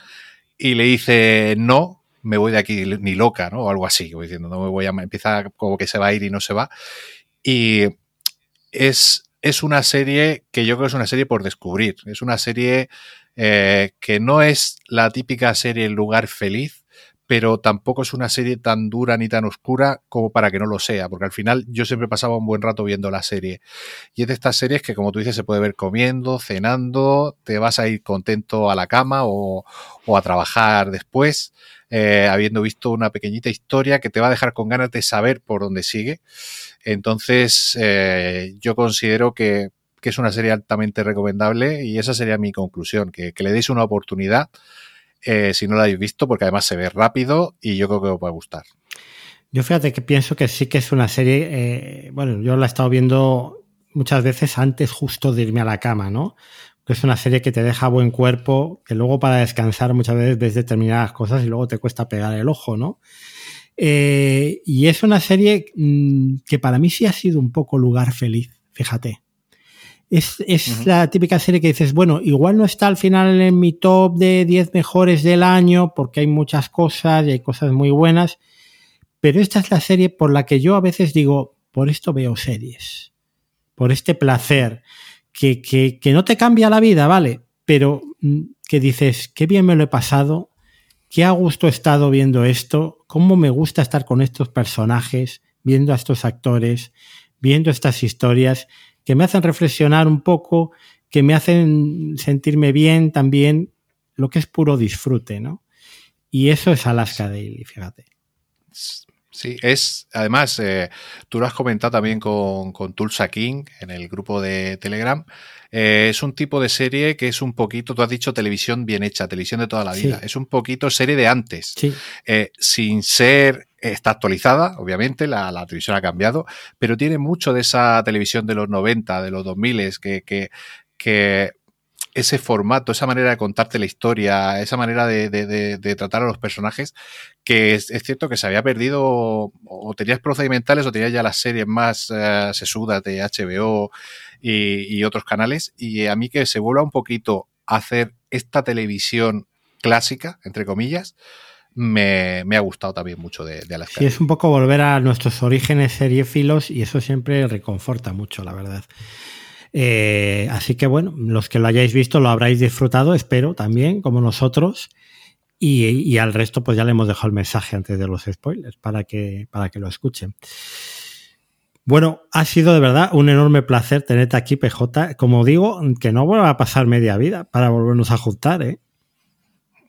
Y le dice, no, me voy de aquí ni loca, ¿no? O algo así, diciendo, no me voy a... Empieza como que se va a ir y no se va. Y es, es una serie que yo creo que es una serie por descubrir. Es una serie eh, que no es la típica serie El lugar feliz, pero tampoco es una serie tan dura ni tan oscura como para que no lo sea, porque al final yo siempre pasaba un buen rato viendo la serie. Y es de estas series que, como tú dices, se puede ver comiendo, cenando, te vas a ir contento a la cama o, a trabajar después, eh, habiendo visto una pequeñita historia que te va a dejar con ganas de saber por dónde sigue. Entonces, eh, yo considero que, es una serie altamente recomendable y esa sería mi conclusión, que, que le deis una oportunidad eh, si no la habéis visto, porque además se ve rápido y yo creo que os va a gustar. Yo fíjate que pienso que sí que es una serie, eh, bueno, yo la he estado viendo muchas veces antes justo de irme a la cama, ¿no? Que es una serie que te deja buen cuerpo, que luego para descansar muchas veces ves determinadas cosas y luego te cuesta pegar el ojo, ¿no? Eh, y es una serie mm, que para mí sí ha sido un poco lugar feliz, fíjate. Es, la típica serie que dices, bueno, igual no está al final en mi top de 10 mejores del año porque hay muchas cosas y hay cosas muy buenas, pero esta es la serie por la que yo a veces digo, por esto veo series, por este placer, que, que, que no te cambia la vida, ¿vale? Pero mm, que dices, qué bien me lo he pasado, qué a gusto he estado viendo esto, cómo me gusta estar con estos personajes, viendo a estos actores, viendo estas historias, que me hacen reflexionar un poco, que me hacen sentirme bien también, lo que es puro disfrute, ¿no? Y eso es Alaska Daily, fíjate. Sí, es, además, eh, tú lo has comentado también con, con, Tulsa King en el grupo de Telegram. Eh, es un tipo de serie que es un poquito, tú has dicho televisión bien hecha, televisión de toda la vida. Sí. Es un poquito serie de antes. Sí. Eh, sin ser, está actualizada, obviamente, la, la, televisión ha cambiado, pero tiene mucho de esa televisión de los 90, de los 2000, que, que, que ese formato, esa manera de contarte la historia, esa manera de, de, de, de tratar a los personajes, que es, es, cierto que se había perdido, o tenías procedimentales o tenías ya las series más uh, sesudas de HBO y, y, otros canales, y a mí que se vuelva un poquito a hacer esta televisión clásica, entre comillas, me, ha gustado también mucho de, de Alaska. Es un poco volver a nuestros orígenes seriefilos y eso siempre reconforta mucho, la verdad. Eh, así que bueno, los que lo hayáis visto lo habráis disfrutado, espero también, como nosotros. Y, y, al resto, pues ya le hemos dejado el mensaje antes de los spoilers para que, para que lo escuchen. Bueno, ha sido de verdad un enorme placer tenerte aquí, PJ. Como digo, que no vuelva a pasar media vida para volvernos a juntar, ¿eh?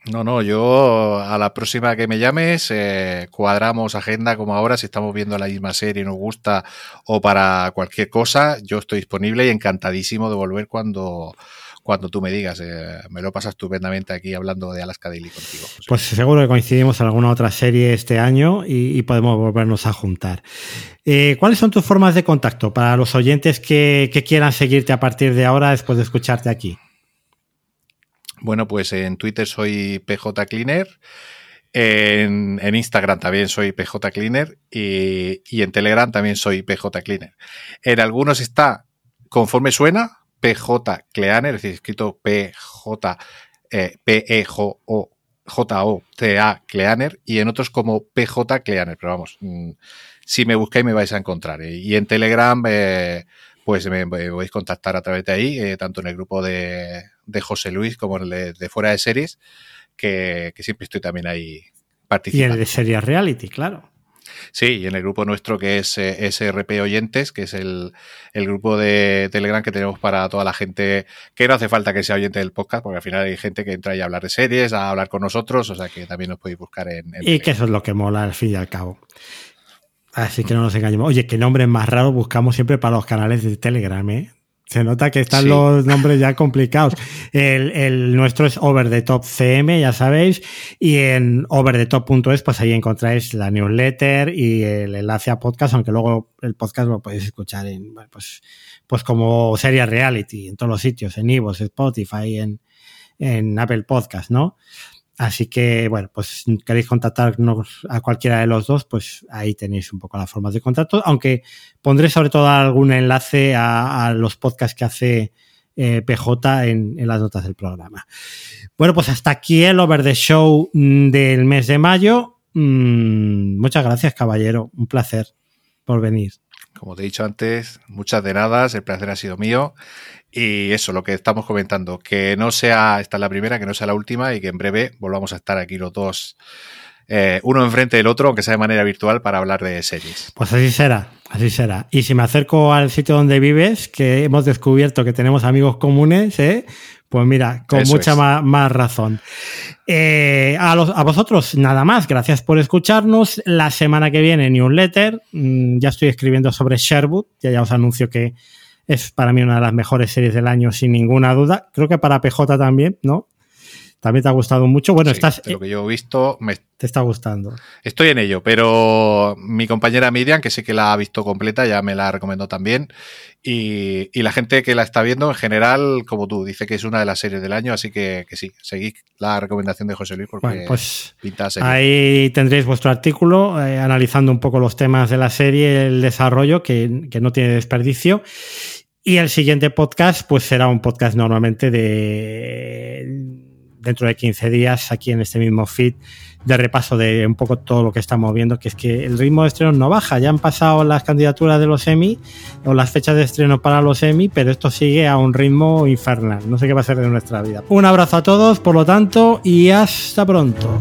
No, no, yo a la próxima que me llames eh, cuadramos agenda como ahora, si estamos viendo la misma serie y nos gusta o para cualquier cosa, yo estoy disponible y encantadísimo de volver cuando, cuando tú me digas. Eh, me lo pasas estupendamente aquí hablando de Alaska Daily contigo. Pues seguro que coincidimos en alguna otra serie este año y, y podemos volvernos a juntar. Eh, ¿Cuáles son tus formas de contacto para los oyentes que, que quieran seguirte a partir de ahora después de escucharte aquí? Bueno, pues en Twitter soy PJ Cleaner. En, Instagram también soy PJ Cleaner y, y, en Telegram también soy PJ Cleaner. En algunos está conforme suena PJ Cleaner, es decir, escrito PJ eh, P E J O J O T A Cleaner y en otros como PJ Cleaner, pero vamos, mmm, si me buscáis me vais a encontrar. Y en Telegram eh, pues me, me, podéis contactar a través de ahí, eh, tanto en el grupo de, de, José Luis como el de, de Fuera de Series, que, que, siempre estoy también ahí participando. Y el de Series Reality, claro. Sí, y en el grupo nuestro que es eh, SRP Oyentes, que es el, el, grupo de Telegram que tenemos para toda la gente que no hace falta que sea oyente del podcast, porque al final hay gente que entra y a hablar de series, a hablar con nosotros, o sea que también nos podéis buscar en... en y Telegram. que eso es lo que mola al fin y al cabo. Así que no nos engañemos. Oye, qué nombre más raro buscamos siempre para los canales de Telegram, ¿eh? Se nota que están sí. los nombres ya complicados. El, el, nuestro es Over the Top CM, ya sabéis, y en overthetop.es pues ahí encontráis la newsletter y el enlace a podcast, aunque luego el podcast lo podéis escuchar en, pues, pues como serie reality, en todos los sitios, en Ivos, Spotify, en, en Apple Podcast, ¿no? Así que, bueno, pues queréis contactarnos a cualquiera de los dos, pues ahí tenéis un poco las formas de contacto, aunque pondré sobre todo algún enlace a, los podcasts que hace eh, PJ en, las notas del programa. Bueno, pues hasta aquí el Over the Show del mes de mayo. Mm, muchas gracias, caballero. Un placer por venir. Como te he dicho antes, muchas de nada, el placer ha sido mío. Y eso, lo que estamos comentando, que no sea, esta es la primera, que no sea la última y que en breve volvamos a estar aquí los dos, eh, uno enfrente del otro, aunque sea de manera virtual, para hablar de series. Pues así será, así será. Y si me acerco al sitio donde vives, que hemos descubierto que tenemos amigos comunes, ¿eh? Pues mira, con Eso mucha más, más, razón. Eh, a, los, a, vosotros, nada más. Gracias por escucharnos. La semana que viene, newsletter. Mm, ya estoy escribiendo sobre Sherwood. Ya, ya os anuncio que es para mí una de las mejores series del año, sin ninguna duda. Creo que para PJ también, ¿no? También te ha gustado mucho. Bueno, sí, estás. Lo que yo he visto. Me... Te está gustando. Estoy en ello, pero mi compañera Miriam, que sí que la ha visto completa, ya me la recomendó también. Y, y, la gente que la está viendo, en general, como tú, dice que es una de las series del año, así que, que sí, seguid la recomendación de José Luis porque bueno, pues pinta serie. Ahí tendréis vuestro artículo eh, analizando un poco los temas de la serie, el desarrollo, que, que no tiene desperdicio. Y el siguiente podcast, pues será un podcast normalmente de dentro de 15 días aquí en este mismo feed de repaso de un poco todo lo que estamos viendo, que es que el ritmo de estreno no baja. Ya han pasado las candidaturas de los Emmy o las fechas de estreno para los Emmy, pero esto sigue a un ritmo infernal. No sé qué va a ser de nuestra vida. Un abrazo a todos, por lo tanto, y hasta pronto.